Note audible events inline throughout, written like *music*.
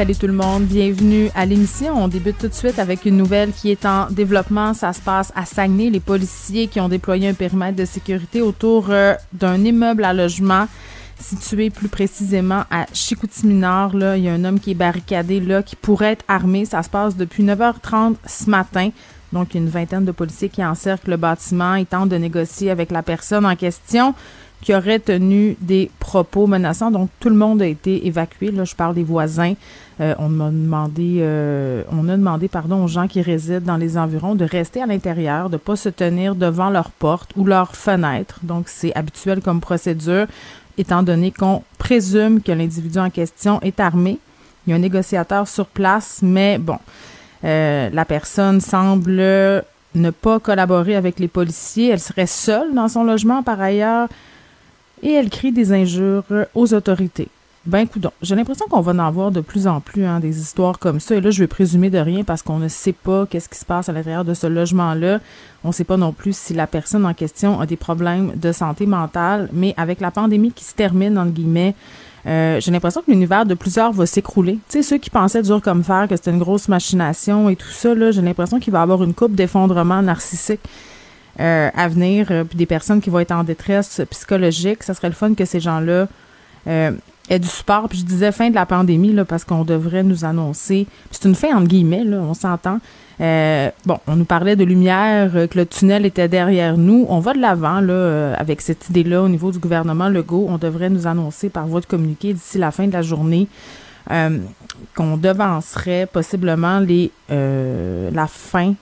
Salut tout le monde, bienvenue à l'émission. On débute tout de suite avec une nouvelle qui est en développement. Ça se passe à Saguenay. Les policiers qui ont déployé un périmètre de sécurité autour euh, d'un immeuble à logement situé plus précisément à Chicoutimi-Nord. Là, il y a un homme qui est barricadé là, qui pourrait être armé. Ça se passe depuis 9h30 ce matin. Donc, une vingtaine de policiers qui encerclent le bâtiment. Ils tentent de négocier avec la personne en question qui aurait tenu des propos menaçants. Donc, tout le monde a été évacué. Là, je parle des voisins. Euh, on m'a demandé, euh, on a demandé, pardon, aux gens qui résident dans les environs de rester à l'intérieur, de pas se tenir devant leur porte ou leur fenêtre. Donc, c'est habituel comme procédure, étant donné qu'on présume que l'individu en question est armé. Il y a un négociateur sur place, mais bon, euh, la personne semble ne pas collaborer avec les policiers. Elle serait seule dans son logement par ailleurs et elle crie des injures aux autorités. Ben, coudon, j'ai l'impression qu'on va en avoir de plus en plus hein, des histoires comme ça. Et là, je vais présumer de rien parce qu'on ne sait pas qu'est-ce qui se passe à l'intérieur de ce logement-là. On ne sait pas non plus si la personne en question a des problèmes de santé mentale. Mais avec la pandémie qui se termine, entre guillemets, euh, j'ai l'impression que l'univers de plusieurs va s'écrouler. Tu sais, ceux qui pensaient dur comme fer, que c'était une grosse machination et tout ça, là, j'ai l'impression qu'il va y avoir une coupe d'effondrement narcissique euh, à venir, euh, puis des personnes qui vont être en détresse psychologique. Ça serait le fun que ces gens-là euh, aient du support. Puis je disais fin de la pandémie, là, parce qu'on devrait nous annoncer. C'est une fin entre guillemets, là, on s'entend. bon, on nous parlait de lumière, que le tunnel était derrière nous. On va de l'avant là avec cette idée-là au niveau du gouvernement Legault. On devrait nous annoncer par voie de communiqué d'ici la fin de la journée qu'on devancerait possiblement les la fin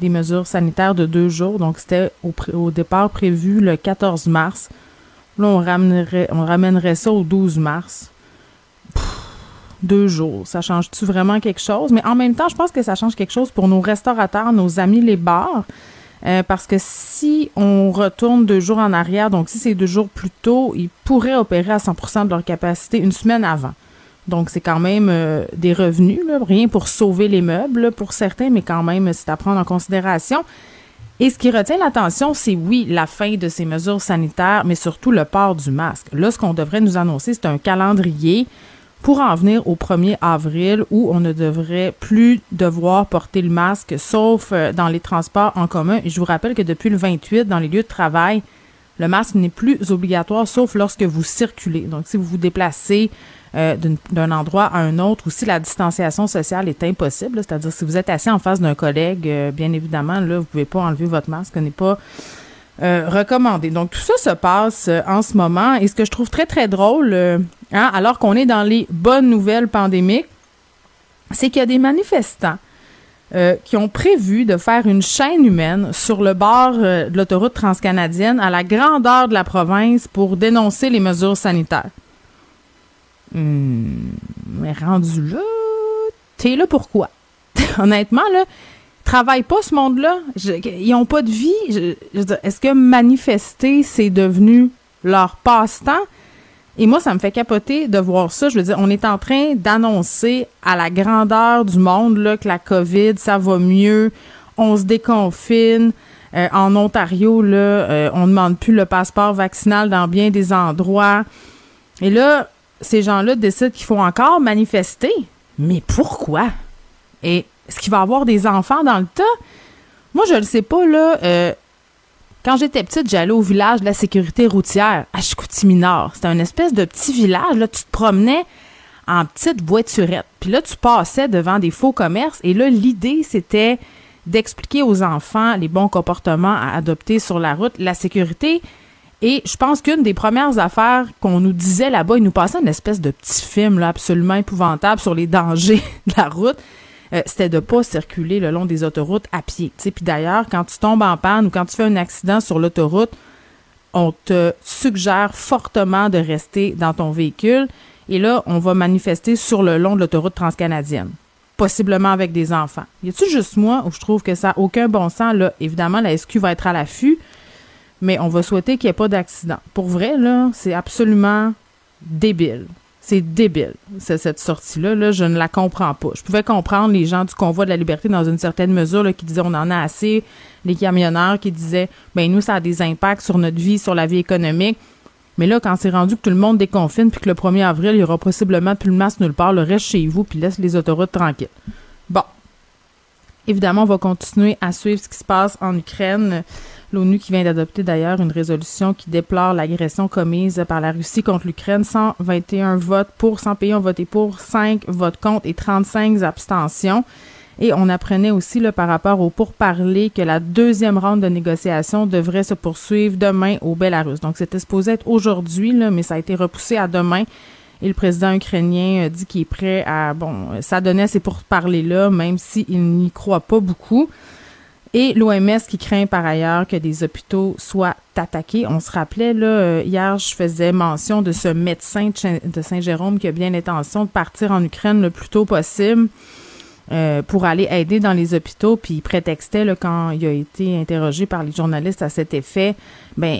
des mesures sanitaires de deux jours. Donc, c'était au, départ prévu le 14 mars. Là, on ramènerait, ça au 12 mars. deux jours. Ça change-tu vraiment quelque chose? Mais en même temps, je pense que ça change quelque chose pour nos restaurateurs, nos amis les bars. Euh, parce que si on retourne deux jours en arrière, donc si c'est deux jours plus tôt, ils pourraient opérer à 100% de leur capacité une semaine avant. Donc, c'est quand même euh, des revenus, rien pour sauver les meubles pour certains, mais quand même, c'est à prendre en considération. Et ce qui retient l'attention, c'est oui, la fin de ces mesures sanitaires, mais surtout le port du masque. Là, ce qu'on devrait nous annoncer, c'est un calendrier pour en venir au 1er avril où on ne devrait plus devoir porter le masque, sauf euh, dans les transports en commun. Et je vous rappelle que depuis le 28, dans les lieux de travail, le masque n'est plus obligatoire, sauf lorsque vous circulez. Donc, si vous vous déplacez euh, d'un endroit à un autre ou si la distanciation sociale est impossible, c'est-à-dire si vous êtes assis en face d'un collègue, euh, bien évidemment, là, vous pouvez pas enlever votre masque, ce n'est pas euh, recommandé. Donc tout ça se passe en ce moment et ce que je trouve très très drôle, hein, alors qu'on est dans les bonnes nouvelles pandémiques, c'est qu'il y a des manifestants qui ont prévu de faire une chaîne humaine sur le bord de l'autoroute transcanadienne à la grandeur de la province pour dénoncer les mesures sanitaires. Hmm, mais rendu là, t'es là pourquoi? *laughs* Honnêtement, là, travaille pas ce monde-là. Ils ont pas de vie. Est-ce que manifester, c'est devenu leur passe-temps? Et moi, ça me fait capoter de voir ça. Je veux dire, on est en train d'annoncer à la grandeur du monde que la COVID, ça va mieux. On se déconfine. Euh, en Ontario, là, euh, on ne demande plus le passeport vaccinal dans bien des endroits. Et là, ces gens-là décident qu'il faut encore manifester. Mais pourquoi? Et est-ce qu'il va y avoir des enfants dans le tas? Moi, je ne le sais pas, là. Euh, quand j'étais petite, j'allais au village de la sécurité routière, à Chicoutimi-Nord. C'était un espèce de petit village, là. Tu te promenais en petite voiturette. Puis là, tu passais devant des faux commerces. Et là, l'idée, c'était d'expliquer aux enfants les bons comportements à adopter sur la route. La sécurité, et je pense qu'une des premières affaires qu'on nous disait là-bas, ils nous passaient une espèce de petit film là, absolument épouvantable sur les dangers *laughs* de la route. Euh, c'était de pas circuler le long des autoroutes à pied. Puis d'ailleurs, quand tu tombes en panne ou quand tu fais un accident sur l'autoroute, on te suggère fortement de rester dans ton véhicule. Et là, on va manifester sur le long de l'autoroute transcanadienne, possiblement avec des enfants. Y a-tu juste moi où je trouve que ça n'a aucun bon sens? Là, évidemment, la SQ va être à l'affût. Mais on va souhaiter qu'il n'y ait pas d'accident. Pour vrai, là, c'est absolument débile. C'est débile, cette sortie-là. Là, je ne la comprends pas. Je pouvais comprendre les gens du convoi de la liberté dans une certaine mesure qui disaient on en a assez, les camionneurs qui disaient ben nous, ça a des impacts sur notre vie, sur la vie économique. Mais là, quand c'est rendu que tout le monde déconfine puis que le 1er avril, il y aura possiblement plus de masse nulle part, le reste chez vous puis laisse les autoroutes tranquilles. Bon. Évidemment, on va continuer à suivre ce qui se passe en Ukraine. L'ONU qui vient d'adopter d'ailleurs une résolution qui déplore l'agression commise par la Russie contre l'Ukraine. 121 votes pour, 100 pays ont voté pour, 5 votes contre et 35 abstentions. Et on apprenait aussi là, par rapport au pourparlers que la deuxième ronde de négociation devrait se poursuivre demain au Belarus. Donc c'était supposé être aujourd'hui, mais ça a été repoussé à demain. Et le président ukrainien dit qu'il est prêt à bon s'adonner à ces pourparlers-là, même s'il n'y croit pas beaucoup. Et l'OMS qui craint par ailleurs que des hôpitaux soient attaqués. On se rappelait, là, euh, hier, je faisais mention de ce médecin de Saint-Jérôme qui a bien l'intention de partir en Ukraine le plus tôt possible. Euh, pour aller aider dans les hôpitaux, puis il prétextait là, quand il a été interrogé par les journalistes à cet effet, ben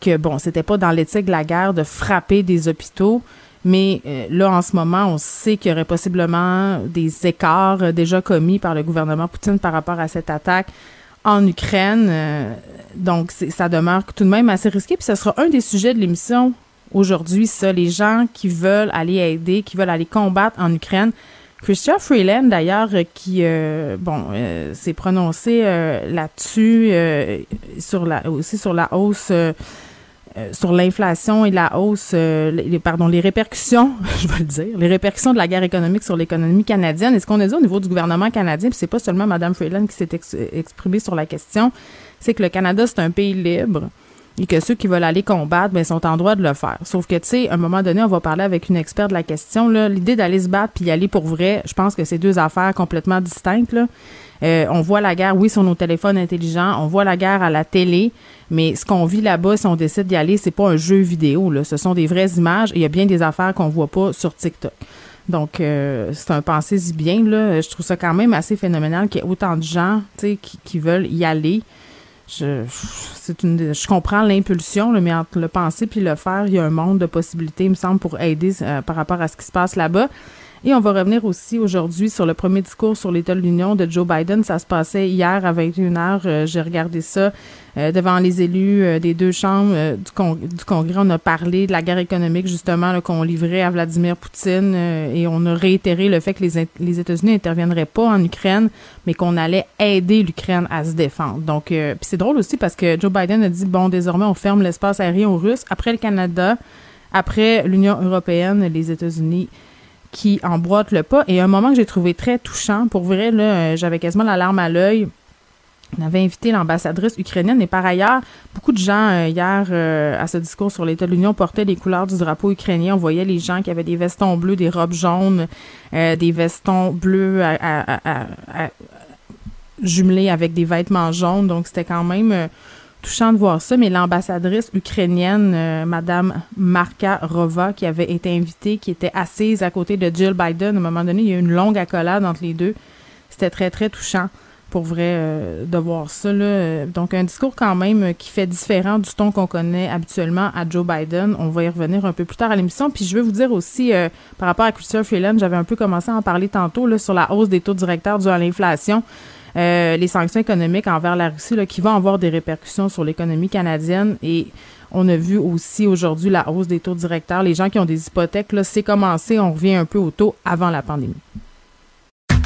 que bon, c'était pas dans l'éthique de la guerre de frapper des hôpitaux, mais euh, là, en ce moment, on sait qu'il y aurait possiblement des écarts euh, déjà commis par le gouvernement Poutine par rapport à cette attaque en Ukraine. Euh, donc, ça demeure tout de même assez risqué. Puis ce sera un des sujets de l'émission aujourd'hui, ça, les gens qui veulent aller aider, qui veulent aller combattre en Ukraine. Christian Freeland, d'ailleurs, qui bon s'est prononcé là-dessus sur la aussi sur la hausse euh, sur l'inflation et la hausse, euh, les, pardon, les répercussions, *laughs* je vais le dire, les répercussions de la guerre économique sur l'économie canadienne. Et ce qu'on a dit au niveau du gouvernement canadien, puis c'est pas seulement Mme Freeland qui s'est exprimée sur la question, c'est que le Canada, c'est un pays libre et que ceux qui veulent aller combattre, ben, sont en droit de le faire. Sauf que, tu sais, à un moment donné, on va parler avec une experte de la question. L'idée d'aller se battre puis y aller pour vrai, je pense que c'est deux affaires complètement distinctes. Là. Euh, on voit la guerre, oui, sur nos téléphones intelligents. On voit la guerre à la télé. Mais ce qu'on vit là-bas, si on décide d'y aller, c'est pas un jeu vidéo. Là. Ce sont des vraies images. Il y a bien des affaires qu'on voit pas sur TikTok. Donc, euh, c'est un pensée-y bien. Là. Je trouve ça quand même assez phénoménal qu'il y ait autant de gens qui, qui veulent y aller. Je, une, je comprends l'impulsion, mais entre le penser puis le faire, il y a un monde de possibilités, il me semble, pour aider euh, par rapport à ce qui se passe là-bas. Et on va revenir aussi aujourd'hui sur le premier discours sur l'État de l'Union de Joe Biden. Ça se passait hier à 21h. Euh, j'ai regardé ça euh, devant les élus euh, des deux chambres du, Congrès. On a parlé de la guerre économique, justement, qu'on livrait à Vladimir Poutine. et on a réitéré le fait que les, les États-Unis n'interviendraient pas en Ukraine, mais qu'on allait aider l'Ukraine à se défendre. Donc, puis c'est drôle aussi parce que Joe Biden a dit, bon, désormais, on ferme l'espace aérien aux Russes. Après le Canada, après l'Union européenne, les États-Unis qui emboîte le pas. Et un moment que j'ai trouvé très touchant, pour vrai, là, euh, j'avais quasiment la larme à l'œil. On avait invité l'ambassadrice ukrainienne et par ailleurs, beaucoup de gens euh, hier à ce discours sur l'État de l'Union portaient les couleurs du drapeau ukrainien. On voyait les gens qui avaient des vestons bleus, des robes jaunes, euh, des vestons bleus jumelés avec des vêtements jaunes. Donc c'était quand même touchant de voir ça, mais l'ambassadrice ukrainienne, euh, Madame Marka Rova, qui avait été invitée, qui était assise à côté de Jill Biden, à un moment donné, il y a eu une longue accolade entre les deux. C'était très, très touchant pour vrai euh, de voir ça. Là. Donc, un discours quand même qui fait différent du ton qu'on connaît habituellement à Joe Biden. On va y revenir un peu plus tard à l'émission. Puis, je veux vous dire aussi, euh, par rapport à Christopher Freeland, j'avais un peu commencé à en parler tantôt là, sur la hausse des taux directeurs dû à l'inflation. Euh, les sanctions économiques envers la Russie qui vont avoir des répercussions sur l'économie canadienne et on a vu aussi aujourd'hui la hausse des taux directeurs. Les gens qui ont des hypothèques, là, c'est commencé, on revient un peu au taux avant la pandémie.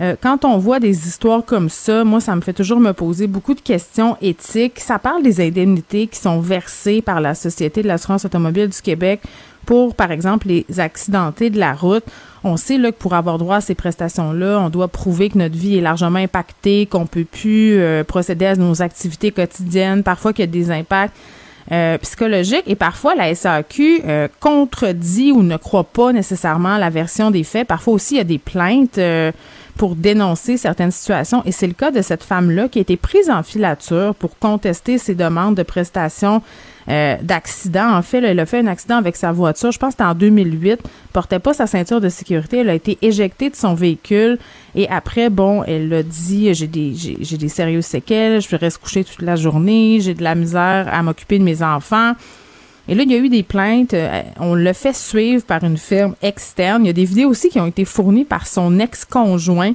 Euh, quand on voit des histoires comme ça, moi, ça me fait toujours me poser beaucoup de questions éthiques. Ça parle des indemnités qui sont versées par la Société de l'assurance automobile du Québec pour, par exemple, les accidentés de la route. On sait là, que pour avoir droit à ces prestations-là, on doit prouver que notre vie est largement impactée, qu'on peut plus euh, procéder à nos activités quotidiennes, parfois qu'il y a des impacts euh, psychologique et parfois la SAQ contredit ou ne croit pas nécessairement la version des faits. Parfois aussi, il y a des plaintes pour dénoncer certaines situations et c'est le cas de cette femme-là qui a été prise en filature pour contester ses demandes de prestations euh, d'accident. En fait, elle a fait un accident avec sa voiture. Je pense que c'était en 2008. Portait pas sa ceinture de sécurité. Elle a été éjectée de son véhicule. Et après, bon, elle a dit j'ai des j'ai des sérieuses séquelles. Je vais rester coucher toute la journée. J'ai de la misère à m'occuper de mes enfants. Et là, il y a eu des plaintes. Euh, on l'a fait suivre par une firme externe. Il y a des vidéos aussi qui ont été fournies par son ex-conjoint.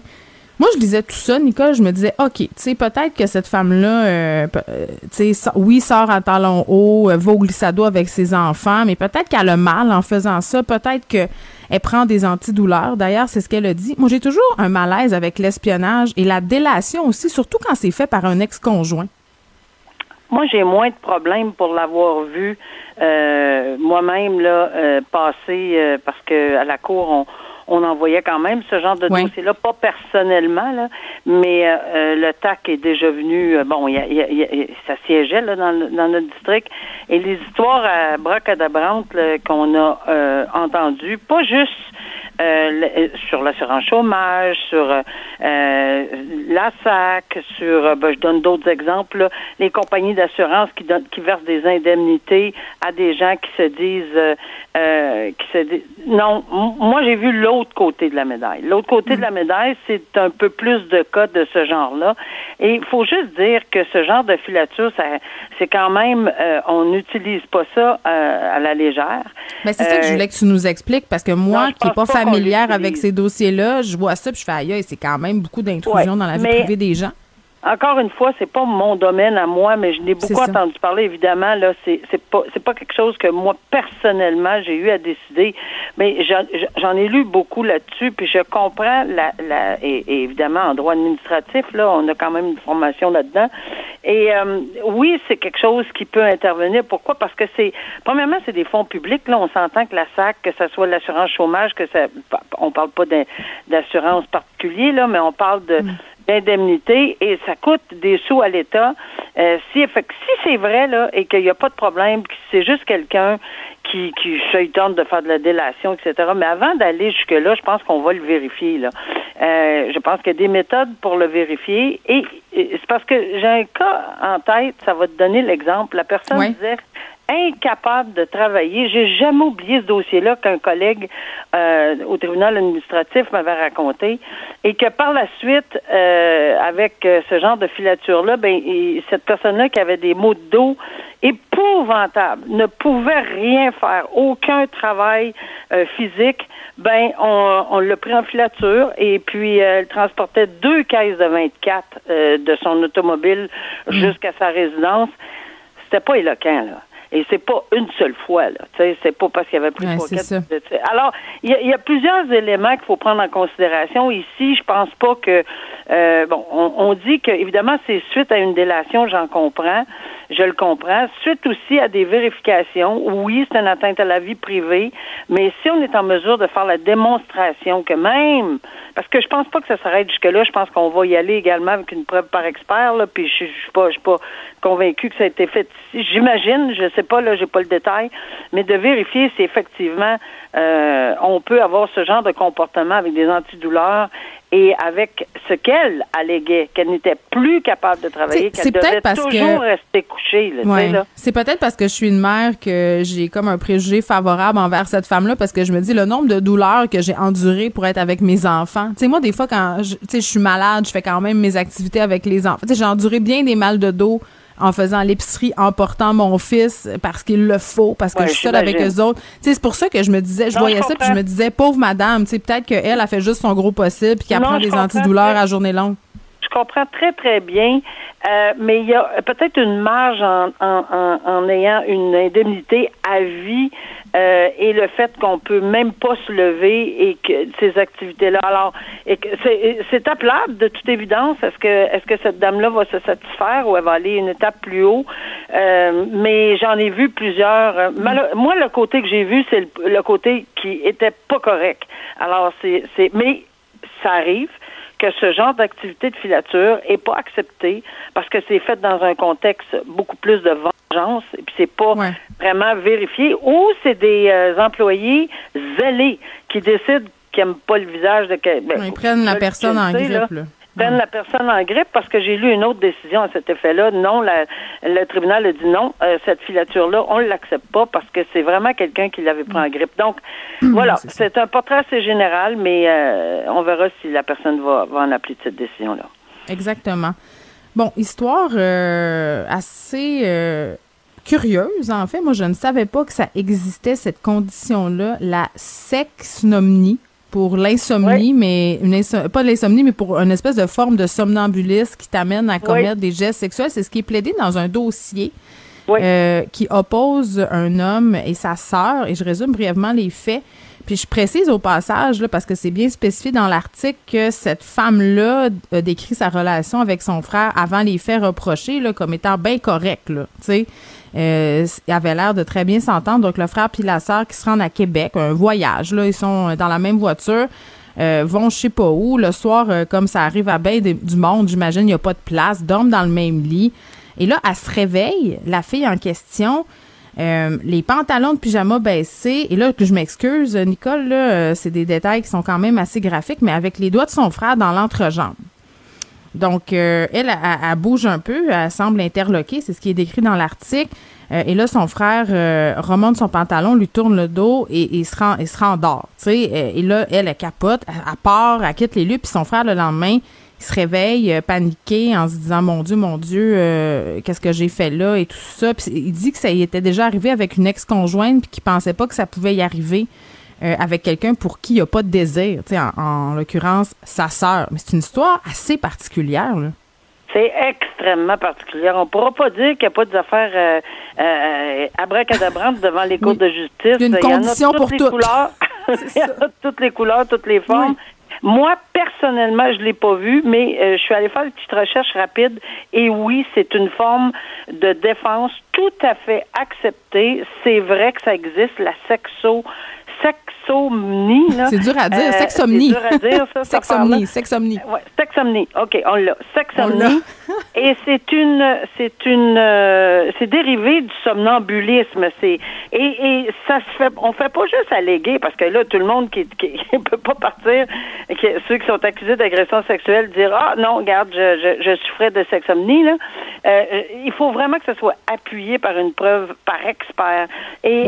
Moi, je disais tout ça, Nicole, je me disais, OK, tu sais, peut-être que cette femme-là, euh, euh, tu sais, oui, sort à talons hauts, va au glissado avec ses enfants, mais peut-être qu'elle a mal en faisant ça, peut-être qu'elle prend des antidouleurs. D'ailleurs, c'est ce qu'elle a dit. Moi, j'ai toujours un malaise avec l'espionnage et la délation aussi, surtout quand c'est fait par un ex-conjoint. Moi, j'ai moins de problèmes pour l'avoir vu euh, moi-même là passer parce que à la cour on on envoyait quand même ce genre de dossier-là, pas personnellement, là, mais euh, euh, le TAC est déjà venu, euh, bon, y a, y a, ça siégeait là, dans, dans, notre district, et les histoires à bracadabrante qu'on a euh, entendues, pas juste euh, sur l'assurance chômage, sur euh, la SAC, sur, ben, je donne d'autres exemples, les compagnies d'assurance qui, donnent, qui versent des indemnités à des gens qui se disent, euh, qui se disent, non, moi j'ai vu l'autre côté de la médaille. L'autre côté de la médaille, c'est un peu plus de cas de ce genre-là. Et il faut juste dire que ce genre de filature, ça, c'est quand même, on n'utilise pas ça à la légère. Mais c'est ça que je voulais que tu nous expliques parce que moi, qui n'ai pas, pas familière avec ces dossiers-là, je vois ça puis je fais aïe, c'est quand même beaucoup d'intrusion dans la vie privée des gens. Encore une fois, c'est pas mon domaine à moi, mais je n'ai beaucoup entendu parler. Évidemment, là, c'est c'est pas c'est pas quelque chose que moi personnellement j'ai eu à décider, mais j'en ai lu beaucoup là-dessus, puis je comprends la, la et, évidemment en droit administratif là, on a quand même une formation là-dedans. Et euh, oui, c'est quelque chose qui peut intervenir. Pourquoi? Parce que c'est premièrement, c'est des fonds publics. Là, on s'entend que la SAC, que ce soit l'assurance chômage, que ça, on parle pas d'assurance particulier là, mais on parle de mm d'indemnité et ça coûte des sous à l'État. Euh, si, si c'est vrai là et qu'il n'y a pas de problème, que c'est juste quelqu'un qui, qui se tente de faire de la délation, etc. Mais avant d'aller jusque-là, je pense qu'on va le vérifier. Là. Euh, je pense qu'il y a des méthodes pour le vérifier. Et, c'est parce que j'ai un cas en tête, ça va te donner l'exemple. La personne disait incapable de travailler. J'ai jamais oublié ce dossier-là qu'un collègue euh, au tribunal administratif m'avait raconté et que par la suite, euh, avec euh, ce genre de filature-là, ben cette personne-là qui avait des maux de dos épouvantables, ne pouvait rien faire, aucun travail physique, ben on, on l'a pris en filature et puis elle transportait deux caisses de 24 de son automobile mmh. jusqu'à sa résidence. C'était pas éloquent, là. Et c'est pas une seule fois, là. Tu sais, c'est pas parce qu'il y avait plus de Alors, il y, a plusieurs éléments qu'il faut prendre en considération. Ici, je pense pas que euh, bon, on, on dit que évidemment c'est suite à une délation, j'en comprends, je le comprends. Suite aussi à des vérifications, oui, c'est une atteinte à la vie privée, mais si on est en mesure de faire la démonstration que même parce que je pense pas que ça s'arrête jusque-là. Je pense qu'on va y aller également avec une preuve par expert. Là, puis je, suis pas, je suis pas convaincu que ça a été fait. J'imagine, je sais pas là, j'ai pas le détail, mais de vérifier si effectivement euh, on peut avoir ce genre de comportement avec des antidouleurs et avec ce qu'elle alléguait, qu'elle n'était plus capable de travailler, qu'elle devait toujours rester couchée. C'est peut-être parce que je suis une mère que j'ai comme un préjugé favorable envers cette femme-là, parce que je me dis le nombre de douleurs que j'ai endurées pour être avec mes enfants. Tu sais, moi, des fois, quand je, je suis malade, je fais quand même mes activités avec les enfants. j'ai enduré bien des mal de dos en faisant l'épicerie, en portant mon fils parce qu'il le faut, parce que je suis seule avec eux autres. C'est pour ça que je me disais, je voyais ça, puis je me disais, pauvre madame, peut-être qu'elle a fait juste son gros possible, puis qu'elle prend des antidouleurs à journée longue. Je comprends très, très bien. Euh, mais il y a peut-être une marge en, en, en, ayant une indemnité à vie euh, et le fait qu'on peut même pas se lever et que ces activités-là. Alors, c'est appelable de toute évidence. Est-ce que est-ce que cette dame-là va se satisfaire ou elle va aller une étape plus haut? Euh, Mais j'en ai vu plusieurs. moi, le côté que j'ai vu, c'est le, le, côté qui était pas correct. Alors, c'est mais ça arrive que ce genre d'activité de filature est pas accepté parce que c'est fait dans un contexte beaucoup plus de vengeance et puis c'est pas vraiment vérifié ou c'est des euh, employés zélés qui décident qu'ils n'aiment pas le visage de quelqu'un. ils prennent la personne en grippe. Là prennent la personne en grippe parce que j'ai lu une autre décision à cet effet-là. Non, le tribunal a dit non, euh, cette filature-là, on ne l'accepte pas parce que c'est vraiment quelqu'un qui l'avait pris en grippe. Donc, mmh, voilà, c'est un portrait assez général, mais euh, on verra si la personne va, en appeler cette décision-là. Exactement. Bon, histoire euh, assez curieuse, en fait. Moi, je ne savais pas que ça existait, cette condition-là, la sexnomnie pour l'insomnie, mais une pas l'insomnie, mais pour une espèce de forme de somnambulisme qui t'amène à commettre des gestes sexuels. C'est ce qui est plaidé dans un dossier euh, qui oppose un homme et sa sœur. Et je résume brièvement les faits. Puis je précise au passage, là, parce que c'est bien spécifié dans l'article, que cette femme-là a décrit sa relation avec son frère avant les faits reprochés là, comme étant bien correcte. Euh, ils avaient l'air de très bien s'entendre. Donc, le frère puis la sœur qui se rendent à Québec, un voyage, là, ils sont dans la même voiture. Euh, vont je sais pas où. Le soir, euh, comme ça arrive à bien du monde, j'imagine, il n'y a pas de place, dorment dans le même lit. Et là, elle se réveille, la fille en question, euh, les pantalons de pyjama baissés. Et là, je m'excuse, Nicole, c'est des détails qui sont quand même assez graphiques, mais avec les doigts de son frère dans l'entrejambe. Donc, euh, elle, elle, bouge un peu, elle semble interloquée, c'est ce qui est décrit dans l'article. Euh, et là, son frère euh, remonte son pantalon, lui tourne le dos et, il se rend, il se rendort. Sais, et là, elle, elle capote, elle, part, elle quitte les lieux, puis son frère le lendemain, il se réveille paniqué en se disant mon Dieu, mon Dieu, qu'est-ce que j'ai fait là et tout ça. Il dit que ça y était déjà arrivé avec une ex-conjointe puis qu'il pensait pas que ça pouvait y arriver. Euh, avec quelqu'un pour qui il n'y a pas de désir, en, en l'occurrence sa sœur. Mais c'est une histoire assez particulière. Là. C'est extrêmement particulier. On ne pourra pas dire qu'il n'y a pas des affaires euh, euh, abracadabrantes *laughs* devant les cours de justice. Il y a une condition pour toutes. Couleurs. Il y a toutes les couleurs, toutes les formes. Moi, personnellement, je l'ai pas vu, mais euh, je suis allée faire une petite recherche rapide et oui, c'est une forme de défense tout à fait acceptée. C'est vrai que ça existe, la sexo sex sexomnie. C'est dur à dire, euh, sexomnie. C'est dur à dire, ça. sexomnie, sexomnie. Ouais, sexomnie. OK, on l'a. Sexomnie. *laughs* et c'est une, c'est une, euh, c'est dérivé du somnambulisme. C'est et, et ça se fait, on fait pas juste alléguer parce que là, tout le monde qui, qui, *laughs* peut pas partir, qui, ceux qui sont accusés d'agression sexuelle, dire ah non, regarde, je, je, je souffrais de sexomnie là. Euh, il faut vraiment que ce soit appuyé par une preuve par expert. Et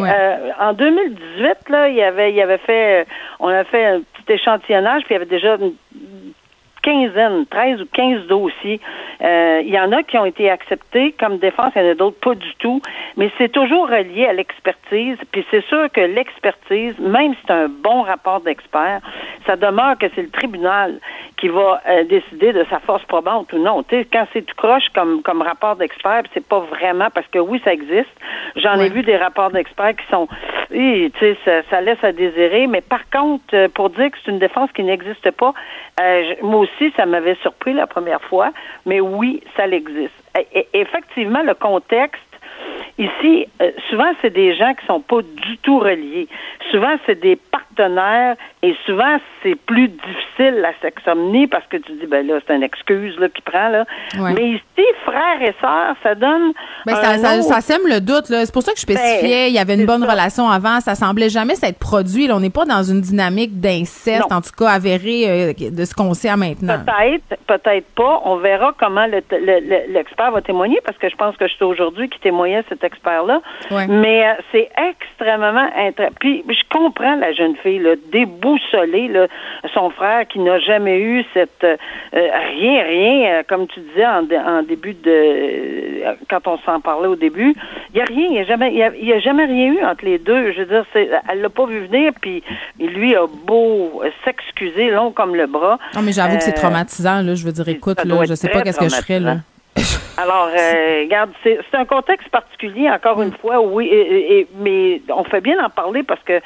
en 2018 là, il y avait, il avait fait, on a fait un petit échantillonnage, puis il y avait déjà une quinzaine, 13 ou 15 dossiers. Euh, il y en a qui ont été acceptés comme défense, il y en a d'autres pas du tout, mais c'est toujours relié à l'expertise. Puis c'est sûr que l'expertise, même si c'est un bon rapport d'expert, ça demeure que c'est le tribunal qui va euh, décider de sa force probante ou non. sais, quand c'est tout croche comme, comme rapport d'expert, c'est pas vraiment parce que oui, ça existe. J'en ai vu des rapports d'experts qui sont, oui, tu sais, ça, ça, laisse à désirer. Mais par contre, euh, pour dire que c'est une défense qui n'existe pas, euh, moi aussi, ça m'avait surpris la première fois. Mais oui, ça existe. Effectivement, le contexte Ici, souvent, c'est des gens qui sont pas du tout reliés. Souvent, c'est des partenaires et souvent, c'est plus difficile la sexomnie parce que tu dis, ben là, c'est une excuse là, qui prend. Là. Mais ici, frères et sœurs, ça donne. Ben, ça, ça, sème le doute. Là. C'est pour ça que je spécifiais, ben, il y avait une bonne relation avant. Ça semblait jamais s'être produit. Là. On n'est pas dans une dynamique d'inceste, en tout cas avérée euh, de ce qu'on sait à maintenant. Peut-être, peut-être pas. On verra comment l'expert va témoigner parce que je pense que c'est aujourd'hui qui témoignait cet expert-là. Mais euh, c'est extrêmement. Puis je comprends la jeune fille, là, là, son frère qui n'a jamais eu cette euh, rien, rien, euh, comme tu disais en, début de euh, quand on s'en parlait au début, il n'y a rien, il n'y a jamais, il y a, jamais rien eu entre les deux. Je veux dire, c'est, elle l'a pas vu venir, puis lui a beau s'excuser long comme le bras. Non, mais j'avoue que c'est traumatisant, là. Je veux dire, écoute, là, je sais pas qu'est-ce que je ferais, là. *laughs* Alors, regarde, c'est, un contexte particulier, encore une fois, oui, mais on fait bien d'en parler parce que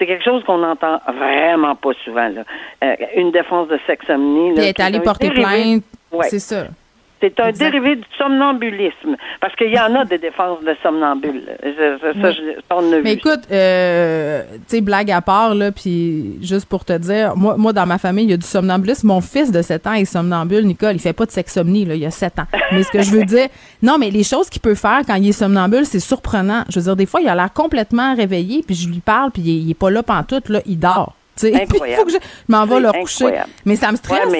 c'est quelque chose qu'on entend vraiment pas souvent. Là. Euh, une défense de sexomnie. Puis elle est allée porter plainte. C'est ça. C'est un dérivé du somnambulisme. Parce qu'il y en a des défenses de somnambules. ça, je, on a Mais écoute, euh, tu sais, blague à part, là, puis juste pour te dire, moi, moi, dans ma famille, il y a du somnambulisme. Mon fils de 7 ans est somnambule, Nicole. Il fait pas de sexomnie, là, il y a 7 ans. Mais ce que je veux dire, non, mais les choses qu'il peut faire quand il est somnambule, c'est surprenant. Je veux dire, des fois, il a l'air complètement réveillé, puis je lui parle, puis il, est pas là pantoute, là, il dort. *laughs* Faut que je, m'en vais le coucher. Mais ça me stresse.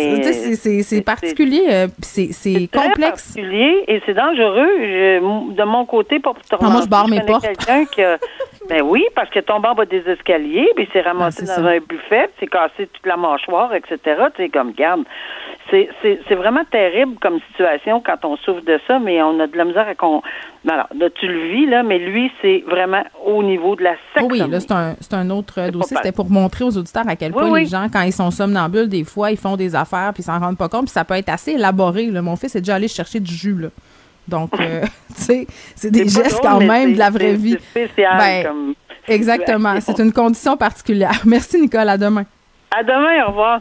c'est particulier. Euh, c'est complexe. C'est particulier et c'est dangereux. de mon côté, pour te ah, moi, je barre mes portes. quelqu'un qui *laughs* Ben oui, parce que tombé en bas des escaliers, puis s'est ramassé ah, dans un buffet, s'est cassé toute la mâchoire, etc. Tu sais, comme, garde. C'est vraiment terrible comme situation quand on souffre de ça, mais on a de la misère à qu'on. Alors, là, tu le vis, là, mais lui, c'est vraiment au niveau de la section. oui, là, c'est un, un, autre dossier. C'était pour montrer aux auditeurs à quel point les gens, quand ils sont somnambules, des fois, ils font des affaires, puis ils s'en rendent pas compte, puis ça peut être assez élaboré. Là. Mon fils est déjà allé chercher du jus, là. Donc, euh, *laughs* *laughs* tu sais, c'est des gestes quand même de la vraie vie. spécial ben, comme Exactement. C'est une condition particulière. *laughs* Merci, Nicole. À demain. À demain. Au revoir.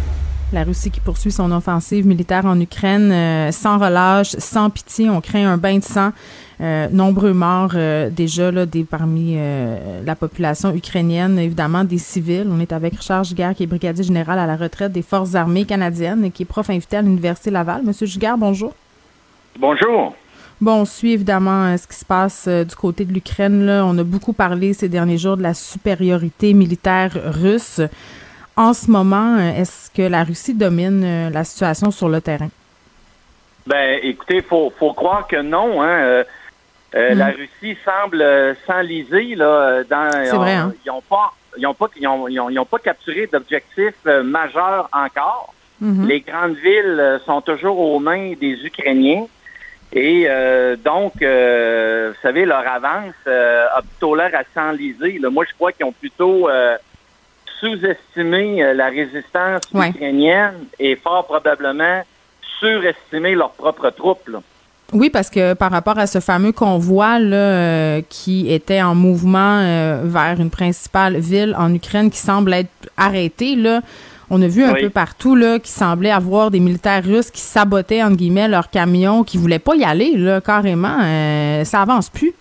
La Russie qui poursuit son offensive militaire en Ukraine euh, sans relâche, sans pitié. On craint un bain de sang. Euh, nombreux morts euh, déjà là, des, parmi la population ukrainienne, évidemment des civils. On est avec Richard Giguère, qui est brigadier général à la retraite des Forces armées canadiennes et qui est prof invité à l'Université Laval. Monsieur Giguère, bonjour. Bonjour. Bon, on suit évidemment ce qui se passe du côté de l'Ukraine. On a beaucoup parlé ces derniers jours de la supériorité militaire russe en ce moment, euh, est-ce que la Russie domine euh, la situation sur le terrain? Ben, écoutez, faut faut croire que non. Hein. Euh, la mm. Russie semble s'enliser là dans. C'est vrai. Hein? Ils n'ont pas, ils ont pas, ils ont, ils ont, pas capturé d'objectifs majeurs encore. Mm-hmm. Les grandes villes sont toujours aux mains des Ukrainiens. Et donc, vous savez, leur avance a plutôt l'air à s'enliser. Moi, je crois qu'ils ont plutôt sous-estimer euh, la résistance ukrainienne et fort probablement surestimer leurs propres troupes. Oui, parce que par rapport à ce fameux convoi là, euh, qui était en mouvement euh, vers une principale ville en Ukraine qui semble être arrêté, là, on a vu un peu partout là, qui semblait avoir des militaires russes qui sabotaient entre guillemets leurs camions, qui voulaient pas y aller là, carrément. ça avance plus.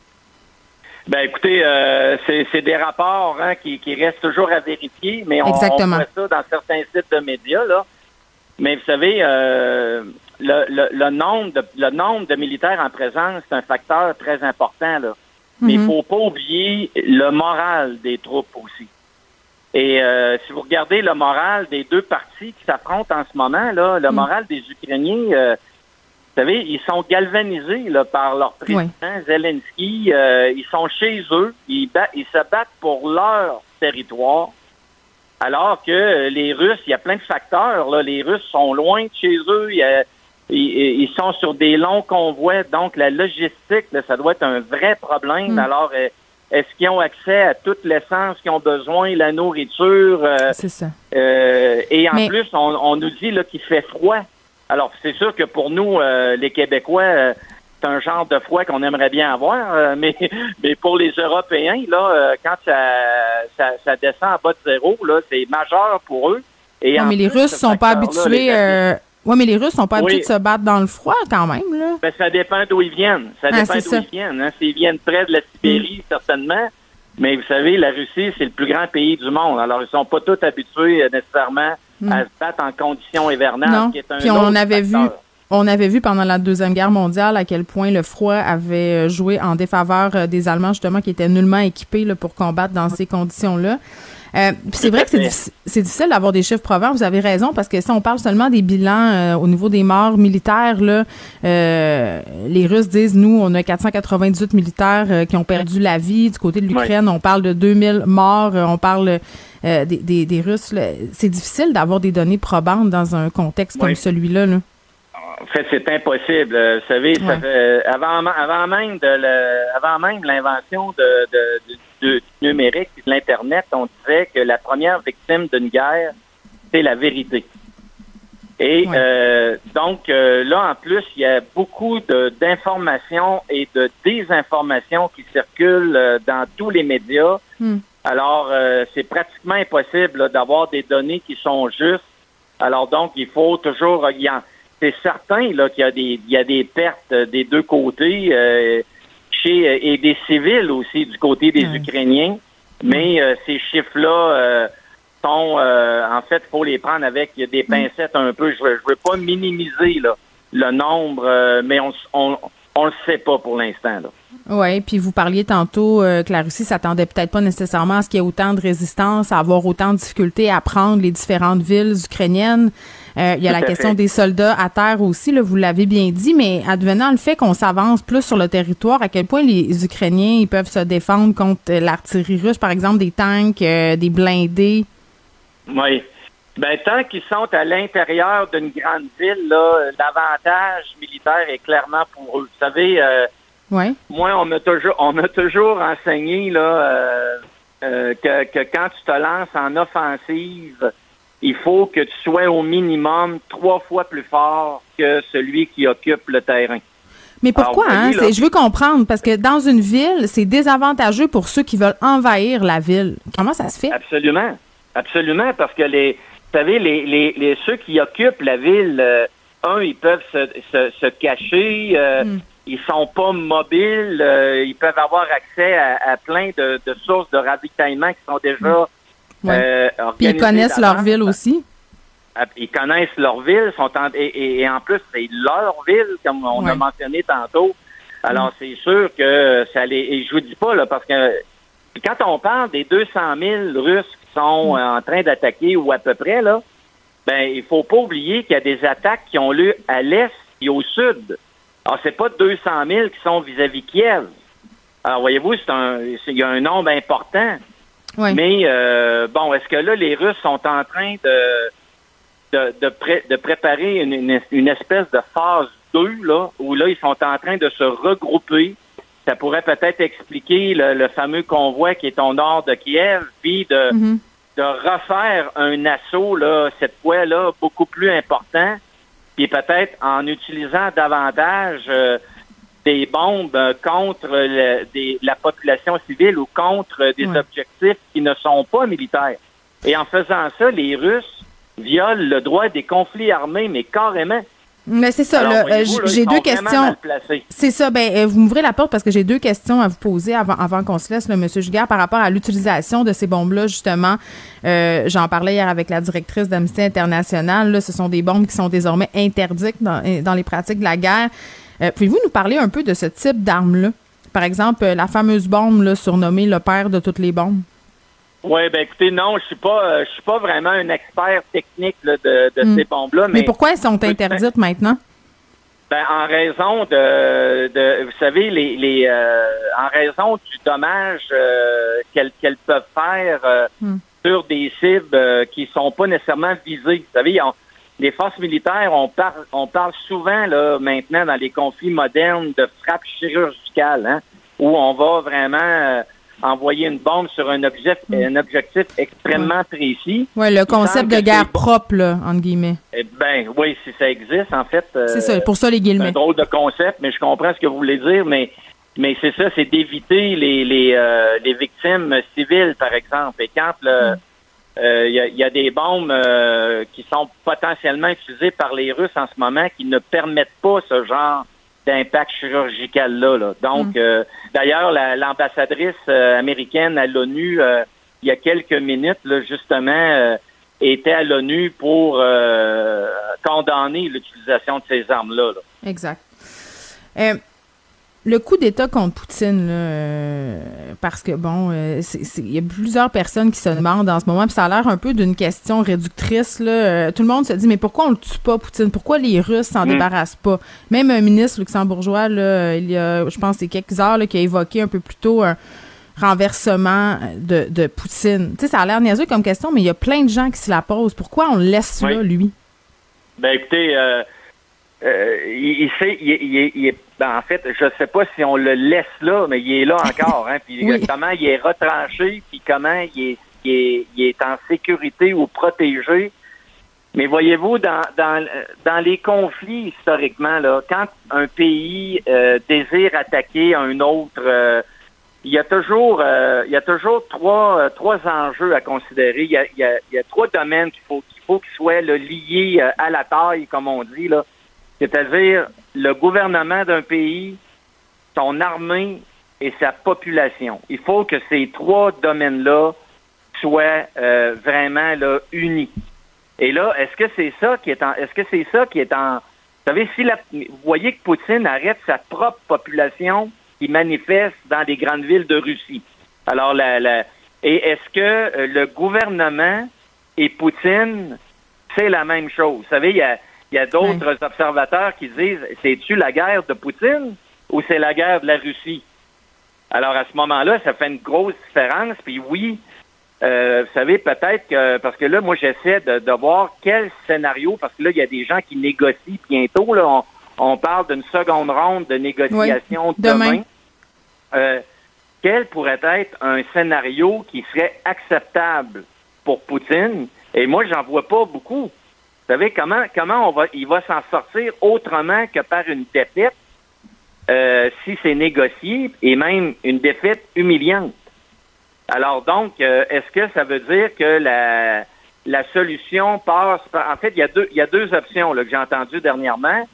Ben écoutez, euh, c'est des rapports hein, qui, qui, restent toujours à vérifier, mais on, on, voit ça dans certains sites de médias. Là. Mais vous savez, euh, le, le, le, nombre de, le nombre de militaires en présence, c'est un facteur très important. Là. Mais il mm-hmm. faut pas oublier le moral des troupes aussi. Et euh, si vous regardez le moral des deux parties qui s'affrontent en ce moment, là, le mm. moral des Ukrainiens, euh, vous savez, ils sont galvanisés là, par leur président Zelensky. Euh, ils sont chez eux. Ils, ils se battent pour leur territoire. Alors que les Russes, il y a plein de facteurs. Là. Les Russes sont loin de chez eux. ils, sont sur des longs convois. Donc, la logistique, ça doit être un vrai problème. Mm. Alors, euh, est-ce qu'ils ont accès à toute l'essence qu'ils ont besoin, la nourriture? Euh, C'est ça. et en plus, on, on, nous dit qu'il fait froid alors, c'est sûr que pour nous, euh, les Québécois, euh, c'est un genre de froid qu'on aimerait bien avoir, euh, *laughs* mais, mais pour les Européens, là, quand ça, ça, descend à bas de zéro, là, c'est majeur pour eux. Et mais les Russes sont pas habitués. Oui, mais les Russes sont pas habitués de se battre dans le froid quand même. Là. Ben, ça dépend d'où ils viennent. Ça ah, dépend d'où ils viennent. Hein. S'ils viennent près de la Sibérie, mm. certainement. Mais vous savez, la Russie, c'est le plus grand pays du monde. Alors, ils sont pas tous habitués nécessairement à se battre en conditions hivernales, qui est un Puis on avait vu on avait vu pendant la Deuxième Guerre mondiale à quel point le froid avait euh, joué en défaveur euh, des Allemands, justement, qui étaient nullement équipés là, pour combattre dans ces conditions-là. Euh, c'est vrai que c'est difficile, d'avoir des chiffres probants. Vous avez raison parce que si on parle seulement des bilans euh, au niveau des morts militaires, là, les Russes disent nous on a 498 militaires qui ont perdu la vie du côté de l'Ukraine. On parle de 2000 morts. on parle euh, des, des, Russes. C'est difficile d'avoir des données probantes dans un contexte comme celui-là. Là. En fait, c'est impossible. Euh, vous savez, ça fait, avant, avant même de avant même l'invention de, de, du numérique et de l'Internet, on disait que la première victime d'une guerre, c'est la vérité. Et euh, donc là, en plus, il y a beaucoup d'informations et de désinformations qui circulent dans tous les médias. Hmm. Alors, c'est pratiquement impossible d'avoir des données qui sont justes. Alors donc, il faut toujours c'est certain qu'il y a des il y a des pertes des deux côtés euh, et des civils aussi du côté des Ukrainiens, mais euh, ces chiffres-là euh, sont en fait faut les prendre avec des pincettes un peu. Je veux, je veux pas minimiser là, le nombre, mais on, on on le sait pas pour l'instant. Oui, puis vous parliez tantôt que la Russie s'attendait peut-être pas nécessairement à ce qu'il y ait autant de résistance, à avoir autant de difficultés à prendre les différentes villes ukrainiennes. Euh, il y a la question des soldats à terre aussi, là, vous l'avez bien dit, mais advenant le fait qu'on s'avance plus sur le territoire, à quel point les Ukrainiens ils peuvent se défendre contre l'artillerie russe, par exemple des tanks, euh, des blindés? Oui. Ben, tant qu'ils sont à l'intérieur d'une grande ville, l'avantage militaire est clairement pour eux. Vous savez, euh, moi, on m'a toujours, on m'a toujours enseigné là, que, que quand tu te lances en offensive, il faut que tu sois au minimum trois fois plus fort que celui qui occupe le terrain. Mais pourquoi? hein? je veux comprendre, parce que dans une ville, c'est désavantageux pour ceux qui veulent envahir la ville. Comment ça se fait? Absolument. Absolument, parce que les, vous savez, les, les, ceux qui occupent la ville, euh, un, ils peuvent se, se, cacher, euh, hmm. ils sont pas mobiles, euh, ils peuvent avoir accès à, plein de, de, sources de ravitaillement qui sont déjà euh, Puis ils connaissent leur ville aussi. Ah, ils connaissent leur ville, sont et, en plus, c'est leur ville, comme on a mentionné tantôt. Alors, c'est sûr que ça les... Et je vous dis pas, là, parce que quand on parle des 200 000 Russes qui sont mm. en train d'attaquer, ou à peu près, là, ben, il faut pas oublier qu'il y a des attaques qui ont lieu à l'est et au sud. Alors, c'est pas 200 000 qui sont vis-à-vis Kiev. Alors, voyez-vous, c'est un, il y a un nombre important. Mais euh, bon, est-ce que là, les Russes sont en train de de, de, de préparer une, une, espèce de phase 2, là, où là, ils sont en train de se regrouper? Ça pourrait peut-être expliquer le, fameux convoi qui est au nord de Kiev, puis de, mm-hmm. de refaire un assaut, là, cette fois-là, beaucoup plus important, puis peut-être en utilisant davantage euh, des bombes euh, contre la population civile ou contre des objectifs qui ne sont pas militaires. Et en faisant ça, les Russes violent le droit des conflits armés, mais carrément. Mais c'est ça, euh, j'ai deux questions. C'est ça, ben euh, vous m'ouvrez la porte parce que j'ai deux questions à vous poser avant, avant qu'on se laisse, le Monsieur Jugard, par rapport à l'utilisation de ces bombes-là, justement. J'en parlais hier avec la directrice d'Amnesty International. Là, ce sont des bombes qui sont désormais interdites dans, dans les pratiques de la guerre. Euh, pouvez-vous nous parler un peu de ce type d'arme-là? Par exemple, euh, la fameuse bombe là, surnommée le père de toutes les bombes. Oui, ben écoutez, non, je suis pas euh, je suis pas vraiment un expert technique de, de hmm. ces bombes-là. Mais, pourquoi elles sont interdites maintenant? Ben, en raison de, de vous savez, les, les en raison du dommage qu'elles peuvent faire hmm. sur des cibles qui sont pas nécessairement visées. Vous savez, on, les forces militaires, on parle, on parle souvent là maintenant dans les conflits modernes de frappe chirurgicale, hein, où on va vraiment euh, envoyer une bombe sur un objectif, mm. un objectif extrêmement précis. Oui, le concept de guerre propre, là, entre guillemets. Eh ben oui, si ça existe, en fait. Euh, c'est ça, pour ça les guillemets. C'est un drôle de concept, mais je comprends ce que vous voulez dire, mais mais c'est ça, c'est d'éviter les les, euh, les victimes civiles, par exemple. Et quand le mm. Il euh, y, a, des bombes euh, qui sont potentiellement utilisées par les Russes en ce moment qui ne permettent pas ce genre d'impact chirurgical là. Donc, mm. euh, d'ailleurs, l'ambassadrice américaine à l'ONU, il y a quelques minutes, là, justement, était à l'ONU pour condamner l'utilisation de ces armes-là. Là. Exact. Le coup d'État contre Poutine, euh, parce que bon, euh, il y a plusieurs personnes qui se demandent en ce moment, puis ça a l'air un peu d'une question réductrice. Là. Euh, tout le monde se dit, mais pourquoi on le tue pas, Poutine? Pourquoi les Russes s'en mm. débarrassent pas? Même un ministre luxembourgeois, là, il y a, je pense, c'est quelques heures, là, qui a évoqué un peu plus tôt un renversement de, de Poutine. Tu sais, ça a l'air niaiseux comme question, mais il y a plein de gens qui se la posent. Pourquoi on le laisse là, lui? Ben écoutez, il, sait, il est ben, en fait, je sais pas si on le laisse là, mais il est là encore. Hein, puis *laughs* comment il est retranché, puis comment il est, il est, en sécurité ou protégé. Mais voyez-vous, dans, dans, dans les conflits historiquement, là, quand un pays euh, désire attaquer un autre, euh, il y a toujours, euh, il y a toujours trois, trois enjeux à considérer. Il y a, il y a, il y a trois domaines qu'il faut qu'il faut qu'ils soient liés à la taille, comme on dit là. C'est-à-dire le gouvernement d'un pays, son armée et sa population. Il faut que ces trois domaines-là soient vraiment là, unis. Et là, est-ce que c'est ça qui est en, est-ce que c'est ça qui est en, vous savez, si la, vous voyez que Poutine arrête sa propre population qui manifeste dans les grandes villes de Russie. Alors, la, la et est-ce que euh, le gouvernement et Poutine, c'est la même chose? Vous savez, il y a, il y a d'autres observateurs qui disent, c'est-tu la guerre de Poutine ou c'est la guerre de la Russie? Alors, à ce moment-là, ça fait une grosse différence. Puis oui, euh, vous savez, peut-être que, parce que là, moi, j'essaie de, voir quel scénario, parce que là, il y a des gens qui négocient bientôt. Là, on, parle d'une seconde ronde de négociation demain. Euh, quel pourrait être un scénario qui serait acceptable pour Poutine? Et moi, j'en vois pas beaucoup. Vous savez, comment, comment on va, il va s'en sortir autrement que par une défaite, euh, si c'est négocié, et même une défaite humiliante? Alors donc, euh, est-ce que ça veut dire que la, la solution passe par... En fait, il y a deux, il y a deux options là, que j'ai entendues dernièrement.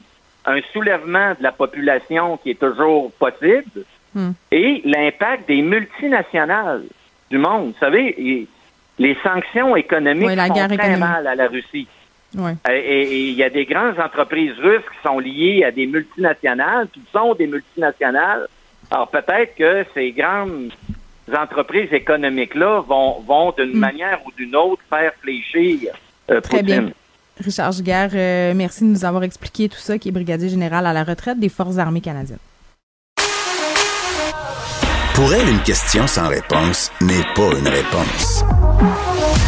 Un soulèvement de la population qui est toujours possible hmm. et l'impact des multinationales du monde. Vous savez, les sanctions économiques font très mal à la Russie. Et il y a des grandes entreprises russes qui sont liées à des multinationales, qui sont des multinationales. Alors peut-être que ces grandes entreprises économiques-là vont, vont d'une hmm. manière ou d'une autre faire fléchir euh, Très bien. Richard Giguère, euh, merci de nous avoir expliqué tout ça, qui est brigadier général à la retraite des Forces armées canadiennes. Pour elle, une question sans réponse n'est pas une réponse.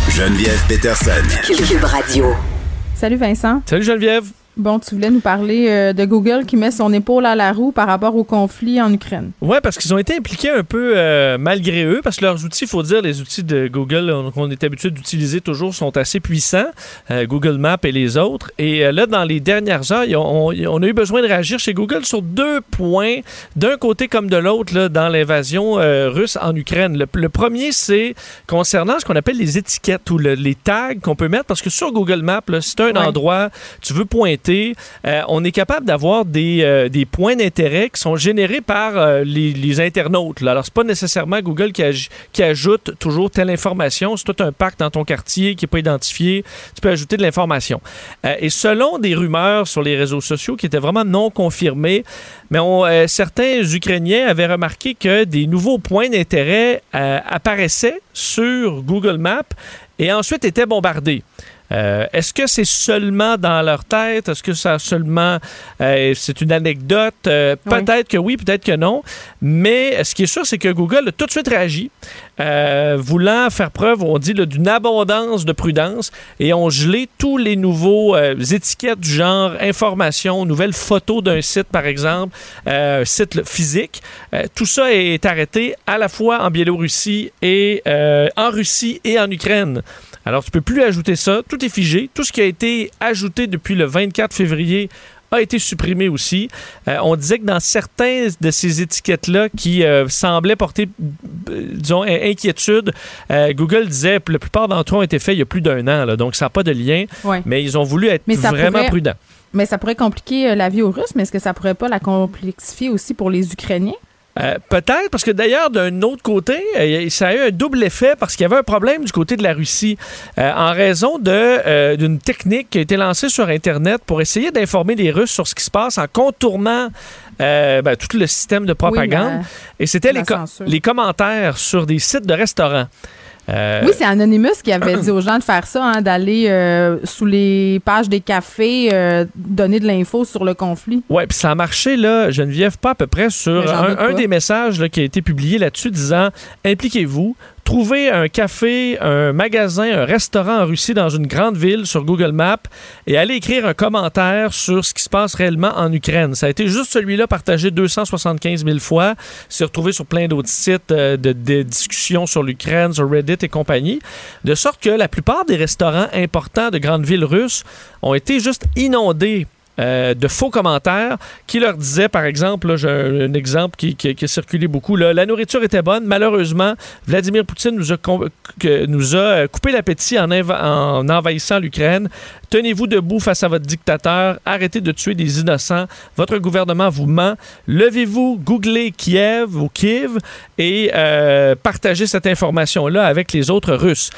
Geneviève Peterson. Cube Radio. Salut Vincent. Salut Geneviève. Bon, tu voulais nous parler euh, de Google qui met son épaule à la roue par rapport au conflit en Ukraine. Oui, parce qu'ils ont été impliqués un peu euh, malgré eux, parce que leurs outils, il faut dire, les outils de Google qu'on est habitué d'utiliser toujours sont assez puissants, euh, Google Maps et les autres. Et là, dans les dernières heures, on, a eu besoin de réagir chez Google sur deux points, d'un côté comme de l'autre, dans l'invasion russe en Ukraine. Le, premier, c'est concernant ce qu'on appelle les étiquettes ou les tags qu'on peut mettre, parce que sur Google Maps, si tu un endroit, tu veux pointer, euh, on est capable d'avoir des, euh, des, points d'intérêt qui sont générés par euh, les, internautes. Là. Alors, c'est pas nécessairement Google qui, qui, ajoute toujours telle information. C'est tout un parc dans ton quartier qui n'est pas identifié. Tu peux ajouter de l'information. et selon des rumeurs sur les réseaux sociaux qui étaient vraiment non confirmées, mais certains Ukrainiens avaient remarqué que des nouveaux points d'intérêt apparaissaient sur Google Maps et ensuite étaient bombardés. Euh, est-ce que c'est seulement dans leur tête? Est-ce que ça seulement euh, c'est une anecdote? Euh, peut-être que oui, peut-être que non. Mais ce qui est sûr, c'est que Google a tout de suite réagi, voulant faire preuve, on dit, d'une abondance de prudence et ont gelé tous les nouveaux étiquettes du genre information, nouvelles photos d'un site, par exemple, site physique. tout ça est arrêté à la fois en Biélorussie et en Russie et en Ukraine. Alors, tu peux plus ajouter ça. Tout est figé. Tout ce qui a été ajouté depuis le 24 février a été supprimé aussi. Euh, on disait que dans certains de ces étiquettes-là qui euh, semblaient porter, euh, disons, inquiétude, Google disait que la plupart d'entre eux ont été faits il y a plus d'un an, donc ça n'a pas de lien. Mais ils ont voulu être vraiment prudents. Mais ça pourrait compliquer la vie aux Russes, mais est-ce que ça pourrait pas la complexifier aussi pour les Ukrainiens? Euh, peut-être, parce que d'ailleurs, d'un autre côté, euh, ça a eu un double effet parce qu'il y avait un problème du côté de la Russie euh, en raison d'une technique qui a été lancée sur Internet pour essayer d'informer les Russes sur ce qui se passe en contournant ben, tout le système de propagande. Et c'était les, les commentaires sur des sites de restaurants. Euh, oui, c'est Anonymous qui avait dit aux gens de faire ça, hein, d'aller euh, sous les pages des cafés, euh, donner de l'info sur le conflit. Oui, puis ça a marché, là, Geneviève, pas à peu près sur un, des messages qui a été publié là-dessus disant Impliquez-vous, Trouvez un café, un magasin, un restaurant en Russie dans une grande ville sur Google Maps et allez écrire un commentaire sur ce qui se passe réellement en Ukraine. Ça a été juste celui-là partagé 275 000 fois. C'est retrouvé sur plein d'autres sites euh, de, de discussions sur l'Ukraine, sur Reddit et compagnie. De sorte que la plupart des restaurants importants de grandes villes russes ont été juste inondés euh, de faux commentaires qui leur disaient, par exemple, j'ai un, exemple qui, a circulé beaucoup, la nourriture était bonne, malheureusement, Vladimir Poutine nous a, euh, coupé l'appétit en, en envahissant l'Ukraine. Tenez-vous debout face à votre dictateur. Arrêtez de tuer des innocents. Votre gouvernement vous ment. Levez-vous, googlez Kiev ou Kiev et euh, partagez cette information-là avec les autres Russes.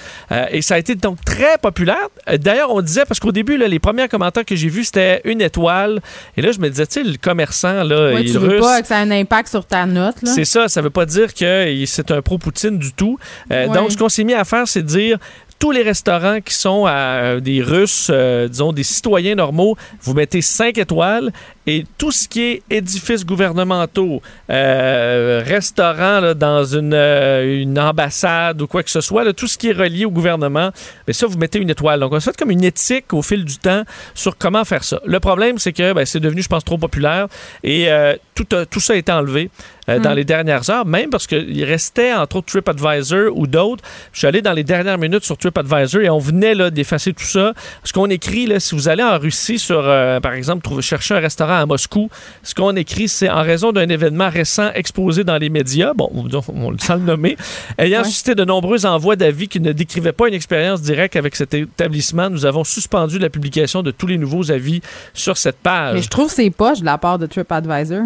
Et ça a été donc très populaire. D'ailleurs, on disait, parce qu'au début, les premiers commentaires que j'ai vus, c'était une Et là, je me disais, tu sais, le commerçant, là, ouais, il tu veux pas que ça ait un impact sur ta note. C'est ça. Ça veut pas dire que c'est un pro-Poutine du tout. Euh, donc, ce qu'on s'est mis à faire, c'est de dire, tous les restaurants qui sont à euh, des Russes, euh, disons des citoyens normaux, vous mettez 5 étoiles et tout ce qui est édifices gouvernementaux, euh, restaurants dans une, une, ambassade ou quoi que ce soit, tout ce qui est relié au gouvernement, mais ben, ça, vous mettez une étoile. Donc, on fait comme une éthique au fil du temps sur comment faire ça. Le problème, c'est que ben, c'est devenu, je pense, trop populaire et tout, tout ça a été enlevé. Euh, dans mm. les dernières heures, même parce qu'il restait entre autres TripAdvisor ou d'autres. Je suis allé dans les dernières minutes sur TripAdvisor et on venait là, d'effacer tout ça. Ce qu'on écrit, là, si vous allez en Russie, sur, euh, par exemple, trouver, chercher un restaurant à Moscou, ce qu'on écrit, c'est en raison d'un événement récent exposé dans les médias, bon, on, le sent le nommer, ayant suscité de nombreux envois d'avis qui ne décrivaient pas une expérience directe avec cet établissement, nous avons suspendu la publication de tous les nouveaux avis sur cette page. Mais je trouve c'est poche de la part de TripAdvisor.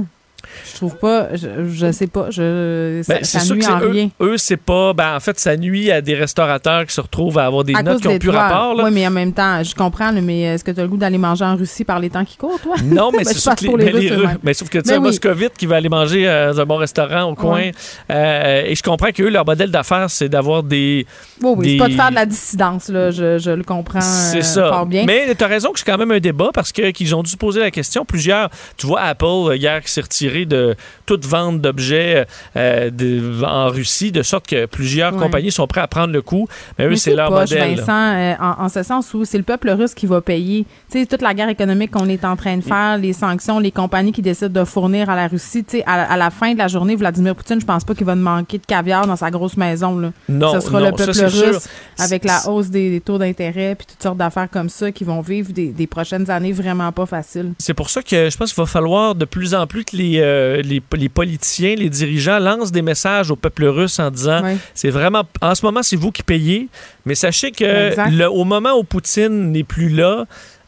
Je trouve pas, je, sais pas, je, ça, ben, nuit en rien. Eux, c'est pas, ben, en fait, ça nuit à des restaurateurs qui se retrouvent à avoir des notes qui ont plus rapport. Oui, mais en même temps, je comprends, mais est-ce que tu as le goût d'aller manger en Russie par les temps qui courent, toi? Non, mais *laughs* ben, c'est sûr que les, les, mais sauf que tu sais, un moscovite qui va aller manger euh, dans un bon restaurant au coin, euh, et je comprends qu'eux, leur modèle d'affaires, c'est d'avoir des. Oui, oui, c'est pas de faire de la dissidence, là, je, je le comprends euh, ça. fort bien. Mais tu as raison que c'est quand même un débat parce qu'ils ont dû se poser la question. Plusieurs, tu vois, Apple, hier, qui s'est retiré de toute vente d'objets euh, en Russie, de sorte que plusieurs compagnies sont prêtes à prendre le coup. Mais eux, c'est leur modèle. Vincent, euh, en, ce sens où c'est le peuple russe qui va payer. Tu sais, toute la guerre économique qu'on est en train de faire, les sanctions, les compagnies qui décident de fournir à la Russie. Tu sais, à, la fin de la journée, Vladimir Poutine, je pense pas qu'il va manquer de caviar dans sa grosse maison. Là. Non, Ce sera le peuple russe avec la hausse des, taux d'intérêt puis toutes sortes d'affaires comme ça qui vont vivre des, prochaines années vraiment pas faciles. C'est pour ça que je pense qu'il va falloir de plus en plus que les, euh, les les politiciens, les dirigeants lancent des messages au peuple russe en disant c'est vraiment en ce moment c'est vous qui payez, mais sachez que au moment où Poutine n'est plus là,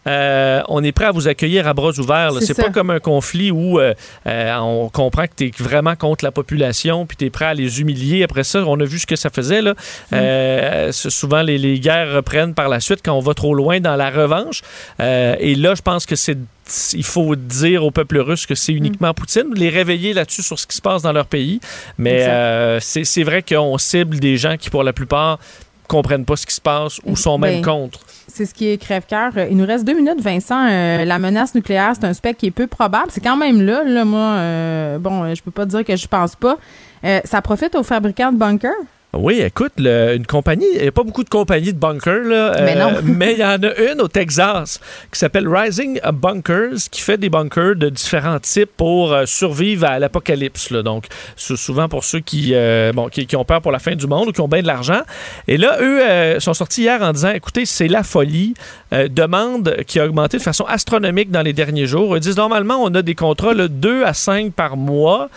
euh, on est prêt à vous accueillir à bras ouverts. C'est pas comme un conflit où euh, euh, on comprend que tu es vraiment contre la population puis tu es prêt à les humilier. Après ça, on a vu ce que ça faisait. Là. Mm. souvent, les, les, guerres reprennent par la suite quand on va trop loin dans la revanche. et là, je pense que c'est il faut dire au peuple russe que c'est uniquement Poutine, les réveiller là-dessus sur ce qui se passe dans leur pays. Mais euh, c'est vrai qu'on cible des gens qui, pour la plupart, comprennent pas ce qui se passe ou sont même ben, contre. C'est ce qui est crève-cœur. Il nous reste deux minutes, Vincent. Euh, la menace nucléaire, c'est un spectre qui est peu probable. C'est quand même là, là moi, euh, bon, je peux pas dire que je pense pas. ça profite aux fabricants de bunkers? Oui, écoute, une compagnie, il n'y a pas beaucoup de compagnies de bunkers, là, euh, *laughs* mais il y en a une au Texas qui s'appelle Rising Bunkers, qui fait des bunkers de différents types pour euh, survivre à l'apocalypse. Donc, souvent pour ceux qui, euh, bon, qui, ont peur pour la fin du monde ou qui ont bien de l'argent. Et là, eux sont sortis hier en disant, écoutez, c'est la folie. demande qui a augmenté de façon astronomique dans les derniers jours. Ils disent, normalement, on a des contrats de 2 à 5 par mois.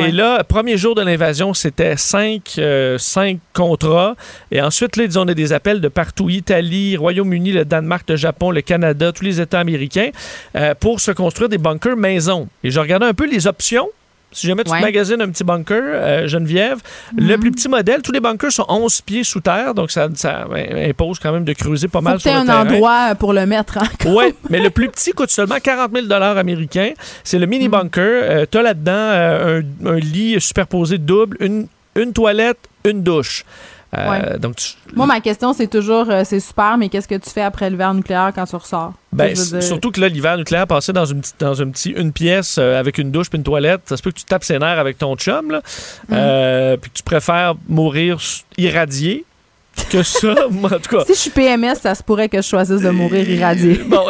Et là, premier jour de l'invasion, c'était cinq, euh, cinq contrats. Et ensuite, là, on a des appels de partout Italie, Royaume-Uni, le Danemark, le Japon, le Canada, tous les États américains euh, pour se construire des bunkers maison. Et je regardais un peu les options. Si jamais tu magasines un petit bunker, euh, Geneviève, le mhm. plus petit modèle, tous les bunkers sont 11 pieds sous terre, donc ça, ça impose quand même de creuser pas mal sur le un endroit pour le mettre. Hein, oui, mais le plus petit coûte seulement 40 000 américains. C'est le mini mhm. bunker. Euh, tu as là-dedans euh, un, lit superposé double, une, une toilette, une douche. Donc Moi, ma question, c'est toujours, c'est super, mais qu'est-ce que tu fais après l'hiver nucléaire quand tu ressors? Ben, surtout que là, l'hiver nucléaire, passer dans une, dans une, petit, une pièce avec une douche puis une toilette, ça se peut que tu tapes ses nerfs avec ton chum, là, mm. puis que tu préfères mourir irradié que ça, *laughs* en tout cas. Si je suis PMS, ça se pourrait que je choisisse de mourir irradié. *laughs* bon,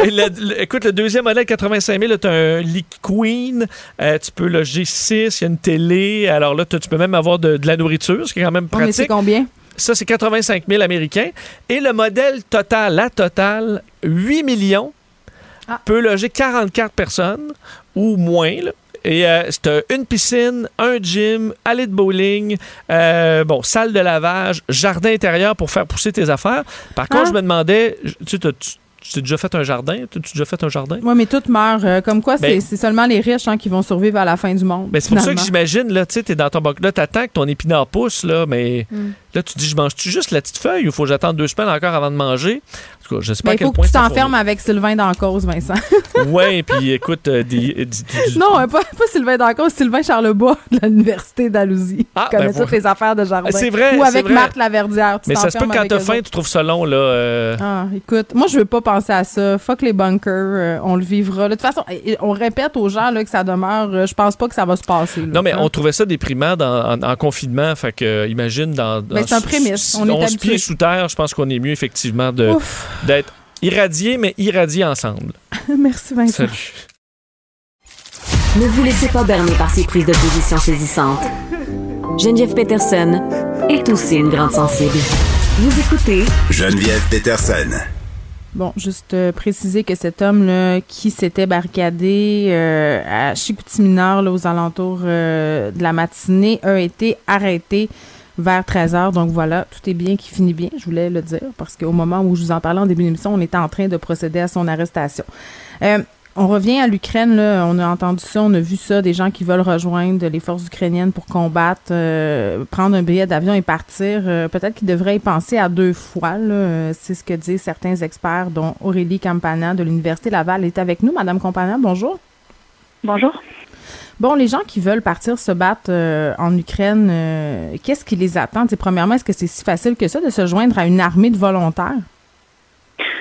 écoute, le deuxième modèle, 85 000, tu as un lit queen, euh, tu peux loger 6, il y a une télé, alors là, tu peux même avoir de, la nourriture, ce qui est quand même pratique. mais c'est combien? Ça, c'est 85 000 américains. Et le modèle total, la totale, 8 millions, ah. peut loger 44 personnes ou moins. Là. Et euh, c'est une piscine, un gym, allée de bowling, euh, bon, salle de lavage, jardin intérieur pour faire pousser tes affaires. Par contre, ah. je me demandais, tu, tu, tu as déjà fait un jardin? Tu as déjà fait un jardin? Oui, mais tout meurt. Euh, comme quoi, ben c'est seulement les riches hein, qui vont survivre à la fin du monde. Ben, c'est pour ça que j'imagine, là, tu sais, t'es dans ton bac. Là, t'attends que ton épinard pousse, là, mais hmm. Là, tu dis, je mange-tu juste la petite feuille ou faut que j'attende deux semaines encore avant de manger? En tout cas, je sais pas à quel que tu t'enfermes avec Sylvain Dancause, Vincent. *laughs* oui, puis écoute, euh, non, pas, pas Sylvain Dancause, Sylvain Charlebois *laughs* de l'Université d'Alousie. Ah, connaît ben toutes les affaires de jardin. C'est vrai. Ou avec Marc Laverdière. mais ça se peut quand t'as faim, tu trouves ça long, là. Euh. Ah, écoute, moi, je veux pas penser à ça. Fuck les bunkers, euh, on le vivra. De toute façon, on répète aux gens là, que ça demeure. je pense pas que ça va se passer. non, mais on trouvait ça déprimant en, confinement. Fait que, imagine, dans. Ben, c'est un prémisse. On, est pieds sous terre, je pense qu'on est mieux, effectivement, d'être irradié, mais irradié ensemble. *laughs* Merci, Vincent. Salut. Ne vous laissez pas berner par ces prises de position saisissantes. Geneviève Peterson est aussi une grande sensible. Vous écoutez Geneviève Peterson. Bon, juste euh, préciser que cet homme-là qui s'était barricadé euh, à Chicoutimi-Nord, aux alentours euh, de la matinée, a été arrêté vers 13 h Donc voilà, tout est bien qui finit bien, je voulais le dire, parce qu'au moment où je vous en parlais en début d'émission, on était en train de procéder à son arrestation. Euh, on revient à l'Ukraine, là. On a entendu ça, on a vu ça, des gens qui veulent rejoindre les forces ukrainiennes pour combattre, euh, prendre un billet d'avion et partir. Euh, peut-être qu'ils devraient y penser à deux fois. C'est ce que disent certains experts, dont Aurélie Campana de l'Université Laval est avec nous. Madame Campana, bonjour. Bonjour. Bon, les gens qui veulent partir se battre euh, en Ukraine, euh, qu'est-ce qui les attend? premièrement, est-ce que c'est si facile que ça de se joindre à une armée de volontaires?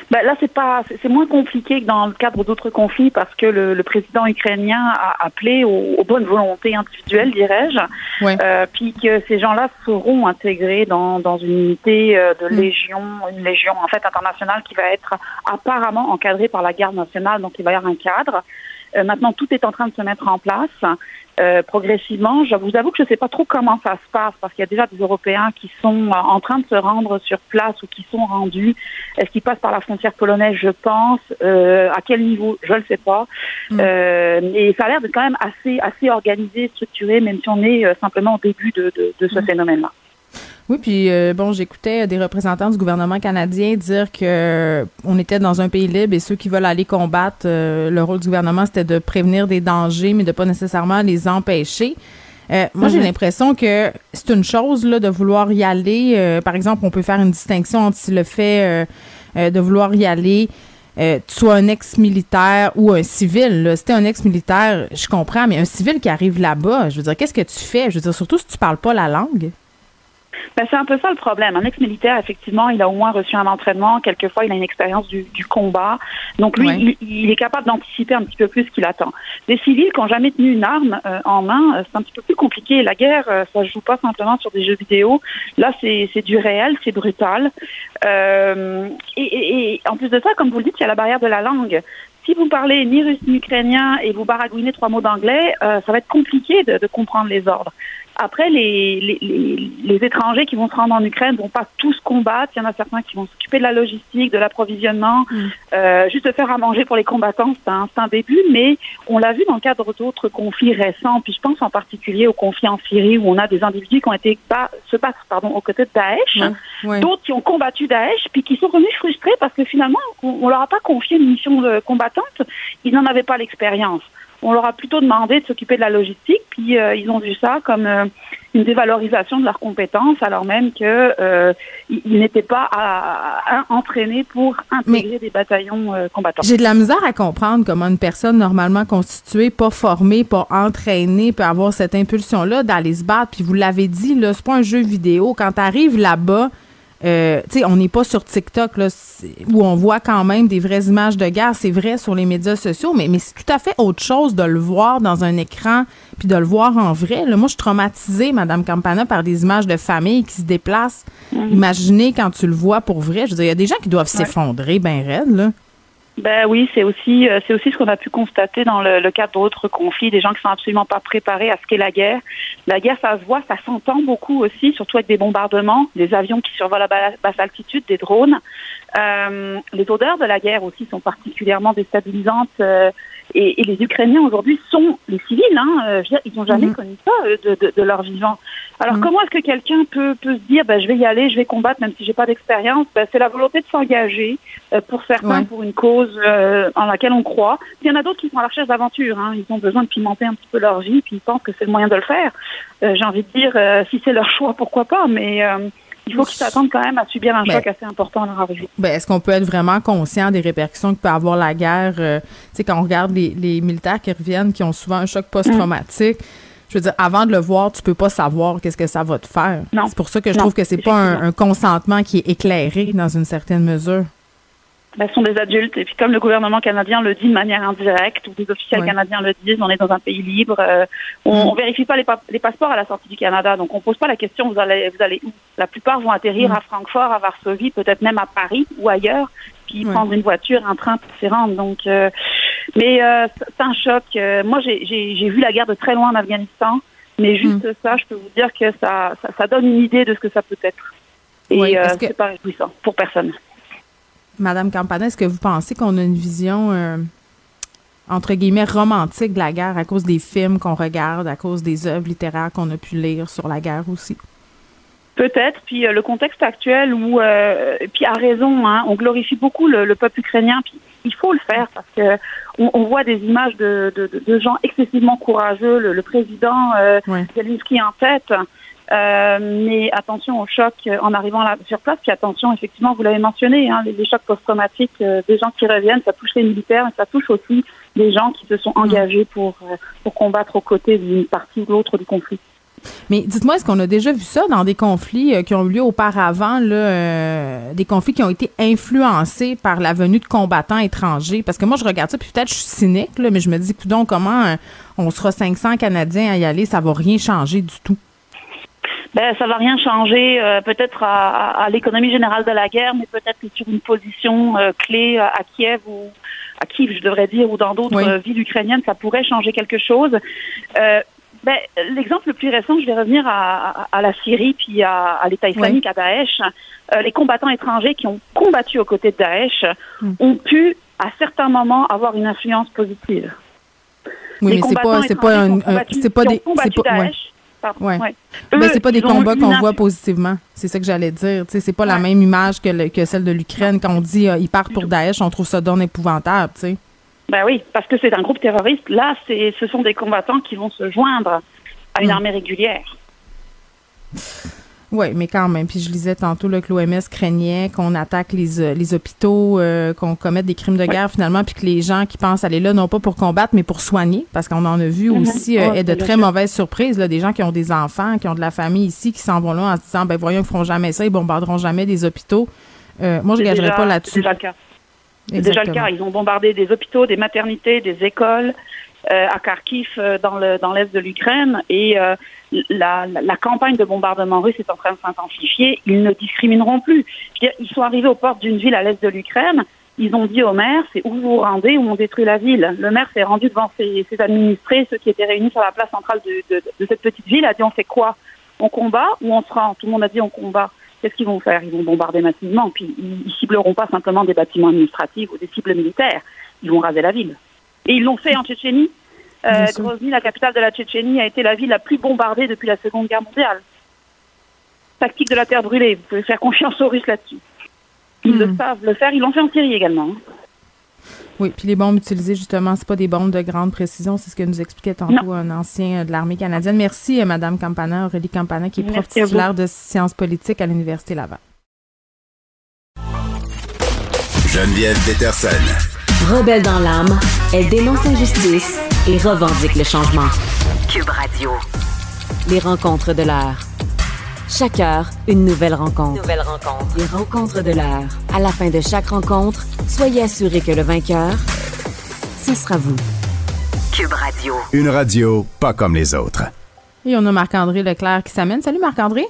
Ben là, c'est pas, c'est moins compliqué que dans le cadre d'autres conflits parce que le, président ukrainien a appelé aux, bonnes volontés individuelles, dirais-je, euh, puis que ces gens-là seront intégrés dans, dans une unité de mm. légion, une légion en fait internationale qui va être apparemment encadrée par la garde nationale, donc il va y avoir un cadre. Euh, maintenant, tout est en train de se mettre en place. Euh, progressivement. Je vous avoue que je ne sais pas trop comment ça se passe parce qu'il y a déjà des Européens qui sont euh, en train de se rendre sur place ou qui sont rendus. Est-ce qu'ils passent par la frontière polonaise? Je pense. à quel niveau? Je ne le sais pas. Mm. mais ça a l'air d'être quand même assez assez organisé, structuré, même si on est simplement au début de, de, ce mm. phénomène-là. Oui, puis euh, bon, j'écoutais des représentants du gouvernement canadien dire que euh, on était dans un pays libre et ceux qui veulent aller combattre, euh, le rôle du gouvernement, c'était de prévenir des dangers, mais de pas nécessairement les empêcher. moi, j'ai mhm. l'impression que c'est une chose là de vouloir y aller. par exemple, on peut faire une distinction entre le fait de vouloir y aller. tu sois un ex-militaire ou un civil. Là. Si t'es un ex-militaire, je comprends, mais un civil qui arrive là-bas, je veux dire, qu'est-ce que tu fais? Je veux dire, surtout si tu parles pas la langue. Ben, c'est un peu ça le problème. Un ex-militaire, effectivement, il a au moins reçu un entraînement. Quelquefois, il a une expérience du, du combat. Donc, lui, il, est capable d'anticiper un petit peu plus ce qu'il attend. Des civils qui n'ont jamais tenu une arme euh, en main, euh, c'est un petit peu plus compliqué. La guerre, euh, ça se joue pas simplement sur des jeux vidéo. Là, c'est du réel, c'est brutal. Euh, et, et, et, en plus de ça, comme vous le dites, il y a la barrière de la langue si vous parlez ni russe ni ukrainien et vous baragouinez trois mots d'anglais, ça va être compliqué de, de, comprendre les ordres. Après, les, les, les, étrangers qui vont se rendre en Ukraine vont pas tous combattre. Il y en a certains qui vont s'occuper de la logistique, de l'approvisionnement, mm. euh, juste faire à manger pour les combattants, c'est un, un, début. Mais on l'a vu dans le cadre d'autres conflits récents. Puis je pense en particulier au conflit en Syrie où on a des individus qui ont été se battre pardon aux côtés de Daesh, d'autres qui ont combattu Daesh, puis qui sont revenus frustrés parce que finalement on, on leur a pas confié une mission de combattante. Ils n'en avaient pas l'expérience on leur a plutôt demandé de s'occuper de la logistique, puis euh, ils ont vu ça comme euh, une dévalorisation de leurs compétences, alors même que euh, ils, n'étaient pas à, entraînés pour intégrer des bataillons combattants. J'ai de la misère à comprendre comment une personne normalement constituée, pas formée, pas entraînée, peut avoir cette impulsion-là d'aller se battre. Puis vous l'avez dit, là, c'est pas un jeu vidéo. Quand tu arrives là-bas, euh, tu sais, on n'est pas sur TikTok là, où on voit quand même des vraies images de guerre. C'est vrai sur les médias sociaux, mais, mais c'est tout à fait autre chose de le voir dans un écran puis de le voir en vrai. Là, moi, je suis traumatisée, Madame Campana, par des images de famille qui se déplacent. Imaginez quand tu le vois pour vrai. Je veux dire, il y a des gens qui doivent s'effondrer ben raide, là. Ben oui, c'est aussi euh, c'est aussi ce qu'on a pu constater dans le, le cadre d'autres conflits, des gens qui sont absolument pas préparés à ce qu'est la guerre. La guerre, ça se voit, ça s'entend beaucoup aussi, surtout avec des bombardements, des avions qui survolent à basse altitude, des drones. Euh, les odeurs de la guerre aussi sont particulièrement déstabilisantes. Euh, et, et, les Ukrainiens aujourd'hui sont les civils. Hein, euh, ils n'ont jamais mhm. connu ça de, de, de, leur vivant. Alors mhm. comment est-ce que quelqu'un peut, peut se dire, ben, je vais y aller, je vais combattre, même si j'ai pas d'expérience ben, C'est la volonté de s'engager euh, pour certains pour une cause euh, en laquelle on croit. il y en a d'autres qui sont à la recherche d'aventure. Hein. Ils ont besoin de pimenter un petit peu leur vie, puis ils pensent que c'est le moyen de le faire. j'ai envie de dire, si c'est leur choix, pourquoi pas Mais il faut qu'ils s'attendent quand même à subir un ben, choc assez important dans leur vie. Ben, est-ce qu'on peut être vraiment conscient des répercussions que peut avoir la guerre? Euh, tu sais, quand on regarde les, militaires qui reviennent, qui ont souvent un choc post-traumatique, je veux dire, avant de le voir, tu peux pas savoir qu'est-ce que ça va te faire. C'est pour ça que je trouve que c'est pas un, consentement qui est éclairé dans une certaine mesure ben, sont des adultes. Et puis comme le gouvernement canadien le dit de manière indirecte, ou des officiels canadiens le disent, on est dans un pays libre. Euh, on, mm. vérifie pas les, les, passeports à la sortie du Canada, donc on pose pas la question vous allez vous allez où? La plupart vont atterrir mm. à Francfort, à Varsovie, peut-être même à Paris ou ailleurs, puis prendre une voiture, un train pour s'y rendre. Donc, euh, mais euh, c'est un choc. moi, j'ai vu la guerre de très loin en Afghanistan, mais juste mm. ça, je peux vous dire que ça, ça, ça, donne une idée de ce que ça peut être. Et c'est pas réjouissant pour personne. Madame Campana, est-ce que vous pensez qu'on a une vision, euh, entre guillemets, romantique de la guerre à cause des films qu'on regarde, à cause des œuvres littéraires qu'on a pu lire sur la guerre aussi? Peut-être, puis euh, le contexte actuel où, euh, puis à raison, hein, on glorifie beaucoup le, peuple ukrainien, puis il faut le faire parce que on, voit des images de, gens excessivement courageux, le, président Zelensky en tête, euh, mais attention au choc en arrivant là, sur place. Puis attention, effectivement, vous l'avez mentionné, hein, les, chocs post-traumatiques euh, des gens qui reviennent, ça touche les militaires, mais ça touche aussi des gens qui se sont engagés pour, euh, pour combattre aux côtés d'une partie ou l'autre du conflit. Mais dites-moi, est-ce qu'on a déjà vu ça dans des conflits qui ont eu lieu auparavant, là, des conflits qui ont été influencés par la venue de combattants étrangers? Parce que moi, je regarde ça, puis peut-être je suis cynique, là, mais je me dis, donc comment on sera 500 Canadiens à y aller, ça va rien changer du tout. Ben, ça va rien changer, euh, peut-être à, à, l'économie générale de la guerre, mais peut-être sur une position euh, clé à Kiev ou à Kiev, je devrais dire, ou dans d'autres villes ukrainiennes, ça pourrait changer quelque chose. Euh, ben, L'exemple le plus récent, je vais revenir à, à la Syrie puis à, à l'État islamique, à Daesh. les combattants étrangers qui ont combattu aux côtés de Daesh hmm. ont pu, à certains moments, avoir une influence positive. Oui, mais c'est pas, c'est pas, un, c'est pas des, c'est pas, Ouais. Ouais. Ben, c'est pas des combats qu'on voit positivement. C'est ça que j'allais dire. C'est pas la même image que, que celle de l'Ukraine. Quand on dit euh, ils partent pour Daesh, on trouve ça donne épouvantable. sais. Ben oui, parce que c'est un groupe terroriste. Là, ce sont des combattants qui vont se joindre à une mm. armée régulière. Oui, mais quand même. Puis je lisais tantôt là, que l'OMS craignait qu'on attaque les, euh, les hôpitaux, euh, qu'on commette des crimes de guerre finalement, puis que les gens qui pensent aller là, non pas pour combattre, mais pour soigner, parce qu'on en a vu mhm. aussi euh, de très mauvaises surprises, là, des gens qui ont des enfants, qui ont de la famille ici, qui s'en vont là en se disant, ben voyons, ils feront jamais ça, ils bombarderont jamais des hôpitaux. moi, je ne gagerais pas là-dessus. C'est déjà le cas. C'est déjà le cas. Ils ont bombardé des hôpitaux, des maternités, des écoles. À Kharkiv dans le dans l'est de l'Ukraine et la, la, campagne de bombardement russe est en train de s'intensifier, ils ne discrimineront plus. Ils sont arrivés aux portes d'une ville à l'est de l'Ukraine, ils ont dit au maire, c'est où vous vous rendez, où on détruit la ville. Le maire s'est rendu devant ses, ses, administrés, ceux qui étaient réunis sur la place centrale de, de, de, cette petite ville, a dit on fait quoi? On combat ou on se rend? Tout le monde a dit on combat. Qu'est-ce qu'ils vont faire? Ils vont bombarder massivement, puis ils cibleront pas simplement des bâtiments administratifs ou des cibles militaires, ils vont raser la ville. Et ils l'ont fait en Tchétchénie, euh, Grozny, la capitale de la Tchétchénie, a été la ville la plus bombardée depuis la Seconde Guerre mondiale. Tactique de la terre brûlée, vous pouvez faire confiance aux Russes là-dessus. Ils le hmm. savent le faire, ils l'ont fait en Syrie également. Oui, puis les bombes utilisées, justement, c'est pas des bombes de grande précision, c'est ce que nous expliquait tantôt un ancien de l'armée canadienne. Merci, Madame Campana, Aurélie Campana, qui est prof titulaire de sciences politiques à l'Université Laval. Geneviève Peterson. Rebelle dans l'âme, elle dénonce l'injustice et revendique le changement. Cube Radio. Les rencontres de l'heure. Chaque heure, une nouvelle rencontre. Nouvelle rencontre. Les rencontres de l'heure. À la fin de chaque rencontre, soyez assurés que le vainqueur, ce sera vous. Cube Radio. Une radio pas comme les autres. Et on a Marc-André Leclerc qui s'amène. Salut Marc-André.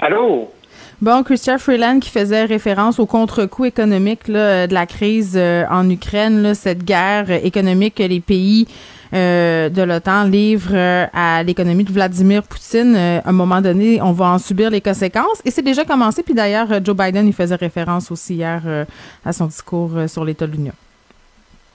Allô? Bon, Christian Freeland qui faisait référence au contre-coup économique là, de la crise euh, en Ukraine, cette guerre économique que les pays euh, de l'OTAN livrent euh, à l'économie de Vladimir Poutine. à un moment donné, on va en subir les conséquences. Et c'est déjà commencé. Puis d'ailleurs, Joe Biden, il faisait référence aussi hier à son discours sur l'État de l'Union.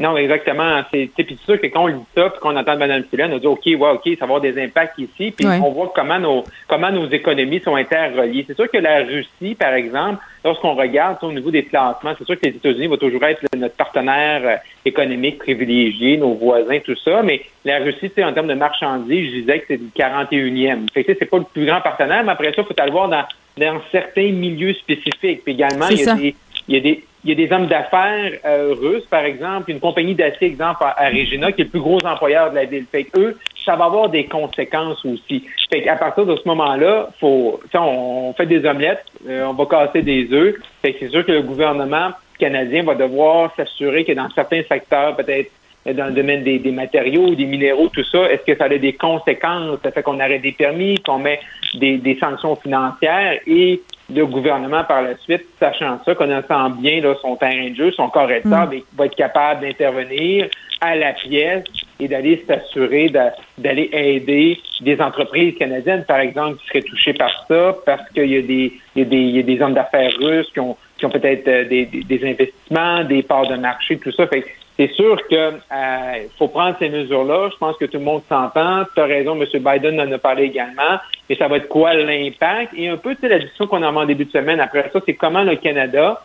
Non, exactement. C'est sûr que quand on lit ça, puis qu'on entend Mme Fulène, on dit OK, ouais, OK, ça va avoir des impacts ici, puis on voit comment nos comment nos économies sont interreliées. C'est sûr que la Russie, par exemple, lorsqu'on regarde au niveau des placements, c'est sûr que les États-Unis vont toujours être notre partenaire euh, économique privilégié, nos voisins, tout ça, mais la Russie, en termes de marchandises, je disais que c'est le 41e. Fait que c'est pas le plus grand partenaire, mais après ça, il faut aller voir dans, dans certains milieux spécifiques. Puis également, il y a des il y a des il y a des hommes d'affaires euh, russes, par exemple, une compagnie d'acier, exemple, à, Regina, qui est le plus gros employeur de la ville. Fait que eux, ça va avoir des conséquences aussi. Fait qu'à partir de ce moment-là, faut, on, fait des omelettes, euh, on va casser des œufs. Fait que c'est sûr que le gouvernement canadien va devoir s'assurer que dans certains secteurs, peut-être dans le domaine des, matériaux, des minéraux, tout ça, est-ce que ça a des conséquences? Ça fait qu'on arrête des permis, qu'on met des, des sanctions financières et le gouvernement par la suite, sachant ça, connaissant bien là, son terrain de jeu, son corps et mm. va être capable d'intervenir à la pièce et d'aller s'assurer d'aller aider des entreprises canadiennes, par exemple, qui seraient touchées par ça, parce qu'il y a des, il y a des, il y a des hommes d'affaires russes qui ont, qui ont peut-être euh, des, des, investissements, des parts de marché, tout ça. Fait c'est sûr que euh, faut prendre ces mesures-là. Je pense que tout le monde s'entend. Tu as raison, M. Biden en a parlé également. Et ça va être quoi l'impact? Et un peu, tu sais, la discussion qu'on a en début de semaine après ça, c'est comment le Canada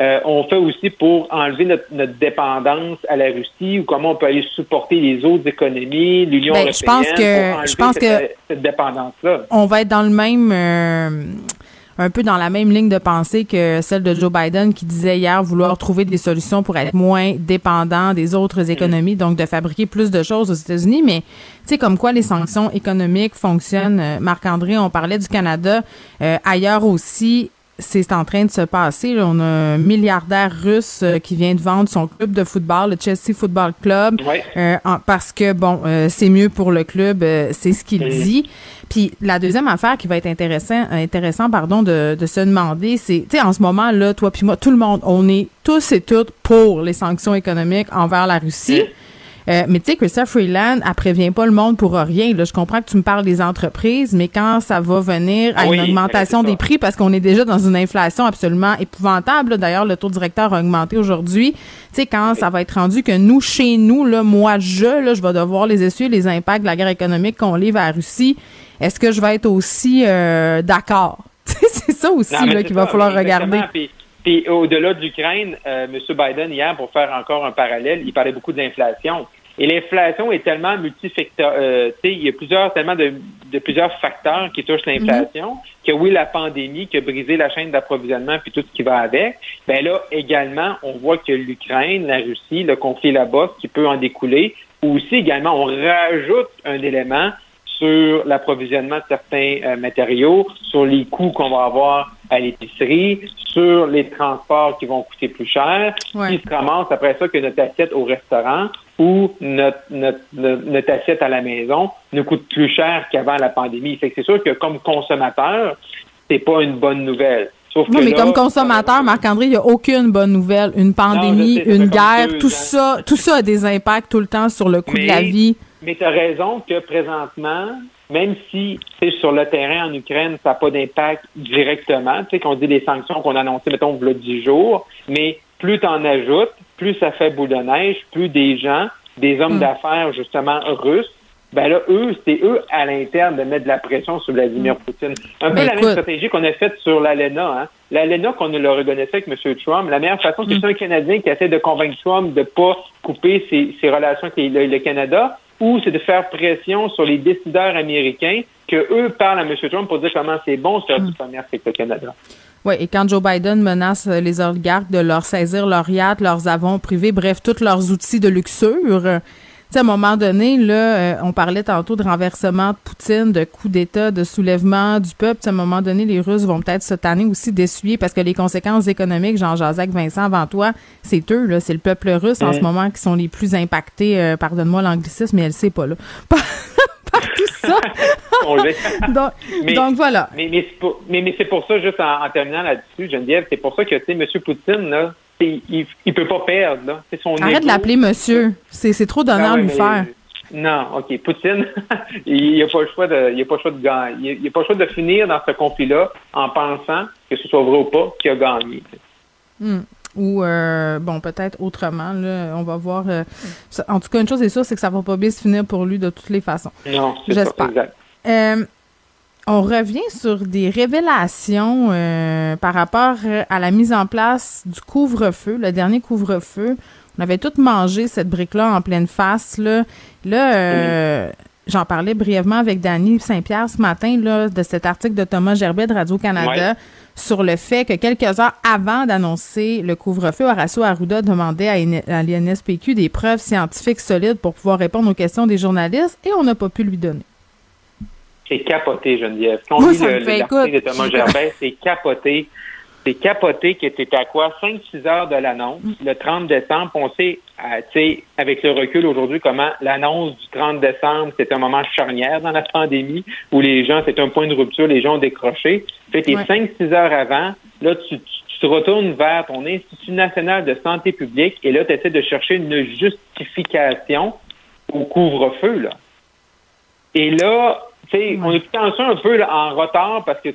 euh, on fait aussi pour enlever notre, dépendance à la Russie ou comment on peut aller supporter les autres économies, l'Union européenne je pense que, je pense que cette dépendance-là. On va être dans le même euh, un peu dans la même ligne de pensée que celle de Joe Biden qui disait hier vouloir trouver des solutions pour être moins dépendant des autres économies, donc de fabriquer plus de choses aux États-Unis. Mais tu sais, comme quoi les sanctions économiques fonctionnent. Euh, Marc-André, on parlait du Canada. Euh, ailleurs aussi, c'est en train de se passer. On a un milliardaire russe euh, qui vient de vendre son club de football, le Chelsea Football Club, parce que bon, c'est mieux pour le club, c'est ce qu'il dit. Puis la deuxième affaire qui va être intéressant, intéressant pardon, de, de se demander, c'est, tu sais, en ce moment là, toi puis moi, tout le monde, on est tous et toutes pour les sanctions économiques envers la Russie. Euh, mais tu sais, Christophe Freeland, elle prévient pas le monde pour rien. Là, je comprends que tu me parles des entreprises, mais quand ça va venir à une augmentation des prix, parce qu'on est déjà dans une inflation absolument épouvantable. D'ailleurs, le taux directeur a augmenté aujourd'hui. Tu sais, quand ça va être rendu que nous, chez nous, là, moi, je, là, je vais devoir les essuyer les impacts de la guerre économique qu'on livre à la Russie est-ce que je vais être aussi euh, d'accord? *laughs* c'est ça aussi qu'il va falloir regarder. Puis, au-delà de l'Ukraine, euh, M. Biden, hier, pour faire encore un parallèle, il parlait beaucoup de l'inflation. Et l'inflation est tellement multifacteur, euh, il y a plusieurs, tellement de, plusieurs facteurs qui touchent l'inflation, mm-hmm. que oui, la pandémie qui a brisé la chaîne d'approvisionnement puis tout ce qui va avec. Ben là, également, on voit que l'Ukraine, la Russie, le conflit là-bas, qui peut en découler. Ou aussi, également, on rajoute un élément, sur l'approvisionnement de certains euh, matériaux, sur les coûts qu'on va avoir à l'épicerie, sur les transports qui vont coûter plus cher, qui se ramasse après ça que notre assiette au restaurant ou notre, notre, assiette à la maison nous coûte plus cher qu'avant la pandémie. Fait que c'est sûr que comme consommateur, c'est pas une bonne nouvelle. non, mais comme consommateur, Marc-André, il n'y a aucune bonne nouvelle. Une pandémie, une guerre, tout ça, tout ça a des impacts tout le temps sur le coût de la vie. Mais tu as raison que présentement, même si sur le terrain en Ukraine, ça n'a pas d'impact directement, tu sais, qu'on dit les sanctions qu'on a annoncées, mettons, le 10 jours, mais plus tu en ajoutes, plus ça fait boule de neige, plus des gens, des hommes hmm. d'affaires, justement, russes, ben là, eux, c'est eux à l'interne de mettre de la pression sur Vladimir mm. Poutine. Un peu ben, la même stratégie qu'on a faite sur l'ALENA. Hein. L'ALENA, qu'on le reconnaissait avec M. Trump, la meilleure façon, c'est mm. un Canadien qui essaie de convaincre Trump de ne pas couper ses, relations avec le, Canada, ou c'est de faire pression sur les décideurs américains que eux parlent à M. Trump pour dire comment c'est bon de faire du commerce avec le Canada. Oui, et quand Joe Biden menace les oligarques de leur saisir leurs yachts, leurs avons privés, bref, tous leurs outils de luxure, à un moment donné, là, euh, on parlait tantôt de renversement de Poutine, de coup d'État, de soulèvement du peuple. à un moment donné, les Russes vont peut-être se tanner aussi d'essuyer parce que les conséquences économiques, Jean-Jacques Vincent, avant toi, c'est eux, là, c'est le peuple russe en ce moment qui sont les plus impactés. Euh, pardonne-moi l'anglicisme, mais elle sait pas, là. *laughs* Par, tout ça. *laughs* *laughs* donc, voilà. Mais, mais, c'est pour, ça, juste en, terminant là-dessus, Geneviève, c'est pour ça que, tu sais, M. Poutine, là, il, ne peut pas perdre. Là. Son Arrête de l'appeler monsieur. C'est trop d'honneur ben lui faire. Non, OK. Poutine, *laughs* il n'a pas le choix de, il a pas le choix de gagner. Il n'a pas le choix de finir dans ce conflit-là en pensant que ce soit vrai ou pas qu'il a gagné. Hmm. Ou euh, bon, peut-être autrement. Là, on va voir. Euh, en tout cas, une chose est sûre, c'est que ça va pas bien se finir pour lui de toutes les façons. Non, j'espère. Euh, on revient sur des révélations euh, par rapport euh, à la mise en place du couvre-feu, le dernier couvre-feu. On avait tout mangé cette brique-là en pleine face. Là, là euh, j'en parlais brièvement avec Dany Saint-Pierre ce matin là, de cet article de Thomas Gerbet de Radio-Canada sur le fait que quelques heures avant d'annoncer le couvre-feu, Horacio Arruda demandait à l'INSPQ des preuves scientifiques solides pour pouvoir répondre aux questions des journalistes et on n'a pas pu lui donner. C'est capoté, Geneviève. Quand on lit l'article de Thomas Gerbet, *laughs* c'est capoté. C'est capoté qui était à quoi? 5-6 heures de l'annonce, mm. le 30 décembre. On sait, euh, tu sais, avec le recul aujourd'hui, comment l'annonce du 30 décembre, c'est un moment charnière dans la pandémie où les gens, c'est un point de rupture, les gens ont décroché. Fait que 5-6 heures avant, là, tu, tu, te retournes vers ton Institut national de santé publique et là, tu essaies de chercher une justification au couvre-feu, là. Et là, on est tout le temps un peu en retard parce que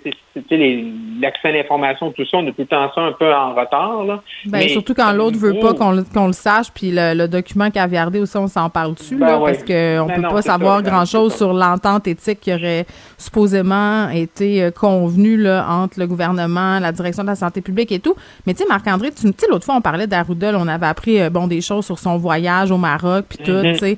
l'accès à l'information, tout ça, on est tout le temps un peu en retard. Là. Ben, surtout quand l'autre veut pas qu'on le, sache, puis le, document caviardé aussi, on s'en parle dessus, ben parce qu'on ben peut pas savoir grand-chose sur l'entente éthique qui aurait supposément été euh, convenue là, entre le gouvernement, la direction de la santé publique et tout. Mais tu sais, Marc-André, tu sais, l'autre fois, on parlait d'Arruda, on avait appris euh, bon des choses sur son voyage au Maroc, puis tout, mm-hmm. tu sais.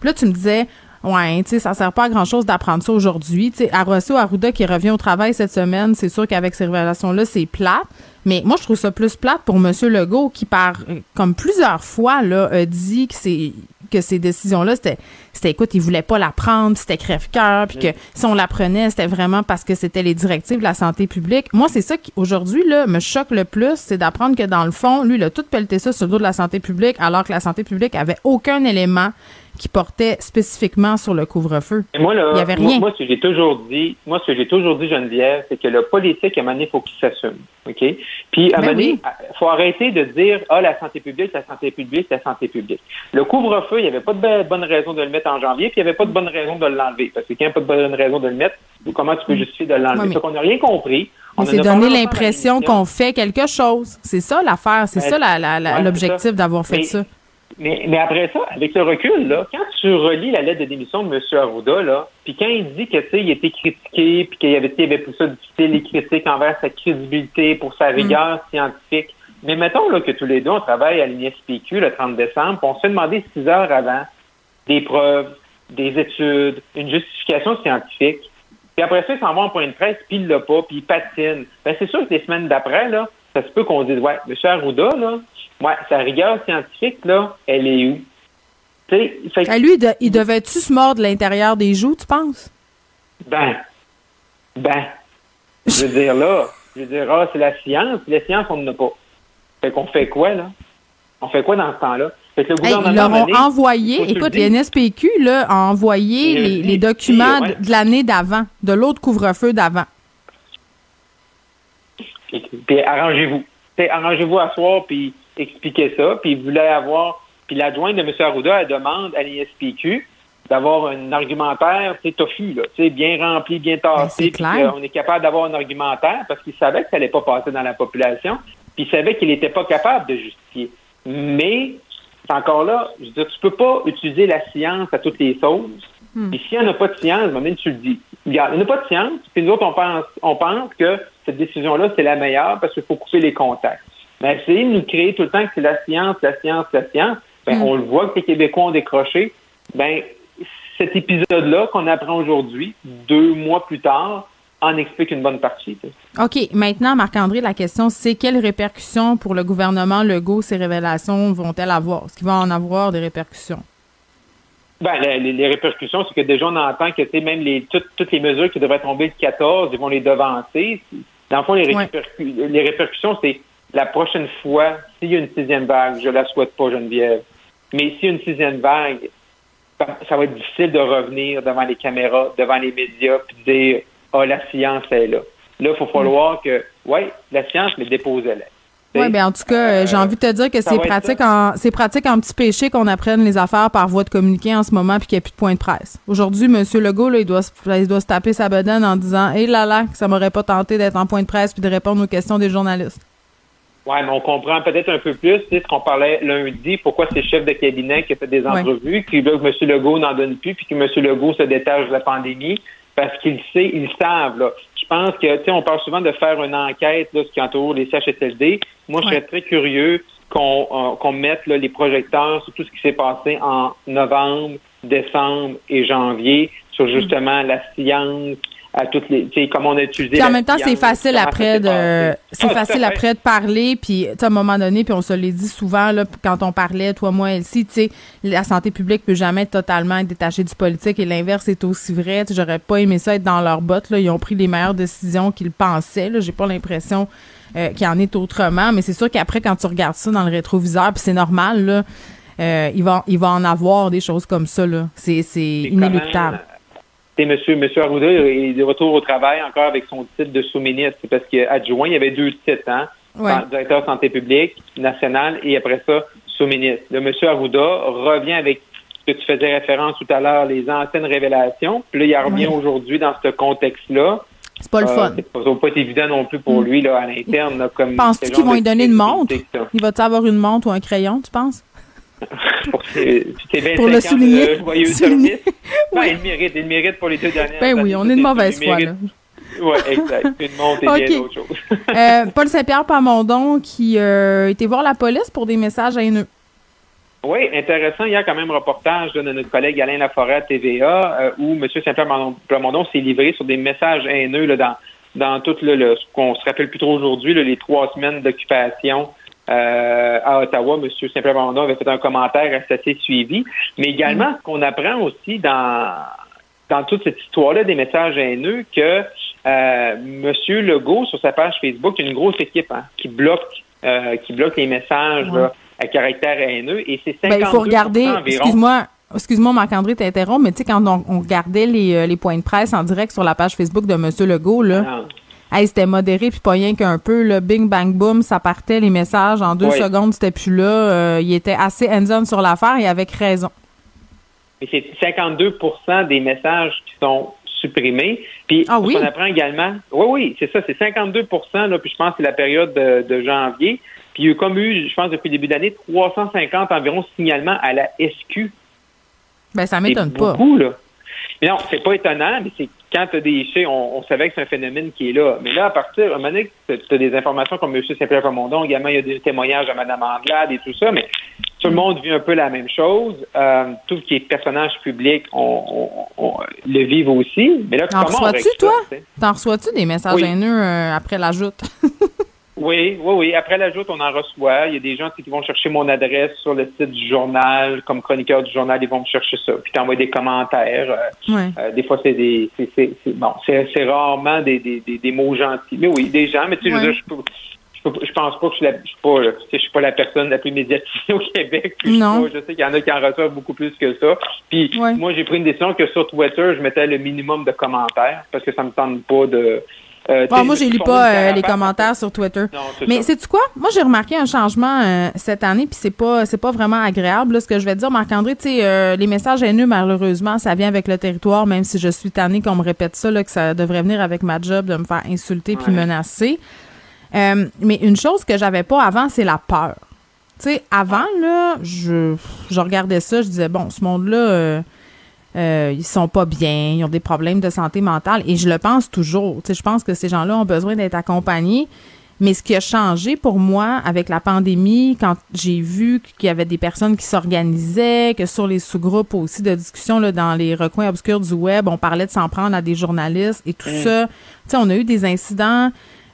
Puis là, tu me disais, Ouais, tu sais, ça sert pas à grand-chose d'apprendre ça aujourd'hui. Tu sais, Arruda qui revient au travail cette semaine, c'est sûr qu'avec ces révélations-là, c'est plate. Mais moi, je trouve ça plus plate pour M. Legault qui, par comme plusieurs fois, là, a dit que c'est que ces décisions-là, c'était, c'était, écoute, il voulait pas la prendre, c'était crève-cœur, puis que si on la prenait, c'était vraiment parce que c'était les directives de la santé publique. Moi, c'est ça qui, aujourd'hui, là, me choque le plus, c'est d'apprendre que, dans le fond, lui, il a tout pelleté ça sur le dos de la santé publique, alors que la santé publique avait aucun élément qui portait spécifiquement sur le couvre-feu. Moi, là, Il y avait rien. Moi, ce que j'ai toujours dit, moi, ce que j'ai toujours dit, Geneviève, c'est que le politique, à un moment donné, il faut qu'il s'assume. OK? Puis, à un ben moment donné, il faut arrêter de dire, ah, la santé publique, la santé publique, la santé publique. Le couvre-feu, il n'y avait pas de bonne raison de le mettre en janvier, puis il n'y avait pas de bonne raison de l'enlever. Parce que quand il n'y a pas de bonne raison de le mettre, comment tu peux justifier de l'enlever? Ouais, qu'on n'a rien compris. On s'est donné l'impression qu'on fait quelque chose. C'est ça l'affaire. C'est ben, ça l'objectif d'avoir fait ça. Mais, mais après ça, avec le recul, là, quand tu relis la lettre de démission de M. Arruda, là, puis quand il dit que il était critiqué, puis qu'il avait, avait plus ça difficile, les critiques envers sa crédibilité, pour sa rigueur mm. scientifique. Mais mettons là, que tous les deux, on travaille à l'INSPQ le 30 décembre, puis on se fait demander six heures avant des preuves, des études, une justification scientifique. Puis après ça, il s'en va en point de presse, puis il l'a pas, puis il patine. Ben, c'est sûr que les semaines d'après, là, ça se peut qu'on dise, ouais, M. Arruda, là, Ouais, sa rigueur scientifique, là, elle est où? Fait... À lui, il devait-tu se mordre l'intérieur des joues, tu penses? Ben, ben, je veux dire, là, je veux dire, ah, c'est la science. La science, on n'en a pas. Fait qu'on fait quoi, là? On fait quoi dans ce temps-là? Fait que le gouvernement. ils leur ont envoyé, écoute, les NSPQ, là, a envoyé les, documents de l'année d'avant, de l'autre couvre-feu d'avant. Puis arrangez-vous. Arrangez-vous à soir, puis expliquer ça, puis il voulait avoir, puis l'adjointe de M. Arruda, elle demande à l'ISPQ d'avoir un argumentaire, c'est tofu, là, bien rempli, bien tassé, puis on est capable d'avoir un argumentaire parce qu'il savait que ça n'allait pas passer dans la population, puis il savait qu'il n'était pas capable de justifier. Mais, c'est encore là, je veux dire, tu peux pas utiliser la science à toutes les sauces, Hmm. Et s'il n'y en a pas de science, ben, tu le dis. il n'y en a pas de science, puis nous autres, on pense, on pense que cette décision-là, c'est la meilleure parce qu'il faut couper les contacts. Mais essayer de nous créer tout le temps que c'est la science, la science, la science, ben, hmm. on le voit que les Québécois ont décroché. Ben, cet épisode-là qu'on apprend aujourd'hui, deux mois plus tard, en explique une bonne partie. OK. Maintenant, Marc-André, la question, c'est quelles répercussions pour le gouvernement Legault ces révélations vont-elles avoir? Est-ce qu'il va en avoir des répercussions? Ben, les, répercussions, c'est que déjà, on entend que même les, toutes, les mesures qui devraient tomber le 14, ils vont les devancer. Dans le fond, les, les répercussions, c'est la prochaine fois, s'il y a une sixième vague, je la souhaite pas, Geneviève, mais s'il y a une sixième vague, ça va être difficile de revenir devant les caméras, devant les médias, puis dire Ah, la science est là. Là, il faut falloir que, oui, la science, mais déposez-la. Oui, bien en tout cas, euh, j'ai envie de te dire que c'est pratique en c'est pratique en petit péché qu'on apprenne les affaires par voie de communiqué en ce moment puis qu'il n'y a plus de point de presse. Aujourd'hui, M. Legault, là, il doit, il doit se taper sa bedaine en disant Hé là là, que ça m'aurait pas tenté d'être en point de presse puis de répondre aux questions des journalistes. Oui, mais on comprend peut-être un peu plus tu sais, ce qu'on parlait lundi, pourquoi c'est chef de cabinet qui a fait des entrevues, veut que M. Legault n'en donne plus, puis que M. Legault se détache de la pandémie, parce qu'il sait, ils savent. Là. Je pense que, tu sais, on parle souvent de faire une enquête, là, ce qui entoure les CHSLD. Moi, je serais très curieux qu'on euh, qu'on mette là, les projecteurs sur tout ce qui s'est passé en novembre, décembre et janvier sur justement la science, à toutes les, tu sais, comment on a utilisé. en même temps, c'est facile après de, c'est facile après de parler, puis à un moment donné, puis on se l'est dit souvent là, quand on parlait, toi, moi, Elsie, tu sais, la santé publique peut jamais être totalement détachée du politique, et l'inverse est aussi vrai. J'aurais pas aimé ça être dans leurs bottes. Là, ils ont pris les meilleures décisions qu'ils pensaient. Là, j'ai pas l'impression euh, qu'il en est autrement, mais c'est sûr qu'après, quand tu regardes ça dans le rétroviseur, puis c'est normal là. Euh, il va il va en avoir des choses comme ça là. C'est c'est inéluctable monsieur, monsieur Arruda est de retour au travail encore avec son titre de sous-ministre parce qu'adjoint, il y avait deux titres, hein? Directeur santé publique national et après ça, sous-ministre. Le monsieur Arruda revient avec ce que tu faisais référence tout à l'heure, les anciennes révélations. Puis là, il revient aujourd'hui dans ce contexte-là. C'est pas le fun. Euh, ça va pas évident non plus pour mm. lui là, à l'interne. Penses-tu qu'ils vont lui donner une montre? Il va-tu avoir une montre ou un crayon, tu penses? *laughs* pour, pour le souligner. joyeux. *laughs* Ben, il mérite, il mérite pour les deux dernières Ben oui, on est de mauvaise foi, là. *laughs* Oui, exact. Une montre et bien d'autres choses. euh, Paul Saint-Pierre Pamondon qui euh, était voir la police pour des messages haineux. Oui, intéressant. Il y a quand même un reportage de notre collègue Alain Laforêt à TVA euh, où M. Saint-Pierre Plamondon s'est livré sur des messages haineux là, dans, dans tout le, ce qu'on se rappelle plus trop aujourd'hui, les trois semaines d'occupation euh, à Ottawa, M. Simplement avait fait un commentaire assez suivi. Mais également, ce qu'on apprend aussi dans, dans toute cette histoire-là des messages haineux, que euh, M. Legault, sur sa page Facebook, il y a une grosse équipe hein, qui bloque euh, qui bloque les messages à caractère haineux. Et c'est 52 ben, Il faut regarder, excuse-moi, Excuse-moi, Marc-André, t'interromps, mais tu sais, quand on, regardait les, euh, les, points de presse en direct sur la page Facebook de M. Legault, là, ah. Hey, c'était modéré puis pas rien qu'un peu le bing bang boom, ça partait les messages en deux secondes, c'était plus là. Euh, il était assez hands-on sur l'affaire et avec raison. Mais c'est 52% des messages qui sont supprimés. Puis ah oui? on apprend également. Oui, oui, c'est ça, c'est 52 là, puis je pense que c'est la période de, janvier. Puis il y a eu comme eu, je pense, depuis le début d'année, 350 environ signalements à la SQ. Ben, ça m'étonne pas. Beaucoup, là. Mais non, c'est pas étonnant, mais c'est quand tu as des faits, on, savait que c'est un phénomène qui est là. Mais là, à partir, à un moment donné, tu as des informations comme M. Saint-Pierre Comondon, également, il y a des témoignages à Mme Anglade et tout ça, mais tout le monde vit un peu la même chose. Euh, tout ce qui est personnage public, on, le vit aussi. Mais là, T'en reçois-tu, toi? T'en reçois-tu des messages haineux euh, après la joute? *laughs* Oui, oui, oui. Après l'ajout, on en reçoit. Il y a des gens qui vont chercher mon adresse sur le site du journal, comme chroniqueur du journal, ils vont me chercher ça. Puis t'envoies des commentaires. Euh, euh, des fois, c'est des, c'est, bon, c'est, rarement des, des, des, mots gentils. Mais oui, des gens. Mais tu sais, je, je, pense pas que je suis, la, je suis pas, je suis pas la personne la plus médiatisée *laughs* au Québec. non. Je, sais qu'il y en a qui en reçoivent beaucoup plus que ça. Puis moi, j'ai pris une décision que sur Twitter, je mettais le minimum de commentaires parce que ça me tente pas de euh, moi, je lis pas euh, les commentaires sur Twitter. Mais c'est tu quoi? Moi, j'ai remarqué un changement euh, cette année, puis c'est pas c'est pas vraiment agréable. ce que je vais dire, Marc-André, tu sais, euh, les messages haineux, malheureusement, ça vient avec le territoire. Même si je suis tannée qu'on me répète ça, là, que ça devrait venir avec ma job de me faire insulter puis menacer. mais une chose que j'avais pas avant, c'est la peur. Tu sais, avant là, je je regardais ça, je disais bon, ce monde-là euh, ils sont pas bien, ils ont des problèmes de santé mentale et je le pense toujours. Tu sais, je pense que ces gens-là ont besoin d'être accompagnés. Mais ce qui a changé pour moi avec la pandémie, quand j'ai vu qu'il y avait des personnes qui s'organisaient, que sur les sous-groupes aussi de discussion là, dans les recoins obscurs du web, on parlait de s'en prendre à des journalistes et tout mm. ça. Tu sais, on a eu des incidents.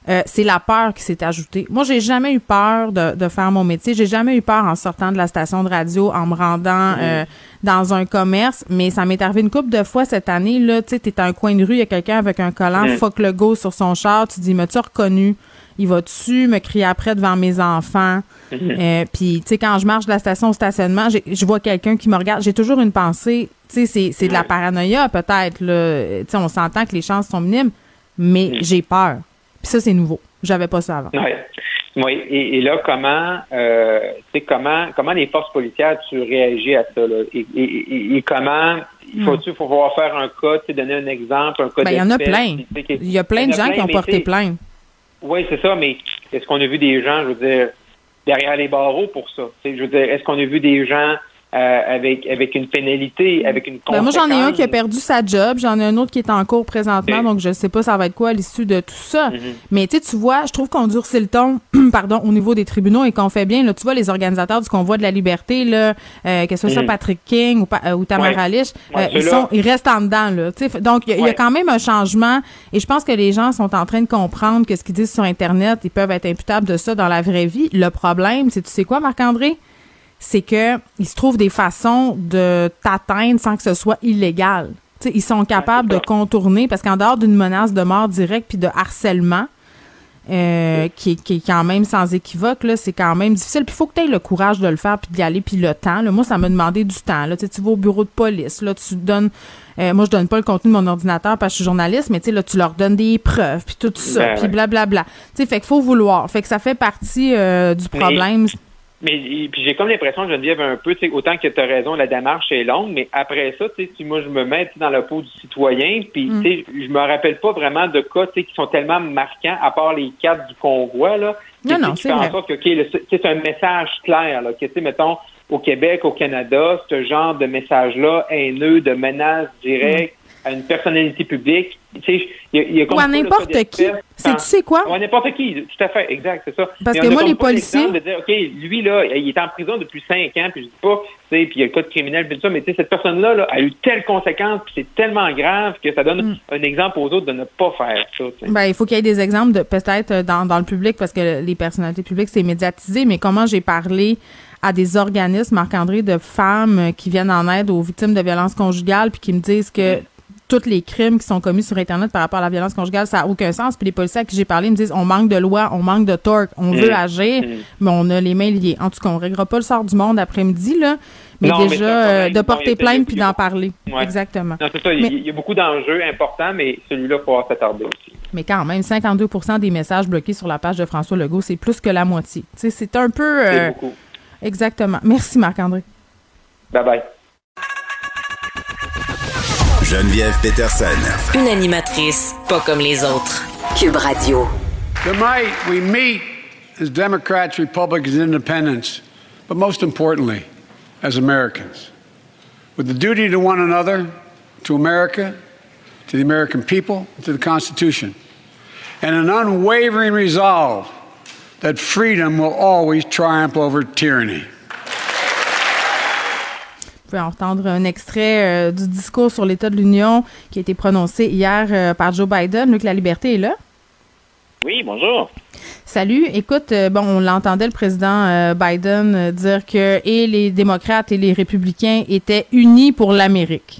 Euh, c'est la peur qui s'est ajoutée. Moi, j'ai jamais eu peur de, de faire mon métier. J'ai jamais eu peur en sortant de la station de radio, en me rendant euh, dans un commerce. Mais ça m'est arrivé une couple de fois cette année. Là, tu sais, t'es à un coin de rue, il y a quelqu'un avec un collant fuck le go sur son char. Tu dis, m'as-tu reconnu? il va-tu me crier après devant mes enfants? Mhm. Euh, puis, tu sais, quand je marche de la station au stationnement, je vois quelqu'un qui me regarde. J'ai toujours une pensée, tu sais, c'est de la paranoïa peut-être. Tu sais, on s'entend que les chances sont minimes, mais j'ai peur. Puis ça, c'est nouveau. J'avais pas ça avant. Oui, et, là, comment, euh, comment, comment les forces policières, tu réagis à ça, là? Et, comment, il faut-tu hmm. pouvoir faire un cas, tu donner un exemple, un cas ben, Il y en a plein. Il y a plein de gens qui ont porté plainte. Oui, c'est ça, mais est-ce qu'on a vu des gens, je veux dire, derrière les barreaux pour ça? Je veux dire, est-ce qu'on a vu des gens euh, avec, avec une pénalité, avec une ben, moi, j'en ai un qui a perdu sa job. J'en ai un autre qui est en cours présentement, donc je sais pas ça va être quoi à l'issue de tout ça. Mm-hmm. Mais tu tu vois, je trouve qu'on durcit le ton, *clears throat* pardon, au niveau des tribunaux et qu'on fait bien. Là, tu vois, les organisateurs du convoi de la liberté, là, euh, que ce soit mm-hmm. Patrick King ou, euh, ou Tamara Lich, euh, ils sont, ils restent en dedans. Là, donc, il y, a quand même un changement et je pense que les gens sont en train de comprendre que ce qu'ils disent sur Internet, ils peuvent être imputables de ça dans la vraie vie. Le problème, c'est, tu sais quoi, Marc-André? C'est que il se trouve des façons de t'atteindre sans que ce soit illégal. ils sont capables de contourner parce qu'en dehors d'une menace de mort directe puis de harcèlement, euh, qui, qui, est quand même sans équivoque, là, c'est quand même difficile. Puis il faut que tu aies le courage de le faire puis d'y aller puis le temps. Là. Moi, ça m'a demandé du temps. Là. Tu, vas au bureau de police, là, tu donnes. Euh, moi, je donne pas le contenu de mon ordinateur parce que je suis journaliste, mais tu sais, là, tu leur donnes des preuves puis tout ça, ben puis blablabla. Tu sais, fait qu'il faut vouloir. Fait que ça fait partie euh, du problème. Mais puis j'ai comme l'impression, Geneviève, un peu, autant que tu as raison, la démarche est longue, mais après ça, si moi je me mets dans la peau du citoyen, puis mm. je me rappelle pas vraiment de cas qui sont tellement marquants, à part les quatre du convoi, là. Non, non, c'est vrai. que, c'est un message clair, là, que, mettons, au Québec, au Canada, ce genre de message-là, haineux, de menace directe, à une personnalité publique. Tu sais, il y a, Ou à n'importe qui. C'est, tu sais quoi? Ou à n'importe qui, tout à fait, exact, c'est ça. Parce que moi, les policiers. De dire, OK, lui, là, il est en prison depuis cinq ans, puis je dis pas, tu sais, puis il y a le code criminel, puis tout ça, mais tu sais, cette personne-là là, a eu telle conséquence, puis c'est tellement grave que ça donne mm. un exemple aux autres de ne pas faire ça. Ben, il faut qu'il y ait des exemples, de peut-être dans, dans le public, parce que les personnalités publiques, c'est médiatisé, mais comment j'ai parlé à des organismes, Marc-André, de femmes qui viennent en aide aux victimes de violences conjugales, puis qui me disent que tous les crimes qui sont commis sur Internet par rapport à la violence conjugale, ça n'a aucun sens. Puis les policiers à qui j'ai parlé me disent on manque de loi, on manque de torque, on veut mm. agir, mm. mais on a les mains liées. En tout cas, on ne réglera pas le sort du monde après-midi, là. Mais déjà, euh, de porter plainte puis d'en parler. Exactement. c'est ça. il y a beaucoup d'enjeux importants, mais celui-là, il faut s'attarder aussi. Mais quand même, 52% des messages bloqués sur la page de François Legault, c'est plus que la moitié. c'est un peu. Euh, beaucoup. Exactement. Merci, Marc-André. Bye bye. Geneviève Peterson. Une animatrice pas comme les autres. Cube Radio. Tonight, we meet as Democrats, Republicans, and Independents, but most importantly, as Americans, with the duty to one another, to America, to the American people, to the Constitution, and an unwavering resolve that freedom will always triumph over tyranny. Entendre un extrait euh, du discours sur l'état de l'Union qui a été prononcé hier euh, par Joe Biden. Luc, la liberté est là. Oui, bonjour. Salut. Écoute, euh, bon, on l'entendait le président Biden dire que et les démocrates et les républicains étaient unis pour l'Amérique.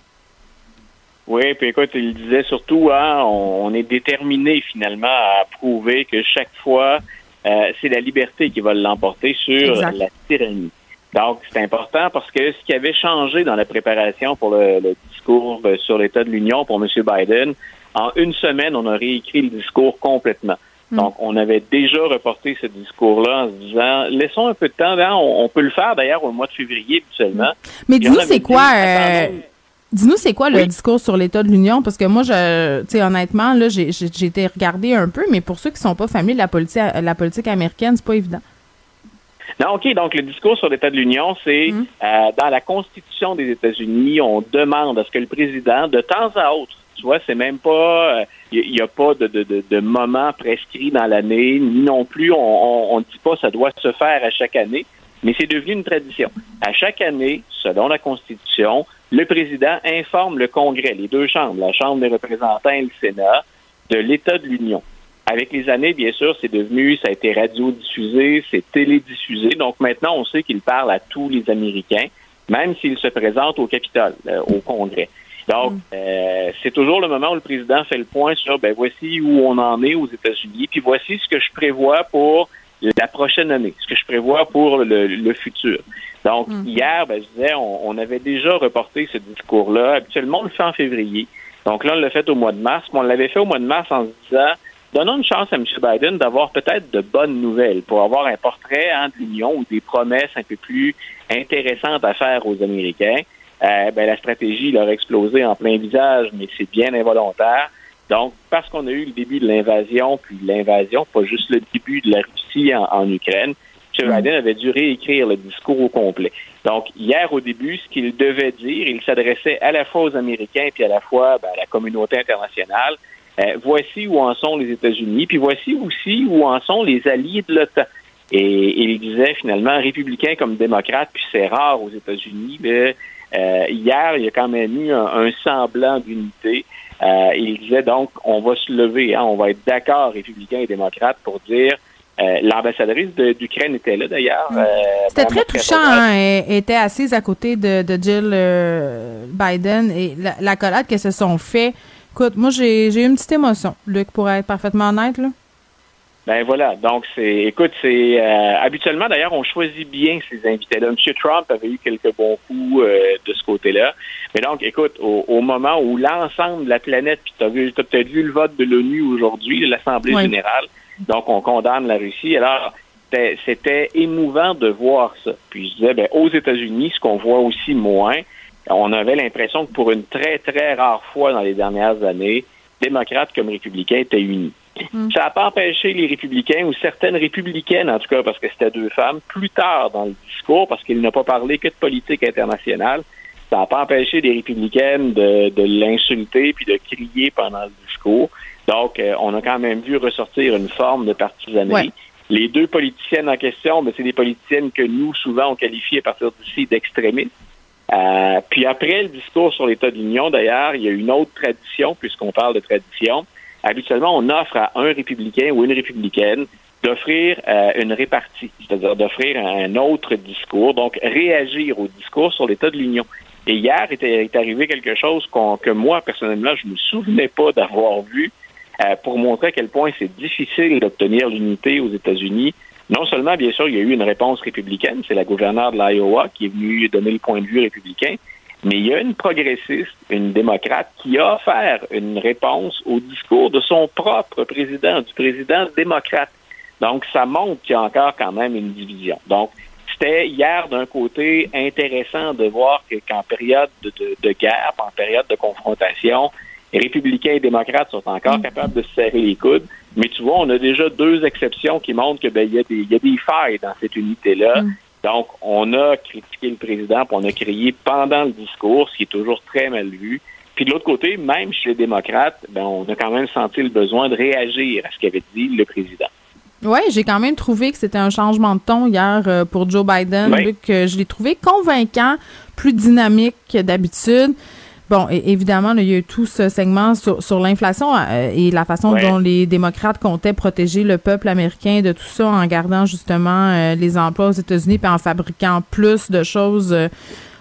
Oui, puis écoute, il disait surtout, hein, on, est déterminé finalement à prouver que chaque fois, c'est la liberté qui va l'emporter sur la tyrannie. Donc, c'est important parce que ce qui avait changé dans la préparation pour le, discours euh, sur l'état de l'Union pour M. Biden, en une semaine, on a réécrit le discours complètement. Hmm. Donc, on avait déjà reporté ce discours-là en se disant, laissons un peu de temps. Hein, on, peut le faire d'ailleurs au mois de février seulement. Mais dis-nous, c'est quoi... Euh, dis-nous, c'est quoi le discours sur l'état de l'Union? Parce que moi, je, tu sais, honnêtement, là, j'ai, été regarder un peu, mais pour ceux qui sont pas familiers de la politique, la politique américaine, c'est pas évident. Non, OK. Donc, le discours sur l'état de l'Union, c'est mm. euh, dans la Constitution des États-Unis, on demande à ce que le président, de temps à autre, tu vois, c'est même pas, il euh, n'y a, pas de, de, de, de, moment prescrit dans l'année, ni non plus, on ne dit pas ça doit se faire à chaque année, mais c'est devenu une tradition. À chaque année, selon la Constitution, le président informe le Congrès, les deux chambres, la Chambre des représentants et le Sénat, de l'état de l'Union. Avec les années, bien sûr, c'est devenu, ça a été radiodiffusé, c'est télédiffusé. Donc maintenant, on sait qu'il parle à tous les Américains, même s'il se présente au Capitole, euh, au Congrès. Donc, mm. euh, c'est toujours le moment où le président fait le point sur, ben voici où on en est aux États-Unis, puis voici ce que je prévois pour la prochaine année, ce que je prévois pour le, futur. Donc, mm. hier, ben, je disais, on, on, avait déjà reporté ce discours-là. Habituellement, on le fait en février. Donc là, on l'a fait au mois de mars, mais on l'avait fait au mois de mars en se disant, donnons une chance à M. Biden d'avoir peut-être de bonnes nouvelles pour avoir un portrait hein, de l'Union ou des promesses un peu plus intéressantes à faire aux Américains. Euh, ben, la stratégie leur a explosé en plein visage, mais c'est bien involontaire. Donc, parce qu'on a eu le début de l'invasion, puis l'invasion, pas juste le début de la Russie en, Ukraine, M. Mm. Biden avait dû réécrire le discours au complet. Donc, hier, au début, ce qu'il devait dire, il s'adressait à la fois aux Américains puis à la fois ben, à la communauté internationale. Euh, voici où en sont les États-Unis, puis voici aussi où en sont les alliés de l'OTAN. Et, il disait finalement, républicain comme démocrate, puis c'est rare aux États-Unis, mais euh, hier, il y a quand même eu un, semblant d'unité. Euh, il disait donc, on va se lever, hein, on va être d'accord, républicains et démocrates, pour dire euh, L'ambassadrice d'Ukraine était là d'ailleurs. Mm. C'était très touchant. Hein, elle était assise à côté de, de Jill Biden et la, la collade qu'elles se sont fait Écoute, moi, j'ai eu une petite émotion, Luc, pour être parfaitement honnête, là. Ben voilà, donc c'est, écoute, c'est euh, habituellement d'ailleurs on choisit bien ces invités-là. M. Trump avait eu quelques bons coups euh, de ce côté-là, mais donc écoute, au, moment où l'ensemble de la planète, puis tu as, vu, peut-être vu le vote de l'ONU aujourd'hui, de l'Assemblée générale, donc on condamne la Russie. Alors c'était émouvant de voir ça. Puis je disais, ben aux États-Unis, ce qu'on voit aussi moins, on avait l'impression que pour une très, très rare fois dans les dernières années, démocrates comme républicains étaient unis. Hmm. Ça n'a pas empêché les républicains ou certaines républicaines, en tout cas parce que c'était deux femmes, plus tard dans le discours, parce qu'il n'a pas parlé que de politique internationale, ça n'a pas empêché les républicaines de, l'insulter puis de crier pendant le discours. Donc, euh, on a quand même vu ressortir une forme de partisanerie. Les deux politiciennes en question, ben, c'est des politiciennes que nous, souvent, on qualifie à partir d'ici d'extrémistes. Euh, puis après le discours sur l'état de l'Union, d'ailleurs, il y a une autre tradition, puisqu'on parle de tradition. Habituellement, on offre à un républicain ou une républicaine d'offrir euh, une répartie, c'est-à-dire d'offrir un autre discours, donc réagir au discours sur l'état de l'Union. Et hier est, arrivé quelque chose que moi, personnellement, je ne me souvenais pas d'avoir vu euh, pour montrer à quel point c'est difficile d'obtenir l'unité aux États-Unis non seulement, bien sûr, il y a eu une réponse républicaine, c'est la gouverneure de l'Iowa qui est venue donner le point de vue républicain, mais il y a une progressiste, une démocrate, qui a offert une réponse au discours de son propre président, du président démocrate. Donc, ça montre qu'il y a encore quand même une division. Donc, c'était hier d'un côté intéressant de voir qu'en période de, guerre, en période de confrontation, républicains et démocrates sont encore mm. capables de se serrer les coudes. Mais tu vois, on a déjà deux exceptions qui montrent que ben, il y, a des, y a des failles dans cette unité-là. Mm. Donc, on a critiqué le président, puis on a crié pendant le discours, ce qui est toujours très mal vu. Puis de l'autre côté, même chez les démocrates, ben, on a quand même senti le besoin de réagir à ce qu'avait dit le président. Oui, j'ai quand même trouvé que c'était un changement de ton hier euh, pour Joe Biden. que je l'ai trouvé convaincant, plus dynamique que d'habitude. Bon, évidemment, il y a eu tout ce segment sur, l'inflation euh, et la façon dont les démocrates comptaient protéger le peuple américain de tout ça en gardant justement euh, les emplois aux États-Unis et en fabriquant plus de choses euh,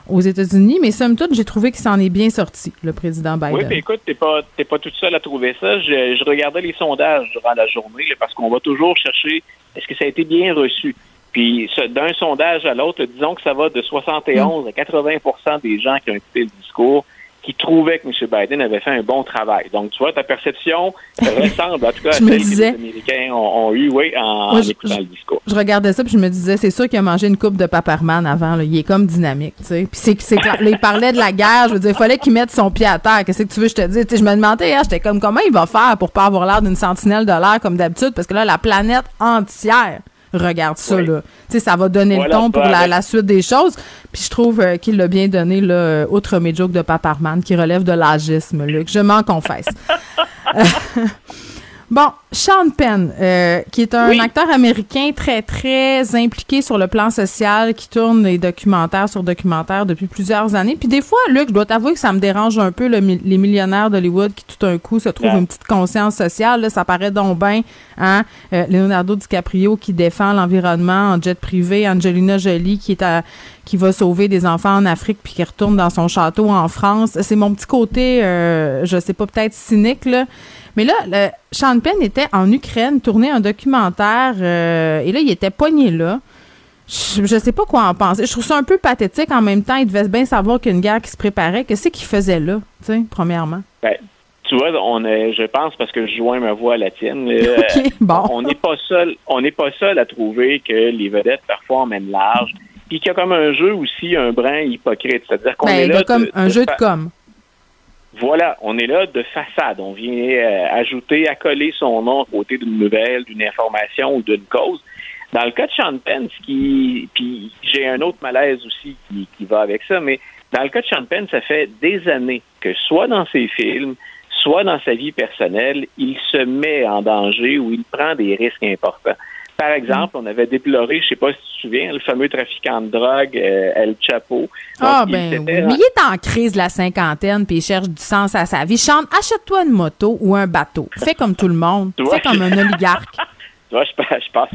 aux États-Unis. Mais somme toute, j'ai trouvé qu'il s'en est bien sorti, le président Biden. Oui, puis écoute, t'es pas, t'es pas toute seule à trouver ça. Je, regardais les sondages durant la journée parce qu'on va toujours chercher est-ce que ça a été bien reçu. Puis d'un sondage à l'autre, disons que ça va de 71 à 80% des gens qui ont écouté le discours qui trouvait que M. Biden avait fait un bon travail. Donc, tu vois, ta perception ressemble en tout cas *laughs* à celle que les Américains ont, eu, oui, en, écoutant le discours. Je regardais ça puis je me disais, c'est sûr qu'il a mangé une coupe de paparman avant. Là. Il est comme dynamique, tu sais. Puis c'est, c'est il parlait de la guerre. Je veux dire, il fallait qu'il mette son pied à terre. Qu'est-ce que tu veux je te dise? je me demandais, hein, j'étais comme, comment il va faire pour pas avoir l'air d'une sentinelle de l'air comme d'habitude? Parce que là, la planète entière regarde ça, là. Tu sais, ça va donner le ton pour la, suite des choses. Puis je trouve euh, qu'il l'a bien donné, là, outre mes jokes de Paparman, qui relève de l'agisme, Luc. Je m'en confesse. *laughs* *laughs* Bon, Sean Penn, euh, qui est un acteur américain très, très impliqué sur le plan social, qui tourne des documentaires sur documentaires depuis plusieurs années. Puis des fois, Luc, je dois t'avouer que ça me dérange un peu, les millionnaires d'Hollywood qui tout d'un coup se trouvent une petite conscience sociale. Là, ça paraît donc bien, hein? Euh, Leonardo DiCaprio qui défend l'environnement en jet privé, Angelina Jolie qui est à, qui va sauver des enfants en Afrique puis qui retourne dans son château en France. C'est mon petit côté, euh, je sais pas, peut-être cynique, là. Mais là, le, Sean Penn était en Ukraine, tournait un documentaire, euh, et là, il était poigné là. Je, je, sais pas quoi en penser. Je trouve ça un peu pathétique. En même temps, il devait bien savoir qu'une guerre qui se préparait. Qu'est-ce qu'il faisait là, tu sais, premièrement? Ben, tu vois, on est, je pense parce que je joins ma voix à la tienne. *laughs* bon. On n'est pas seul. On n'est pas seul à trouver que les vedettes parfois emmènent large, puis qu'il y a comme un jeu aussi, un brin hypocrite. C'est-à-dire qu'on ben, est là. comme un jeu de com. Voilà, on est là de façade. On vient euh, ajouter, accoler son nom à côté d'une nouvelle, d'une information ou d'une cause. Dans le cas de Sean Penn, qui, puis j'ai un autre malaise aussi qui, qui va avec ça, mais dans le cas de Sean Penn, ça fait des années que soit dans ses films, soit dans sa vie personnelle, il se met en danger ou il prend des risques importants. Par exemple, on avait déploré, je sais pas si tu te souviens, le fameux trafiquant de drogue, euh, El Chapo. Ah, ben oui. Mais il est en crise de la cinquantaine, puis il cherche du sens à sa vie. Chante, achète-toi une moto ou un bateau. Fais comme tout le monde. *laughs* Fais comme un oligarque. *laughs* tu vois, je, passe,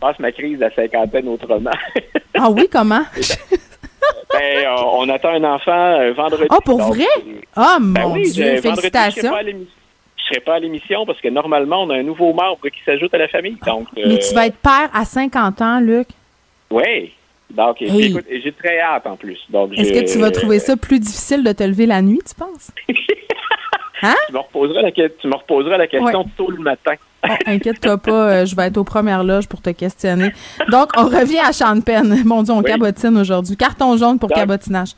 passe, ma, crise de la cinquantaine autrement. *laughs* ah oui, comment? ben, on, attend un enfant euh, vendredi. Ah, pour vrai? Ah, ben mon Dieu, félicitations serai pas à l'émission parce que normalement, on a un nouveau membre qui s'ajoute à la famille. Donc, Mais tu vas être père à 50 ans, Luc? Oui. Donc, écoute, j'ai très hâte en plus. Est-ce que tu vas trouver ça plus difficile de te lever la nuit, tu penses? *laughs* hein? Tu me reposeras la, tu me reposeras la question tôt le matin. Oh, inquiète-toi pas, euh, je vais être aux premières loges pour te questionner. Donc, on revient à Sean Penn. Mon Dieu, on cabotine aujourd'hui. Carton jaune pour cabotinage.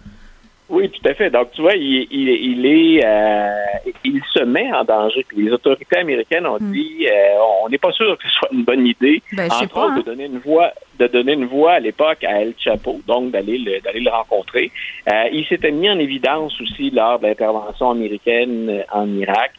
Oui, tout à fait. Donc, tu vois, il, il, est, euh, il se met en danger. Puis les autorités américaines ont hmm. dit, euh, on n'est pas sûr que ce soit une bonne idée, ben, entre autres, de hein. donner une voix, de donner une voix à l'époque à El Chapo, donc d'aller le, d'aller le rencontrer. Euh, il s'était mis en évidence aussi lors de l'intervention américaine en Irak.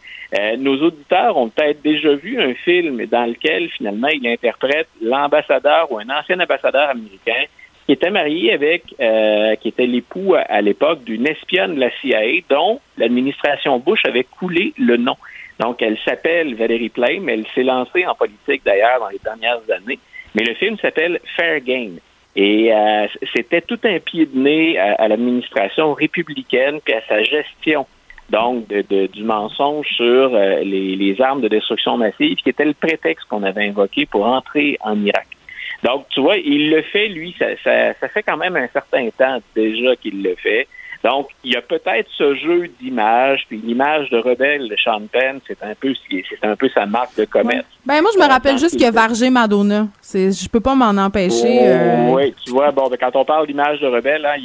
nos auditeurs ont peut-être déjà vu un film dans lequel finalement il interprète l'ambassadeur ou un ancien ambassadeur américain qui était marié avec, euh, qui était l'époux à, l'époque d'une espionne de la CIA dont l'administration Bush avait coulé le nom. Donc, elle s'appelle Valérie Plame. Elle s'est lancée en politique d'ailleurs dans les dernières années. Mais le film s'appelle Fair Game. Et euh, c'était tout un pied de nez à, l'administration républicaine puis à sa gestion donc de, du mensonge sur euh, les, les armes de destruction massive, qui était le prétexte qu'on avait invoqué pour entrer en Irak. Donc, tu vois, il le fait, lui, ça, ça, fait quand même un certain temps déjà qu'il le fait. Donc, il y a peut-être ce jeu d'image, puis l'image de rebelle de Sean Penn, c'est un peu c'est un peu sa marque de commerce. Ben moi, je me rappelle juste qu'il a vargé Madonna. C'est, je peux pas m'en empêcher. Oh, euh. Oui, tu vois, bon, ben, quand on parle d'image de rebelle, hein,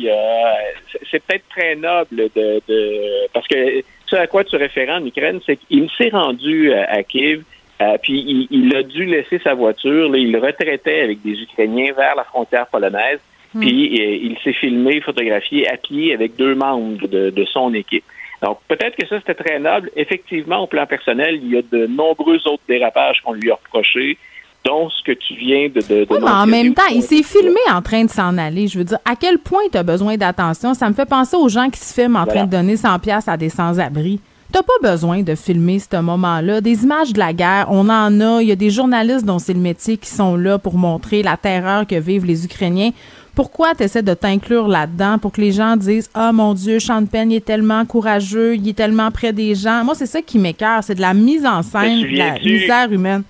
c'est peut-être très noble de, de parce que ce à quoi tu réfères en Ukraine, c'est qu'il s'est rendu euh, à Kiev euh, puis il, a dû laisser sa voiture. Là, il retraitait avec des Ukrainiens vers la frontière polonaise. Hmm. Puis euh, il s'est filmé, photographié à pied avec deux membres de, de son équipe. Donc peut-être que ça c'était très noble. Effectivement, au plan personnel, il y a de nombreux autres dérapages qu'on lui a reprochés dont ce que tu viens de, de, mais en même temps, il s'est filmé en train de s'en aller. Je veux dire, à quel point tu as besoin d'attention? Ça me fait penser aux gens qui se filment en train de donner 100 pièces à des sans-abri. T'as pas besoin de filmer ce moment-là. Des images de la guerre, on en a. Il y a des journalistes dont c'est le métier qui sont là pour montrer la terreur que vivent les Ukrainiens. Pourquoi tu essaies de t'inclure là-dedans pour que les gens disent Ah mon Dieu, il est tellement courageux, il est tellement près des gens. Moi, c'est ça qui m'écœure, c'est de la mise en scène, de la misère humaine.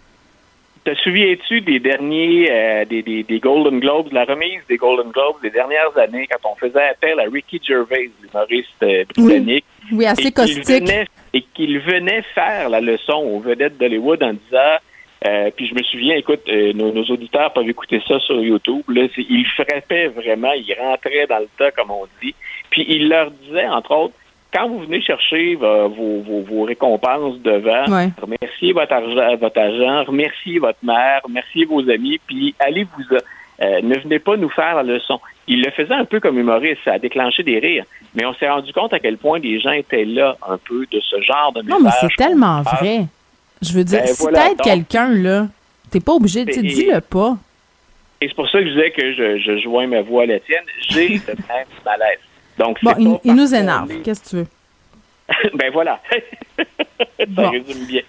Te souviens-tu des derniers, euh, des, des, Golden Globes, la remise des Golden Globes des dernières années, quand on faisait appel à Ricky Gervais, l'humoriste euh, britannique, oui, assez caustique. et qu'il venait faire la leçon aux vedettes d'Hollywood en disant euh, puis je me souviens, écoute, euh, nos, auditeurs peuvent écouter ça sur YouTube. Là, il frappait vraiment, il rentrait dans le tas, comme on dit. Puis il leur disait, entre autres, quand vous venez chercher vos, vos, récompenses devant, remerciez votre, argent, votre agent, remerciez votre mère, remerciez vos amis, puis allez vous euh, ne venez pas nous faire la leçon. Il le faisait un peu comme humoriste, ça a déclenché des rires, mais on s'est rendu compte à quel point les gens étaient là un peu de ce genre de message. Non, mais c'est tellement vrai. Je veux dire, ben, si t'aides quelqu'un, là, t'es pas obligé, de dis-le pas. Et c'est pour ça que je disais que je, je joins ma voix à la tienne. J'ai *laughs* le même malaise. Donc, bon, il, nous énerve. Qu'est-ce que tu veux? *laughs* ben voilà. *laughs* ça résume bien.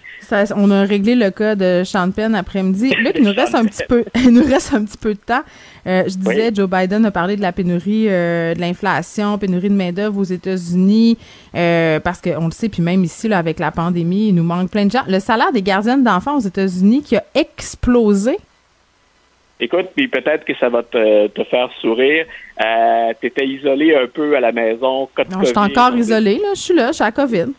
on a réglé le cas de Sean après-midi. Luc, il nous *laughs* reste un petit peu, il nous reste un petit peu de temps. Euh, je disais, Joe Biden a parlé de la pénurie, euh, de l'inflation, pénurie de main d'œuvre aux États-Unis, euh, parce qu'on le sait, puis même ici, là, avec la pandémie, il nous manque plein de gens. Le salaire des gardiennes d'enfants aux États-Unis qui a explosé. Écoute, puis peut-être que ça va te, faire sourire. tu étais isolé un peu à la maison. Non, je suis encore isolé, là. Je suis là, je suis à COVID.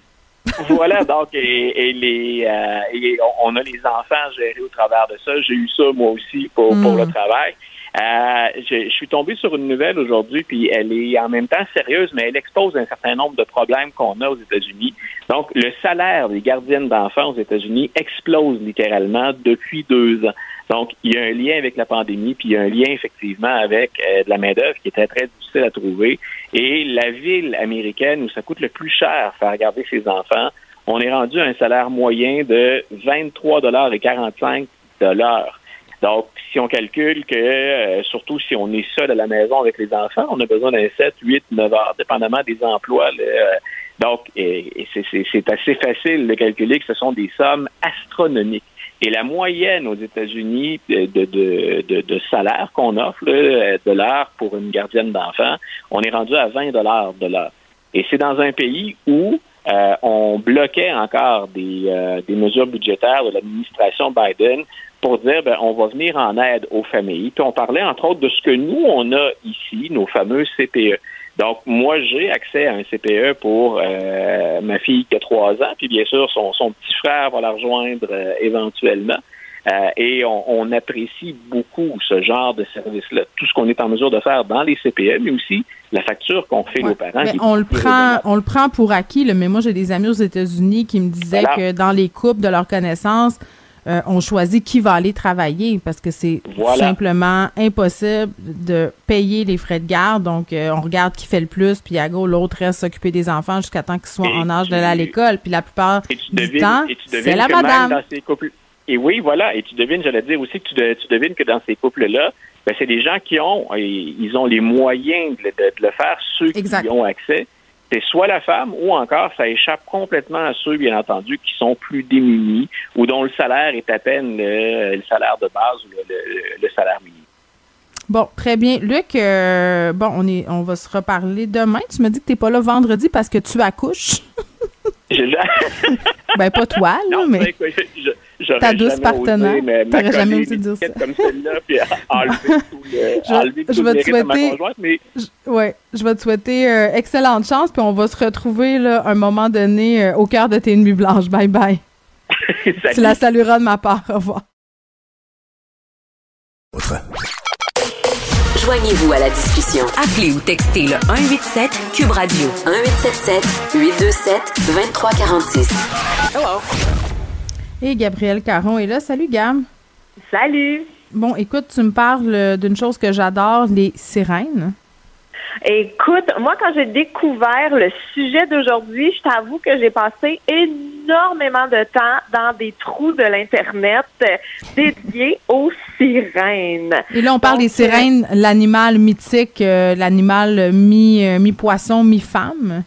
*laughs* voilà, donc, et, les, euh, on, a les enfants gérés au travers de ça. J'ai eu ça, moi aussi, pour, pour le hmm. travail. Euh, je, suis tombé sur une nouvelle aujourd'hui, puis elle est en même temps sérieuse, mais elle expose un certain nombre de problèmes qu'on a aux États-Unis. Donc, le salaire des gardiennes d'enfants aux États-Unis explose littéralement depuis deux ans. Donc, il y a un lien avec la pandémie, puis il y a un lien effectivement avec euh, de la main-d'œuvre qui était très difficile à trouver. Et la ville américaine où ça coûte le plus cher faire garder ses enfants, on est rendu à un salaire moyen de 23 dollars et 45 dollars. Donc, si on calcule que, euh, surtout si on est seul à la maison avec les enfants, on a besoin d'un 7, 8, 9 heures, dépendamment des emplois. Euh, donc, et, c'est assez facile de calculer que ce sont des sommes astronomiques. Et la moyenne aux États-Unis de, salaire qu'on offre de l'heure pour une gardienne d'enfant, on est rendu à 20 dollars de l'heure. Et c'est dans un pays où euh, on bloquait encore des, des mesures budgétaires de l'administration Biden pour dire ben, on va venir en aide aux familles. Puis on parlait entre autres de ce que nous on a ici, nos fameux CPE. Donc moi j'ai accès à un CPE pour euh, ma fille qui a trois ans, puis bien sûr son, son petit frère va la rejoindre euh, éventuellement. Euh, et on, apprécie beaucoup ce genre de service-là, tout ce qu'on est en mesure de faire dans les CPE, mais aussi la facture qu'on fait aux parents. on le prend, on le prend pour acquis. mais moi, j'ai des amis aux États-Unis qui me disaient que dans les couples de leur connaissance, euh, on choisit qui va aller travailler parce que c'est simplement impossible de payer les frais de garde. Donc, euh, on regarde qui fait le plus, puis à go, l'autre reste s'occuper des enfants jusqu'à temps qu'ils soient en âge d'aller à l'école. Puis la plupart du temps, c'est la madame. et oui, voilà. Et tu devines, j'allais dire aussi que tu, devines que dans ces couples-là, ben, c'est des gens qui ont, ils ont les moyens de, le faire, ceux qui ont accès c'est soit la femme ou encore ça échappe complètement à ceux, bien entendu, qui sont plus démunis ou dont le salaire est à peine le, salaire de base ou le, salaire minimum. Bon, très bien. Luc, euh, bon, on est, on va se reparler demain. Tu me dis que tu n'es pas là vendredi parce que tu accouches. *laughs* ben, pas toi, là, mais. Ta douce partenaire. T'aurais jamais osé dire ça. Comme celle-là, puis *laughs* enlever tout le, je, tout je vais te souhaiter, mais... je, ouais, je vais te souhaiter euh, excellente chance, puis on va se retrouver là, un moment donné euh, au cœur de tes nuits blanches. Bye bye. *laughs* tu la salueras de ma part. Au revoir. Joignez-vous à la discussion. Appelez ou textez le 187 Cube Radio 1877 827 2346. Hello. Et Gabrielle Caron est là. Salut Gab. Salut. Bon, écoute, tu me parles d'une chose que j'adore, les sirènes. Écoute, moi, quand j'ai découvert le sujet d'aujourd'hui, je t'avoue que j'ai passé énormément de temps dans des trous de l'Internet dédiés *laughs* aux sirènes. Et là, on parle des sirènes, l'animal mythique, euh, l'animal mi, euh, mi-poisson, mi-femme.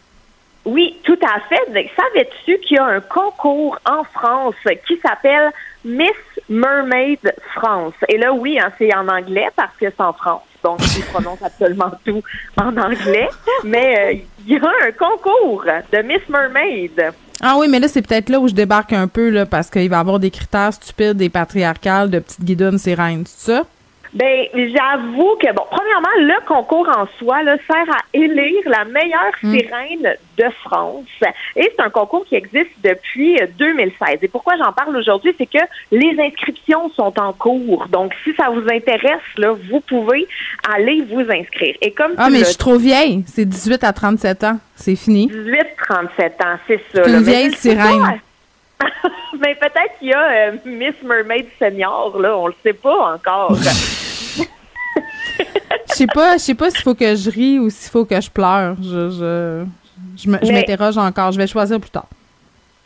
Oui, tout à fait. Savais-tu qu'il y a un concours en France qui s'appelle Miss Mermaid France? Et là, oui, hein, c'est en anglais parce que c'est en France. Donc, ils prononcent absolument tout en anglais. Mais euh, il y a un concours de Miss Mermaid. Ah oui, mais là, c'est peut-être là où je débarque un peu, là, parce qu'il va y avoir des critères stupides et patriarcales de petites guidonnes sirènes, c'est ça? Ben, j'avoue que, bon, premièrement, le concours en soi là, sert à élire la meilleure hmm. sirène de France. Et c'est un concours qui existe depuis 2016. Et pourquoi j'en parle aujourd'hui, c'est que les inscriptions sont en cours. Donc, si ça vous intéresse, là, vous pouvez aller vous inscrire. Et comme ah, mais je suis trop vieille. C'est 18 à 37 ans. C'est fini. 18 37 ans, c'est ça. Une vieille sirène. *laughs* mais peut-être qu'il y a euh, Miss Mermaid Senior, là, on le sait pas encore. *laughs* Je sais pas, je sais pas s'il faut que je rie ou s'il faut que je pleure. Je, je, je m'interroge encore. Je vais choisir plus tard.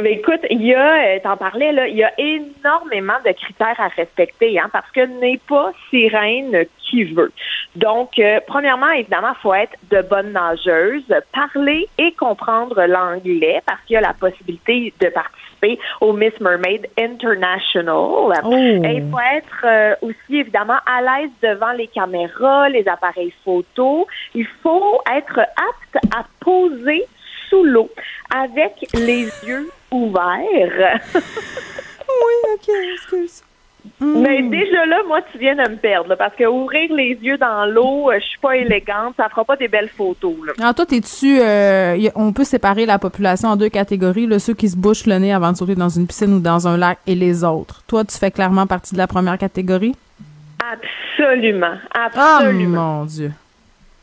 Mais écoute, il y a, euh, t'en parlais là, il y a énormément de critères à respecter, hein, parce que n'est pas sirène qui veut. Donc, euh, premièrement, évidemment, faut être de bonne nageuse, parler et comprendre l'anglais, parce qu'il y a la possibilité de participer au Miss Mermaid International. Oh. Et il faut être euh, aussi évidemment à l'aise devant les caméras, les appareils photo. Il faut être apte à poser sous l'eau avec les yeux ouverts. *laughs* oui, ok, excuse. Mais hmm. déjà là, moi, tu viens de me perdre, parce que ouvrir les yeux dans l'eau, euh, je suis pas élégante, ça fera pas des belles photos. Là. Alors toi, t'es-tu, euh, on peut séparer la population en deux catégories, là, ceux qui se bouchent le nez avant de sauter dans une piscine ou dans un lac, et les autres. Toi, tu fais clairement partie de la première catégorie? Absolument, absolument. Oh mon Dieu.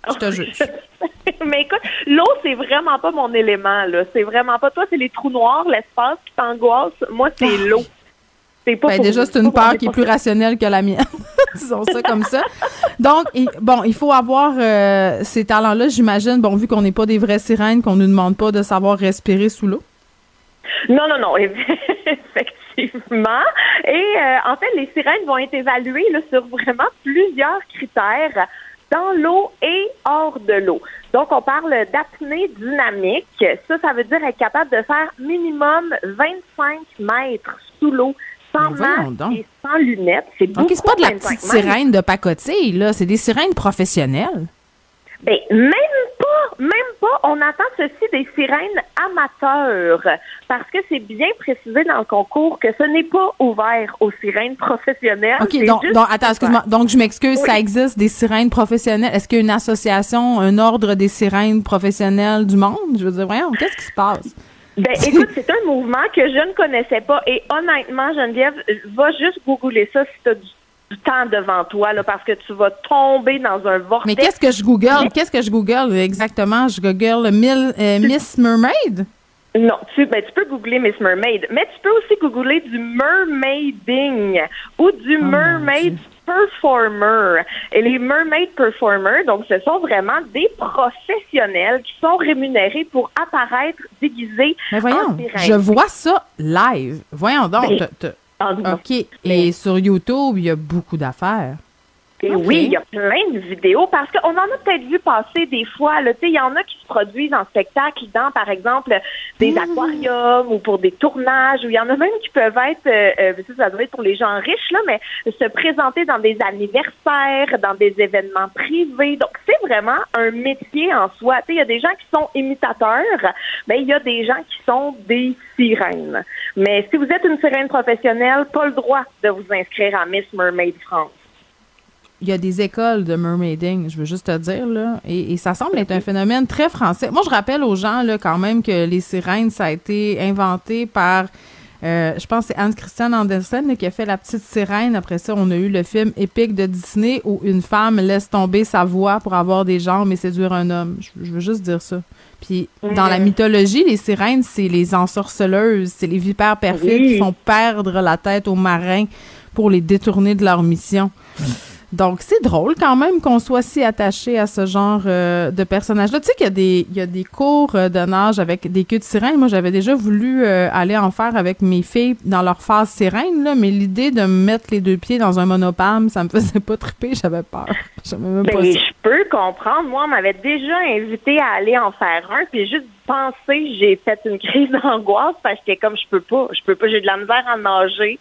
Je te juge. *laughs* Mais écoute, l'eau, c'est vraiment pas mon élément, là. C'est vraiment pas. Toi, c'est les trous noirs, l'espace qui t'angoisse. Moi, c'est ah. l'eau. Pas ben, déjà, c'est une peur qui est plus rationnelle que la mienne. *laughs* Disons ça comme ça. Donc, bon, il faut avoir euh, ces talents-là, j'imagine. Bon, vu qu'on n'est pas des vraies sirènes, qu'on ne nous demande pas de savoir respirer sous l'eau. Non, non, non. *laughs* Effectivement. Et euh, en fait, les sirènes vont être évaluées là, sur vraiment plusieurs critères dans l'eau et hors de l'eau. Donc, on parle d'apnée dynamique. Ça, ça veut dire être capable de faire minimum 25 mètres sous l'eau sans masque et sans lunettes. C'est Donc, c'est pas de la petite sirène de pacotille, là. C'est des sirènes professionnelles. Ben, même pas, même pas. On attend ceci des sirènes amateurs parce que c'est bien précisé dans le concours que ce n'est pas ouvert aux sirènes professionnelles. OK, donc, attends, excuse-moi. Donc, je m'excuse, ça existe des sirènes professionnelles. Est-ce qu'il y a une association, un ordre des sirènes professionnelles du monde? Je veux dire, voyons, qu'est-ce qui se passe? Ben, *laughs* écoute, c'est un mouvement que je ne connaissais pas. Et honnêtement, Geneviève, va juste googler ça si tu as du du temps devant toi, là, parce que tu vas tomber dans un vortex. Mais qu'est-ce que je google? Qu'est-ce que je google exactement? Je google Mil, euh, Miss Mermaid? Non, tu, ben, tu peux googler Miss Mermaid, mais tu peux aussi googler du mermaiding ou du oh mermaid performer. Et les mermaid performers, donc, ce sont vraiment des professionnels qui sont rémunérés pour apparaître déguisés. Mais voyons, je vois ça live. Voyons donc. OK. Et sur YouTube, il y a beaucoup d'affaires. Oui, il y a plein de vidéos parce qu'on en a peut-être vu passer des fois. Il y en a qui se produisent en spectacle dans, par exemple, des mmh. aquariums ou pour des tournages, ou il y en a même qui peuvent être, euh, euh, ça doit être pour les gens riches, là, mais se présenter dans des anniversaires, dans des événements privés. Donc, c'est vraiment un métier en soi. Il y a des gens qui sont imitateurs, mais il y a des gens qui sont des sirènes. Mais si vous êtes une sirène professionnelle, pas le droit de vous inscrire à Miss Mermaid France il y a des écoles de mermaiding, je veux juste te dire, là. Et, ça semble être un phénomène très français. Moi, je rappelle aux gens, là, quand même, que les sirènes, ça a été inventé par, euh, je pense que c'est Hans-Christian Andersen qui a fait La Petite Sirène. Après ça, on a eu le film épique de Disney où une femme laisse tomber sa voix pour avoir des jambes et séduire un homme. Je, veux juste dire ça. Puis, dans la mythologie, les sirènes, c'est les ensorceleuses, c'est les vipères perfides qui font perdre la tête aux marins pour les détourner de leur mission. Donc, c'est drôle quand même qu'on soit si attaché à ce genre euh, de personnage-là. Tu sais qu'il y a des, il y a des cours euh, de nage avec des queues de sirène. Moi, j'avais déjà voulu euh, aller en faire avec mes filles dans leur phase sirène, là, mais l'idée de me mettre les deux pieds dans un monopalme, ça me *laughs* faisait pas triper, j'avais peur. *laughs* Même pas ben, je peux comprendre. Moi, on m'avait déjà invité à aller en faire un, puis juste penser, j'ai fait une crise *laughs* d'angoisse parce que comme je peux pas, je peux pas, j'ai de la misère à nager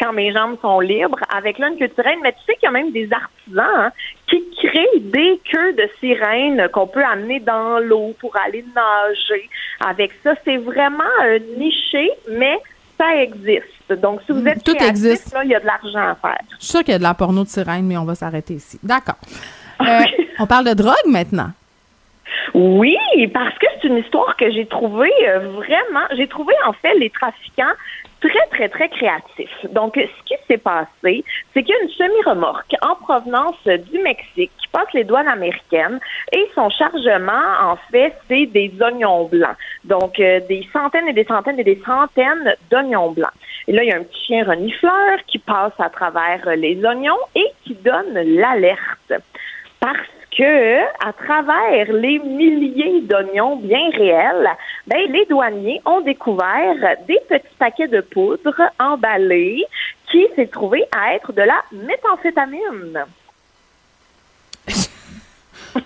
quand mes jambes sont libres avec l'une queue de sirène. Mais tu sais qu'il y a même des artisans hein, qui créent des queues de sirène qu'on peut amener dans l'eau pour aller nager. Avec ça, c'est vraiment niché, mais ça existe. Donc, si vous êtes Tout existe. Là, il y a de l'argent à faire. Je suis sûre qu'il y a de la porno de sirène, mais on va s'arrêter ici. D'accord. Euh, *laughs* on parle de drogue maintenant. Oui, parce que c'est une histoire que j'ai trouvée euh, vraiment. J'ai trouvé en fait les trafiquants très, très, très créatif. Donc, ce qui s'est passé, c'est qu'il y a une semi-remorque en provenance du Mexique qui passe les douanes américaines et son chargement, en fait, c'est des oignons blancs. Donc, euh, des centaines et des centaines et des centaines d'oignons blancs. Et là, il y a un petit chien renifleur qui passe à travers les oignons et qui donne l'alerte. Parce que à travers les milliers d'oignons bien réels, ben, les douaniers ont découvert des petits paquets de poudre emballés qui s'est trouvé à être de la méthamphétamine. *laughs*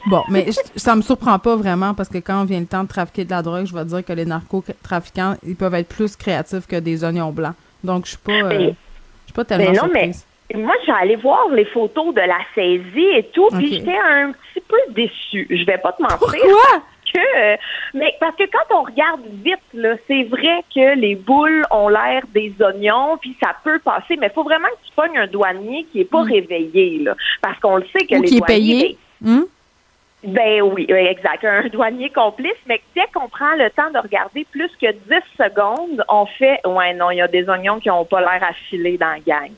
bon, mais ça me surprend pas vraiment parce que quand vient le temps de trafiquer de la drogue, je vais dire que les narcotrafiquants, ils peuvent être plus créatifs que des oignons blancs. Donc, je suis pas, euh, je suis pas tellement surprise moi, j'ai allé voir les photos de la saisie et tout, puis j'étais un petit peu déçue. Je vais pas te mentir. Pourquoi? Que, mais parce que quand on regarde vite, là, c'est vrai que les boules ont l'air des oignons, puis ça peut passer, mais il faut vraiment que tu pognes un douanier qui est pas mm. réveillé, là, parce qu'on le sait que les qui est payé. Hmm? Ben oui, exact. Un *laughs* douanier complice, mais dès qu'on prend le temps de regarder plus que 10 secondes, on fait Ouais, non, il y a des oignons qui n'ont pas l'air affilés dans la gang.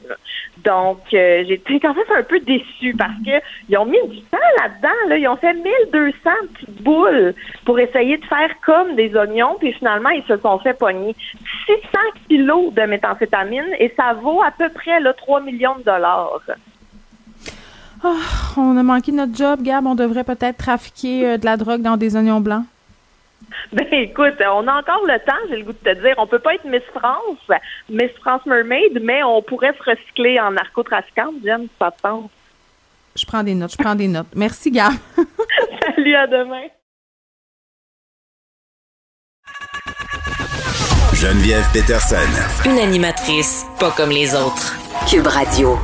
Donc, euh, j'étais quand même un peu déçue parce que ils ont mis du temps là-dedans. Là. Ils ont fait 1200 petites boules pour essayer de faire comme des oignons, puis finalement, ils se sont fait pogner 600 kilos de méthamphétamine et ça vaut à peu près là, 3 millions de dollars. Oh, on a manqué notre job, Gab. On devrait peut-être trafiquer euh, de la drogue dans des oignons blancs. Ben écoute, on a encore le temps, j'ai le goût de te dire. On peut pas être Miss France, Miss France Mermaid, mais on pourrait se recycler en narcotrafiquante, J'aime ça te Je prends des notes, je prends des notes. Merci, Gab. *laughs* *laughs* Salut, à demain. Geneviève Peterson. Une animatrice pas comme les autres. Cube Radio.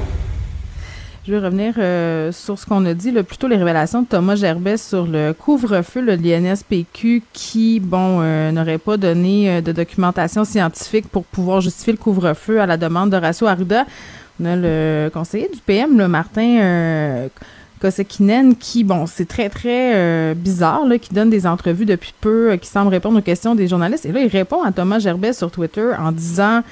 Je veux revenir euh, sur ce qu'on a dit, plutôt les révélations de Thomas Gerbet sur le couvre-feu, le l'INSPQ, qui, bon, euh, n'aurait pas donné euh, de documentation scientifique pour pouvoir justifier le couvre-feu à la demande d'Horacio Arruda. On a le conseiller du PM, le Martin Kosekinen, qui, bon, c'est très, très bizarre, qui donne des entrevues depuis peu, qui semble répondre aux questions des journalistes. Et là, il répond à Thomas Gerbet sur Twitter en disant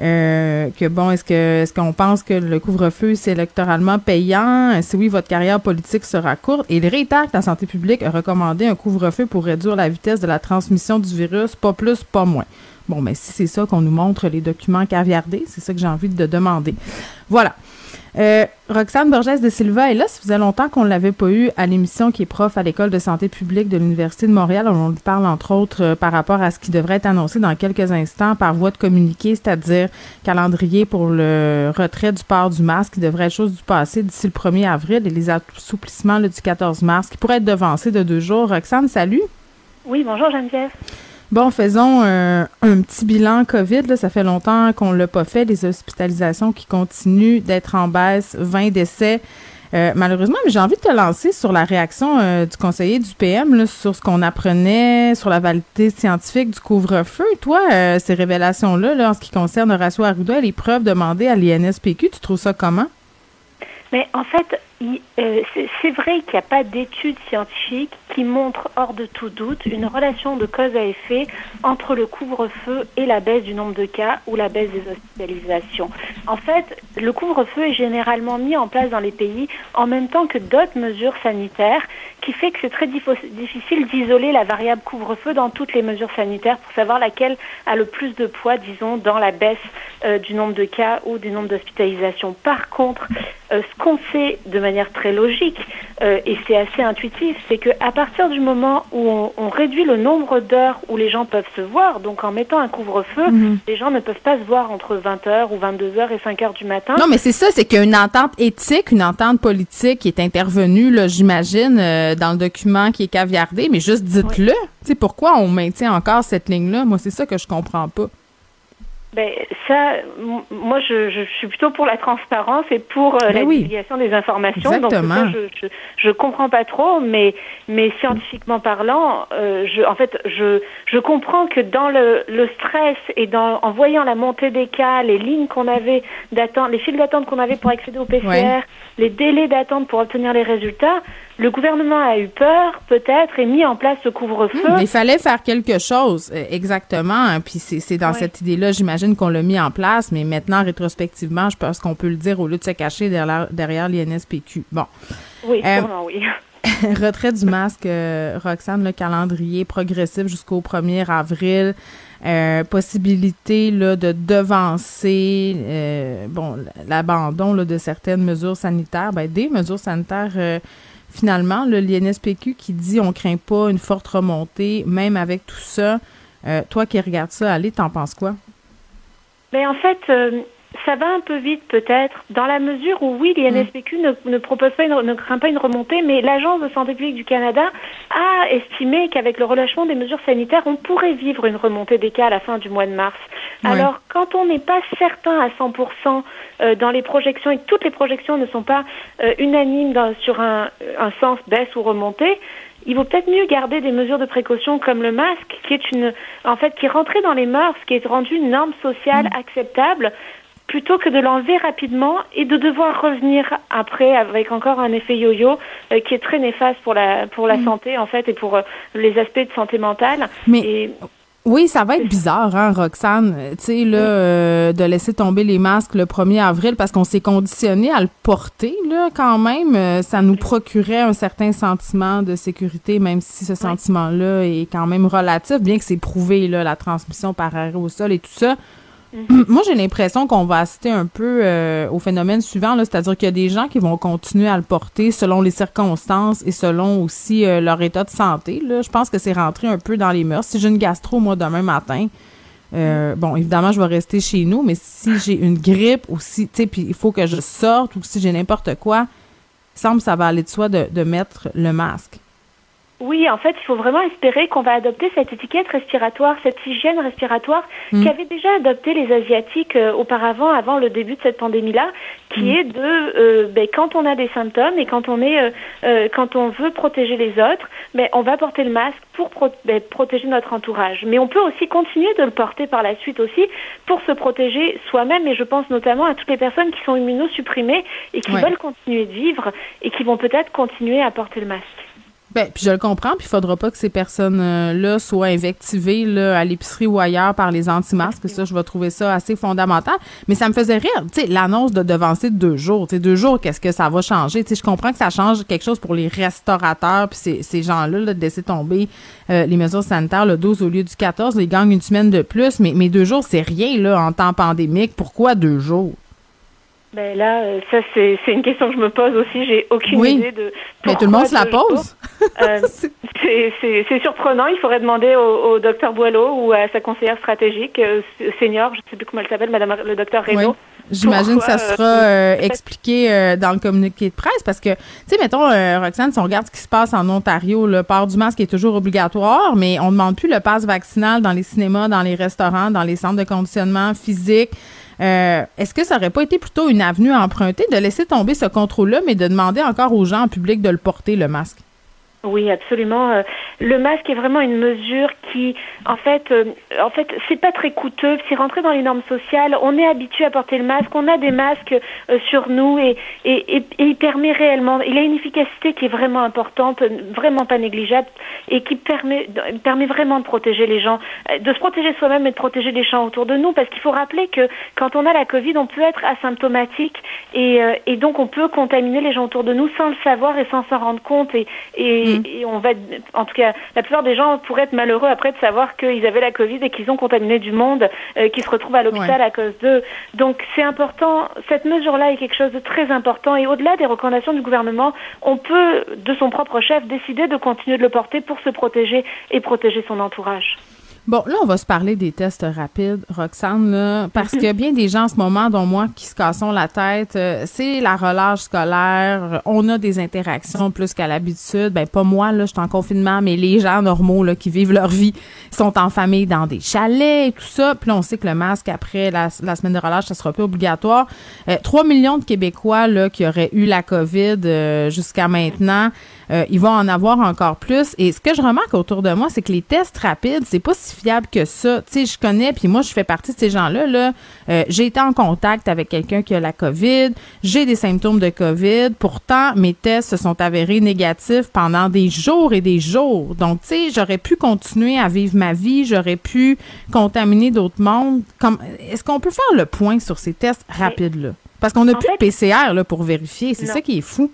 euh, que bon, est-ce que est-ce qu'on pense que le couvre-feu c'est électoralement payant? Si oui, votre carrière politique sera courte. Et il réitère que la santé publique a recommandé un couvre-feu pour réduire la vitesse de la transmission du virus, pas plus, pas moins. Bon, mais si c'est ça qu'on nous montre les documents caviardés, c'est ça que j'ai envie de demander. Voilà. Euh, Roxane Borges de Silva est là. Ça faisait longtemps qu'on ne l'avait pas eu à l'émission qui est prof à l'École de santé publique de l'Université de Montréal. On lui parle entre autres euh, par rapport à ce qui devrait être annoncé dans quelques instants par voie de communiqué, c'est-à-dire calendrier pour le retrait du port du masque qui devrait être chose du passé d'ici le 1er avril et les assouplissements du 14 mars qui pourraient être devancés de deux jours. Roxane, salut. Oui, bonjour Geneviève. Bon, faisons euh, un petit bilan COVID. Ça fait longtemps qu'on ne l'a pas fait. Les hospitalisations qui continuent d'être en baisse, 20 décès. Euh, malheureusement, mais j'ai envie de te lancer sur la réaction euh, du conseiller du PM sur ce qu'on apprenait sur la validité scientifique du couvre-feu. Toi, ces révélations-là, là, en ce qui concerne Horacio Arruda les preuves demandées à l'INSPQ, tu trouves ça comment? Mais en fait, euh, c'est vrai qu'il n'y a pas d'études scientifiques qui montrent hors de tout doute une relation de cause à effet entre le couvre-feu et la baisse du nombre de cas ou la baisse des hospitalisations. En fait, le couvre-feu est généralement mis en place dans les pays en même temps que d'autres mesures sanitaires qui fait que c'est très difficile d'isoler la variable couvre-feu dans toutes les mesures sanitaires pour savoir laquelle a le plus de poids, disons, dans la baisse euh, du nombre de cas ou du nombre d'hospitalisations. Par contre, euh, ce qu'on sait de manière très logique, euh, et c'est assez intuitif, c'est qu'à partir du moment où on, réduit le nombre d'heures où les gens peuvent se voir, donc en mettant un couvre-feu, mhm. les gens ne peuvent pas se voir entre 20h ou 22h et 5h du matin. Non, mais c'est ça, c'est qu'une entente éthique, une entente politique qui est intervenue, là, j'imagine, euh, dans le document qui est caviardé, mais juste dites-le. Tu sais, pourquoi on maintient encore cette ligne-là? Moi, c'est ça que je comprends pas. Ben ça, moi je, je, suis plutôt pour la transparence et pour euh, ben la divulgation des informations. Exactement. Donc je, je, je comprends pas trop, mais mais scientifiquement parlant, euh, je en fait je je comprends que dans le, le stress et dans en voyant la montée des cas, les lignes qu'on avait d'attente, les files d'attente qu'on avait pour accéder au PCR, les délais d'attente pour obtenir les résultats, le gouvernement a eu peur, peut-être, et mis en place ce couvre-feu. Hmm, il fallait faire quelque chose, euh, exactement. Hein, puis c'est dans cette idée-là, j'imagine qu'on l'a mis en place, mais maintenant, rétrospectivement, je pense qu'on peut le dire au lieu de se cacher derrière, derrière l'INSPQ. Bon. Oui, euh, sûrement, oui. *laughs* retrait du masque, euh, Roxane, le calendrier progressif jusqu'au 1er avril. possibilité là, de devancer bon l'abandon de certaines mesures sanitaires, ben, des mesures sanitaires finalement, le l'INSPQ qui dit on craint pas une forte remontée, même avec tout ça. Euh, toi qui regardes ça, allez, t'en penses quoi? Mais en fait, euh, ça va un peu vite peut-être, dans la mesure où oui, l'INSPQ ne, ne propose pas, une, ne craint pas une remontée, mais l'Agence de santé publique du Canada a estimé qu'avec le relâchement des mesures sanitaires, on pourrait vivre une remontée des cas à la fin du mois de mars. Alors, quand on n'est pas certain à 100% euh, dans les projections et que toutes les projections ne sont pas euh, unanimes dans, sur un, un sens baisse ou remontée, il vaut peut-être mieux garder des mesures de précaution comme le masque, qui est une, en fait, qui est rentré dans les mœurs, qui est rendu une norme sociale mm. acceptable, plutôt que de l'enlever rapidement et de devoir revenir après avec encore un effet yo-yo euh, qui est très néfaste pour la pour la mm. santé en fait et pour euh, les aspects de santé mentale. Mais oui, ça va être bizarre, hein, Roxane, tu sais, là, euh, de laisser tomber les masques le 1er avril parce qu'on s'est conditionné à le porter, là, quand même. ça nous procurait un certain sentiment de sécurité, même si ce sentiment-là est quand même relatif, bien que c'est prouvé, là, la transmission par aérosol et tout ça. Mhm. Moi, j'ai l'impression qu'on va assister un peu euh, au phénomène suivant, c'est-à-dire qu'il y a des gens qui vont continuer à le porter selon les circonstances et selon aussi euh, leur état de santé. Là. Je pense que c'est rentré un peu dans les mœurs. Si j'ai une gastro, moi, demain matin, euh, bon, évidemment, je vais rester chez nous, mais si j'ai une grippe ou si, tu sais, puis il faut que je sorte ou si j'ai n'importe quoi, il semble que ça va aller de soi de mettre le masque. Oui, en fait, il faut vraiment espérer qu'on va adopter cette étiquette respiratoire, cette hygiène respiratoire mm. qu'avaient déjà adopté les Asiatiques euh, auparavant, avant le début de cette pandémie-là, qui mm. est de euh, ben, quand on a des symptômes et quand on est euh, quand on veut protéger les autres, ben, on va porter le masque pour ben, protéger notre entourage. Mais on peut aussi continuer de le porter par la suite aussi pour se protéger soi-même. Et je pense notamment à toutes les personnes qui sont immunosupprimées et qui veulent continuer de vivre et qui vont peut-être continuer à porter le masque. Ben, puis je le comprends, puis il faudra pas que ces personnes-là soient invectivées là, à l'épicerie ou ailleurs par les anti-masques. Ça, je vais trouver ça assez fondamental. Mais ça me faisait rire, tu sais, l'annonce de devancer deux jours. Tu sais, deux jours, qu'est-ce que ça va changer? Tu sais, je comprends que ça change quelque chose pour les restaurateurs, puis ces, ces gens-là, là, de laisser tomber euh, les mesures sanitaires le 12 au lieu du 14. Ils gagnent une semaine de plus, mais, mais deux jours, c'est rien, là, en temps pandémique. Pourquoi deux jours? Ben là, euh, ça c'est une question que je me pose aussi. J'ai aucune idée de. Mais tout le monde se la pose. *laughs* Euh, c'est surprenant. Il faudrait demander au, docteur Boileau ou à sa conseillère stratégique euh, senior, je ne sais plus comment elle s'appelle, Madame le docteur Reynaud. J'imagine que ça sera expliqué dans le communiqué de presse parce que, tu sais, mettons, Roxane, si on regarde ce qui se passe en Ontario, le port du masque est toujours obligatoire, mais on ne demande plus le passe vaccinal dans les cinémas, dans les restaurants, dans les centres de conditionnement physique. Euh, est-ce que ça aurait pas été plutôt une avenue à emprunter de laisser tomber ce contrôle-là, mais de demander encore aux gens en public de le porter, le masque? Oui, absolument. Euh, le masque est vraiment une mesure qui, en fait, euh, en fait, c'est pas très coûteux. C'est rentré dans les normes sociales. On est habitué à porter le masque. On a des masques euh, sur nous et, et, et, il permet réellement. Il a une efficacité qui est vraiment importante, vraiment pas négligeable et qui permet permet vraiment de protéger les gens, de se protéger soi-même et de protéger les gens autour de nous. Parce qu'il faut rappeler que quand on a la Covid, on peut être asymptomatique et, et donc on peut contaminer les gens autour de nous sans le savoir et sans s'en rendre compte et, Mm. et, on va, en tout cas, la plupart des gens pourraient être malheureux après de savoir qu'ils avaient la Covid et qu'ils ont contaminé du monde, euh, qui se retrouvent à l'hôpital à cause d'eux. Donc c'est important, cette mesure-là est quelque chose de très important et au-delà des recommandations du gouvernement, on peut, de son propre chef, décider de continuer de le porter pour se protéger et protéger son entourage. Bon, là, on va se parler des tests rapides, Roxane, là, parce que bien des gens en ce moment, dont moi, qui se cassent la tête, euh, c'est la relâche scolaire, on a des interactions plus qu'à l'habitude. Ben, pas moi, là, je suis en confinement, mais les gens normaux, là, qui vivent leur vie, sont en famille dans des chalets et tout ça. Puis on sait que le masque, après la, semaine de relâche, ça sera plus obligatoire. Euh, 3 millions de Québécois, là, qui auraient eu la COVID euh, jusqu'à maintenant, euh, ils vont en avoir encore plus. Et ce que je remarque autour de moi, c'est que les tests rapides, c'est pas si fiable que ça. Tu sais, je connais, puis moi, je fais partie de ces gens-là. Là. Euh, j'ai été en contact avec quelqu'un qui a la COVID, j'ai des symptômes de COVID. Pourtant, mes tests se sont avérés négatifs pendant des jours et des jours. Donc, tu sais, j'aurais pu continuer à vivre ma vie, j'aurais pu contaminer d'autres mondes. Comme, est-ce qu'on peut faire le point sur ces tests rapides-là? Parce qu'on n'a plus de PCR là, pour vérifier. C'est ça qui est fou.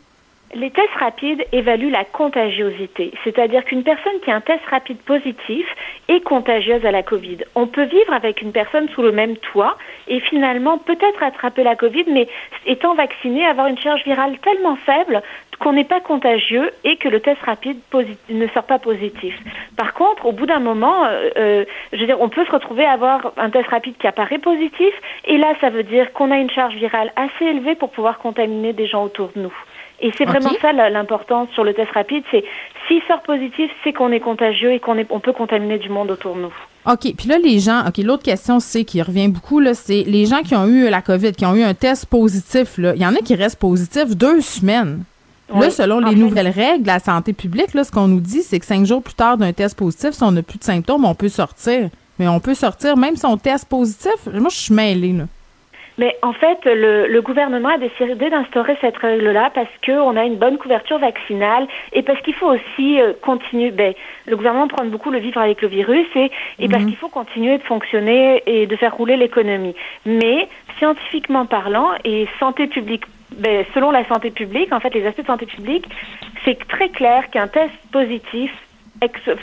Les tests rapides évaluent la contagiosité, c'est-à-dire qu'une personne qui a un test rapide positif est contagieuse à la Covid. On peut vivre avec une personne sous le même toit et finalement peut-être attraper la Covid, mais étant vacciné, avoir une charge virale tellement faible qu'on n'est pas contagieux et que le test rapide ne sort pas positif. Par contre, au bout d'un moment, euh, euh, je veux dire, on peut se retrouver à avoir un test rapide qui apparaît positif et là, ça veut dire qu'on a une charge virale assez élevée pour pouvoir contaminer des gens autour de nous. Et c'est vraiment ça l'importance sur le test rapide, c'est s'il sort positif, c'est qu'on est contagieux et qu'on on peut contaminer du monde autour de nous. OK. Puis là, les gens, OK, l'autre question, c'est qui revient beaucoup, là, c'est les gens qui ont eu la COVID, qui ont eu un test positif, là, il y en a qui restent positifs deux semaines. Là, selon les nouvelles règles de la santé publique, là, ce qu'on nous dit, c'est que cinq jours plus tard d'un test positif, si on n'a plus de symptômes, on peut sortir. Mais on peut sortir même si on test positif. Moi, je suis mêlée, là. Mais en fait, le, gouvernement a décidé d'instaurer cette règle-là parce qu'on a une bonne couverture vaccinale et parce qu'il faut aussi euh, continuer. Ben, le gouvernement prend beaucoup le vivre avec le virus et, et parce mhm. qu'il faut continuer de fonctionner et de faire rouler l'économie. Mais scientifiquement parlant et santé publique ben, selon la santé publique, en fait, les aspects de santé publique, c'est très clair qu'un test positif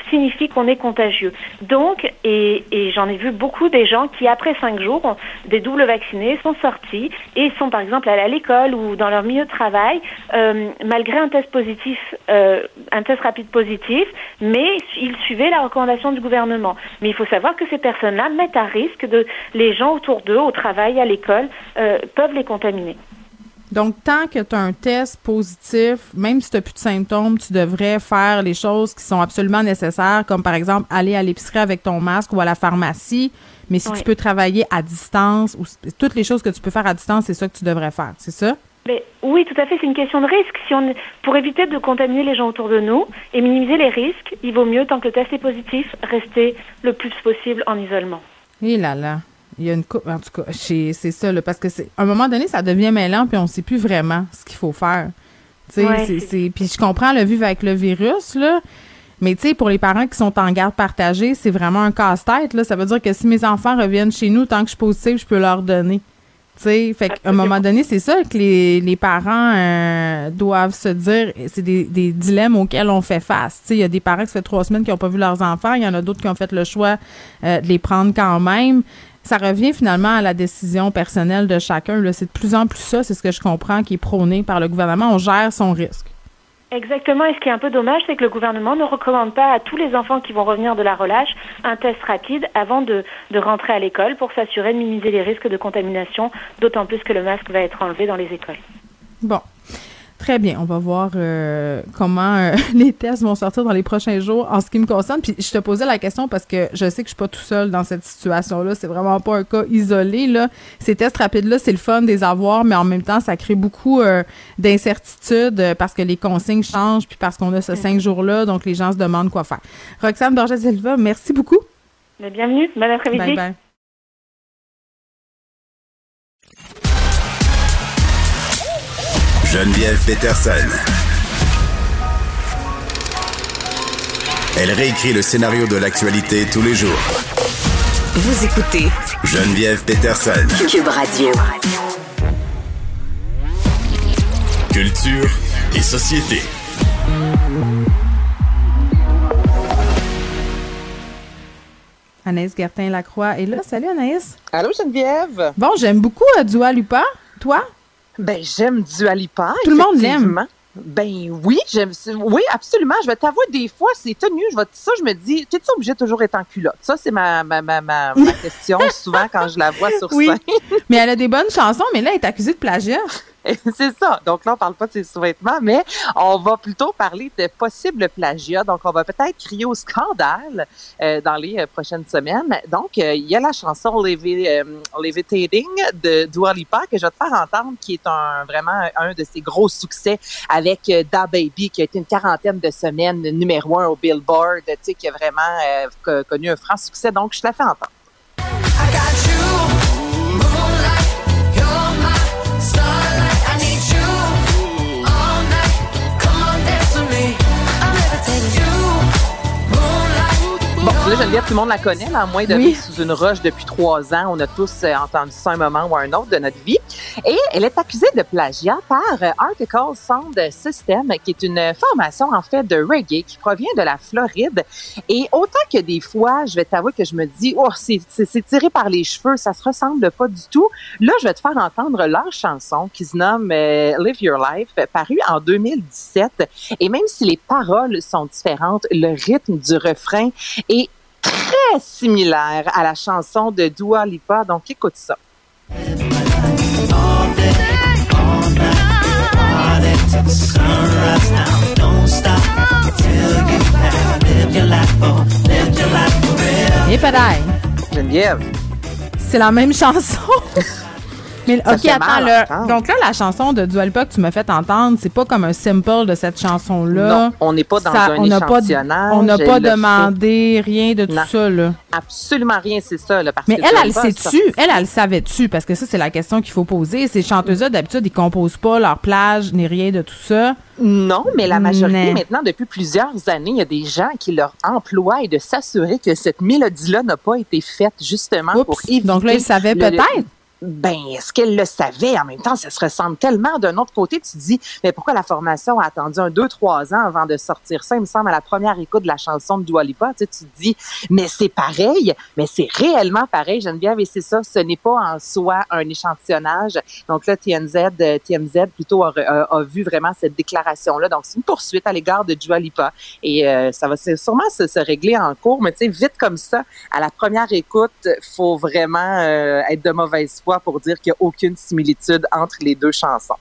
signifie qu'on est contagieux. Donc, et, j'en ai vu beaucoup des gens qui, après cinq jours, des doubles vaccinés, sont sortis et sont, par exemple, allés à l'école ou dans leur milieu de travail, euh, malgré un test positif, euh, un test rapide positif, mais ils suivaient la recommandation du gouvernement. Mais il faut savoir que ces personnes-là mettent à risque de les gens autour d'eux, au travail, à l'école, euh, peuvent les contaminer. Donc, tant que tu as un test positif, même si tu n'as plus de symptômes, tu devrais faire les choses qui sont absolument nécessaires, comme par exemple aller à l'épicerie avec ton masque ou à la pharmacie. Mais si tu peux travailler à distance, ou toutes les choses que tu peux faire à distance, c'est ça que tu devrais faire, c'est ça? Mais oui, tout à fait. C'est une question de risque. Si on, pour éviter de contaminer les gens autour de nous et minimiser les risques, il vaut mieux, tant que le test est positif, rester le plus possible en isolement. Et là là. Il y a une coupe, en tout cas, c'est ça, là, parce que c'est à un moment donné, ça devient mêlant, puis on ne sait plus vraiment ce qu'il faut faire. Tu sais, puis je comprends le vivre avec le virus, là. Mais tu sais, pour les parents qui sont en garde partagée, c'est vraiment un casse-tête. Là. Ça veut dire que si mes enfants reviennent chez nous, tant que je suis positive, je peux leur donner. Tu sais, fait qu'à un moment donné, c'est ça que les, les parents euh, doivent se dire. C'est des, des dilemmes auxquels on fait face. Tu sais, il y a des parents qui ça fait trois semaines qui n'ont pas vu leurs enfants. Il y en a d'autres qui ont fait le choix euh, de les prendre quand même ça revient finalement à la décision personnelle de chacun. C'est de plus en plus ça, c'est ce que je comprends, qui est prôné par le gouvernement. On gère son risque. Exactement. Et ce qui est un peu dommage, c'est que le gouvernement ne recommande pas à tous les enfants qui vont revenir de la relâche un test rapide avant de, de rentrer à l'école pour s'assurer de minimiser les risques de contamination, d'autant plus que le masque va être enlevé dans les écoles. Bon. Très bien. On va voir euh, comment euh, *laughs* les tests vont sortir dans les prochains jours en ce qui me concerne. Puis je te posais la question parce que je sais que je suis pas tout seul dans cette situation-là. C'est vraiment pas un cas isolé. Là. Ces tests rapides-là, c'est le fun des avoir, mais en même temps, ça crée beaucoup euh, d'incertitudes parce que les consignes changent puis parce qu'on a ce cinq jours-là. Donc, les gens se demandent quoi faire. Roxane Borges-Silva, merci beaucoup. Bienvenue. Bon après-midi. Bye bye. Geneviève Peterson. Elle réécrit le scénario de l'actualité tous les jours. Vous écoutez Geneviève Peterson. Cube Radio. Culture et société. Anaïs Gertin-Lacroix est là. Salut Anaïs. Allô Geneviève? Bon, j'aime beaucoup euh, Dua Lupa. Toi? Ben, j'aime Dualipa. Tout le monde l'aime. Ben oui, j'aime oui, absolument. Je vais t'avouer, des fois, c'est tenu. Je vais, ça, je me dis, tu es obligé de toujours être en culotte? Ça, c'est ma, ma, ma, *laughs* ma, question souvent quand je la vois sur oui. scène. mais elle a des bonnes chansons, mais là, elle est accusée de plagiat. *laughs* c'est ça. Donc là, on parle pas de ses sous-vêtements, mais on va plutôt parler de possibles plagiat. Donc, on va peut-être crier au scandale euh, dans les euh, prochaines semaines. Donc, euh, il y a la chanson Levitating de Dua Lipa que je vais te faire entendre, qui est un vraiment un de ses gros succès avec Da Baby, qui a été une quarantaine de semaines numéro un au Billboard, tu sais, qui a vraiment connu un franc succès. Donc, je te la fais entendre. Là, Geneviève, tout le monde la connaît, là, à moins de vivre sous une roche depuis trois ans. On a tous euh, entendu ça un moment ou un autre de notre vie. Et elle est accusée de plagiat par euh, Article Sound System, qui est une formation, en fait, de reggae qui provient de la Floride. Et autant que des fois, je vais t'avouer que je me dis, oh, c'est tiré par les cheveux, ça se ressemble pas du tout. Là, je vais te faire entendre leur chanson qui se nomme euh, Live Your Life, parue en 2017. Et même si les paroles sont différentes, le rythme du refrain est très similaire à la chanson de Dua Lipa. Donc, écoute ça. Et. Geneviève. C'est la même chanson. *laughs* Mais OK, attends. Donc là, la chanson de Dual que tu m'as fait entendre, c'est pas comme un simple de cette chanson-là. Non, on n'est pas dans un on échantillonnage. on n'a pas demandé rien de tout ça, là. Absolument rien, c'est ça, là. Mais elle, elle sait-tu? Elle, elle savait-tu? Parce que ça, c'est la question qu'il faut poser. Ces chanteuses-là, d'habitude, ils composent pas leur plage ni rien de tout ça. Non, mais la majorité, maintenant, depuis plusieurs années, il y a des gens qui leur emploient de s'assurer que cette mélodie-là n'a pas été faite justement pour éviter. Donc là, ils savaient peut-être ben, est-ce qu'elle le savait? En même temps, ça se ressemble tellement. D'un autre côté, tu dis, mais pourquoi la formation a attendu un, deux, trois ans avant de sortir ça? Il me semble, à la première écoute de la chanson de Dua Lipa, tu, sais, tu te dis, mais c'est pareil, mais c'est réellement pareil, Geneviève, et c'est ça, ce n'est pas en soi un échantillonnage. Donc là, TMZ, TMZ plutôt a, a, vu vraiment cette déclaration-là. Donc, c'est une poursuite à l'égard de Dua Lipa. Et euh, ça va sûrement se, se, régler en cours, mais tu sais, vite comme ça, à la première écoute, faut vraiment euh, être de mauvaise foi pour dire qu'il n'y a aucune similitude entre les deux chansons.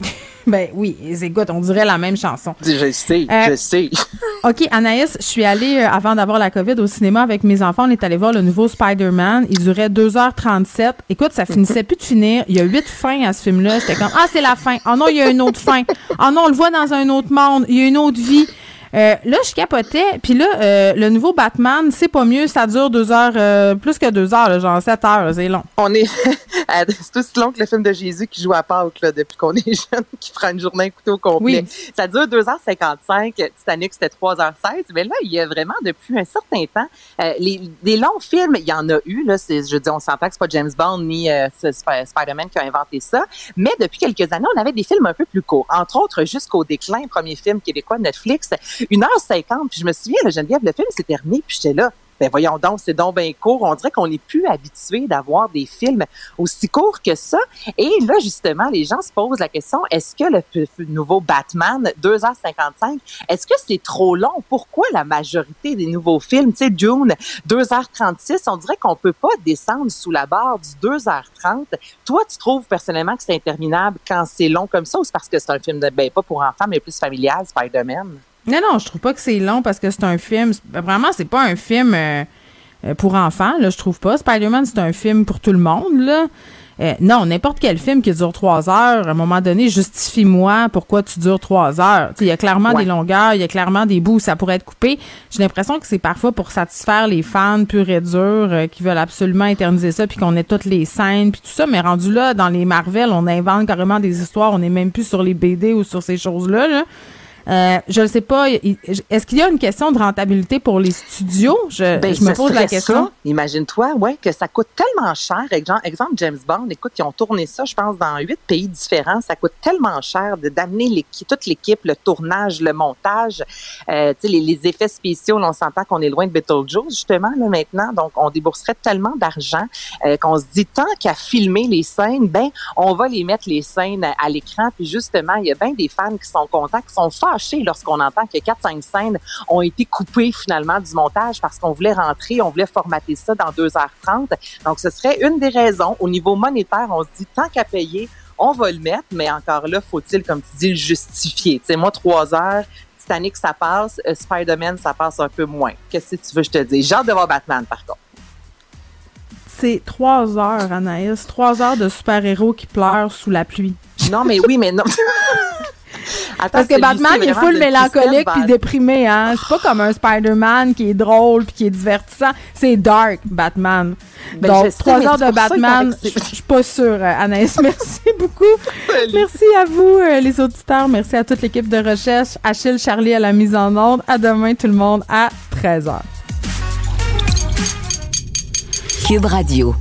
*laughs* Ben oui, écoute, on dirait la même chanson. Je sais, je euh, sais. *laughs* OK, Anaïs, je suis allée, euh, avant d'avoir la COVID, au cinéma avec mes enfants. On est allé voir le nouveau Spider-Man. Il durait 2h37. Écoute, ça finissait plus de finir. Il y a huit fins à ce film-là. J'étais comme, ah, c'est la fin. Oh non, il y a une autre fin. Oh non, on le voit dans un autre monde. Il y a une autre vie. Euh, là, je capotais. Puis là, euh, le nouveau Batman, c'est pas mieux. Ça dure deux heures, euh, plus que deux heures, genre sept heures. C'est long. On est. *laughs* c'est aussi long que le film de Jésus qui joue à Pâques, là, depuis qu'on *laughs* est jeune, qui prend une journée un couteau complet. Oui. Ça dure 2h55. Titanic, c'était 3h16. Mais là, il y a vraiment, depuis un certain temps, les, des longs films, il y en a eu. Là, je dis, on s'entend que c'est pas James Bond ni Spider-Man qui a inventé ça. Mais depuis quelques années, on avait des films un peu plus courts. Entre autres, jusqu'au déclin, premier film québécois de Netflix, une heure cinquante. Puis je me souviens, le Geneviève, le film s'est terminé, puis j'étais là. Ben voyons donc, c'est donc bien court. On dirait qu'on n'est plus habitué d'avoir des films aussi courts que ça. Et là, justement, les gens se posent la question, est-ce que le nouveau Batman, 2h55, est-ce que c'est trop long? Pourquoi la majorité des nouveaux films, tu sais, Dune, 2h36, on dirait qu'on peut pas descendre sous la barre du 2h30. Toi, tu trouves personnellement que c'est interminable quand c'est long comme ça ou c'est parce que c'est un film de, ben pas pour enfants, mais plus familial, Spider-Man? Non, non, je trouve pas que c'est long parce que c'est un film. Vraiment, c'est pas un film euh, euh, pour enfants, là, je trouve pas. Spider-Man, c'est un film pour tout le monde, là. Euh, non, n'importe quel film qui dure trois heures, à un moment donné, justifie-moi pourquoi tu dures trois heures. Il y a clairement des longueurs, il y a clairement des bouts où ça pourrait être coupé. J'ai l'impression que c'est parfois pour satisfaire les fans purs et durs qui veulent absolument éterniser ça, puis qu'on ait toutes les scènes, puis tout ça. Mais rendu là, dans les Marvel, on invente carrément des histoires, on n'est même plus sur les BD ou sur ces choses-là. Là. Euh, je ne sais pas, est-ce qu'il y a une question de rentabilité pour les studios? Je, ben, je me pose la question. Imagine-toi, ouais, que ça coûte tellement cher. Exemple, James Bond, écoute, ils ont tourné ça, je pense, dans huit pays différents. Ça coûte tellement cher d'amener toute l'équipe, le tournage, le montage, euh, les, les effets spéciaux. on s'entend qu'on est loin de Beetlejuice, justement, là, maintenant. Donc, on débourserait tellement d'argent euh, qu'on se dit, tant qu'à filmer les scènes, ben, on va les mettre les scènes à, l'écran. Puis justement, il y a bien des fans qui sont contents, qui sont fâchés lorsqu'on entend que 4-5 scènes ont été coupées finalement du montage parce qu'on voulait rentrer, on voulait formater ça dans 2h30. Donc, ce serait une des raisons. Au niveau monétaire, on se dit, tant qu'à payer, on va le mettre, mais encore là, faut-il, comme tu dis, le justifier? Tu sais, moi, trois heures, Titanic, ça passe, euh, Spider-Man, ça passe un peu moins. Qu'est-ce que tu veux que je te dise? J'ai hâte de voir Batman, par contre. C'est trois heures, Anaïs. Trois heures de super-héros qui pleurent sous la pluie. Non, mais oui, mais non. *laughs* Parce que Batman, il est full mélancolique puis déprimé, hein. C'est pas comme un Spider-Man qui est drôle puis qui est divertissant. C'est dark, Batman. Ben, Donc, trois heures de Batman, je suis pas sûre, Anaïs. *laughs* Merci beaucoup. Merci à vous, euh, les auditeurs. Merci à toute l'équipe de recherche. Achille, Charlie à la mise en ordre. À demain, tout le monde, à 13h. Cube Radio.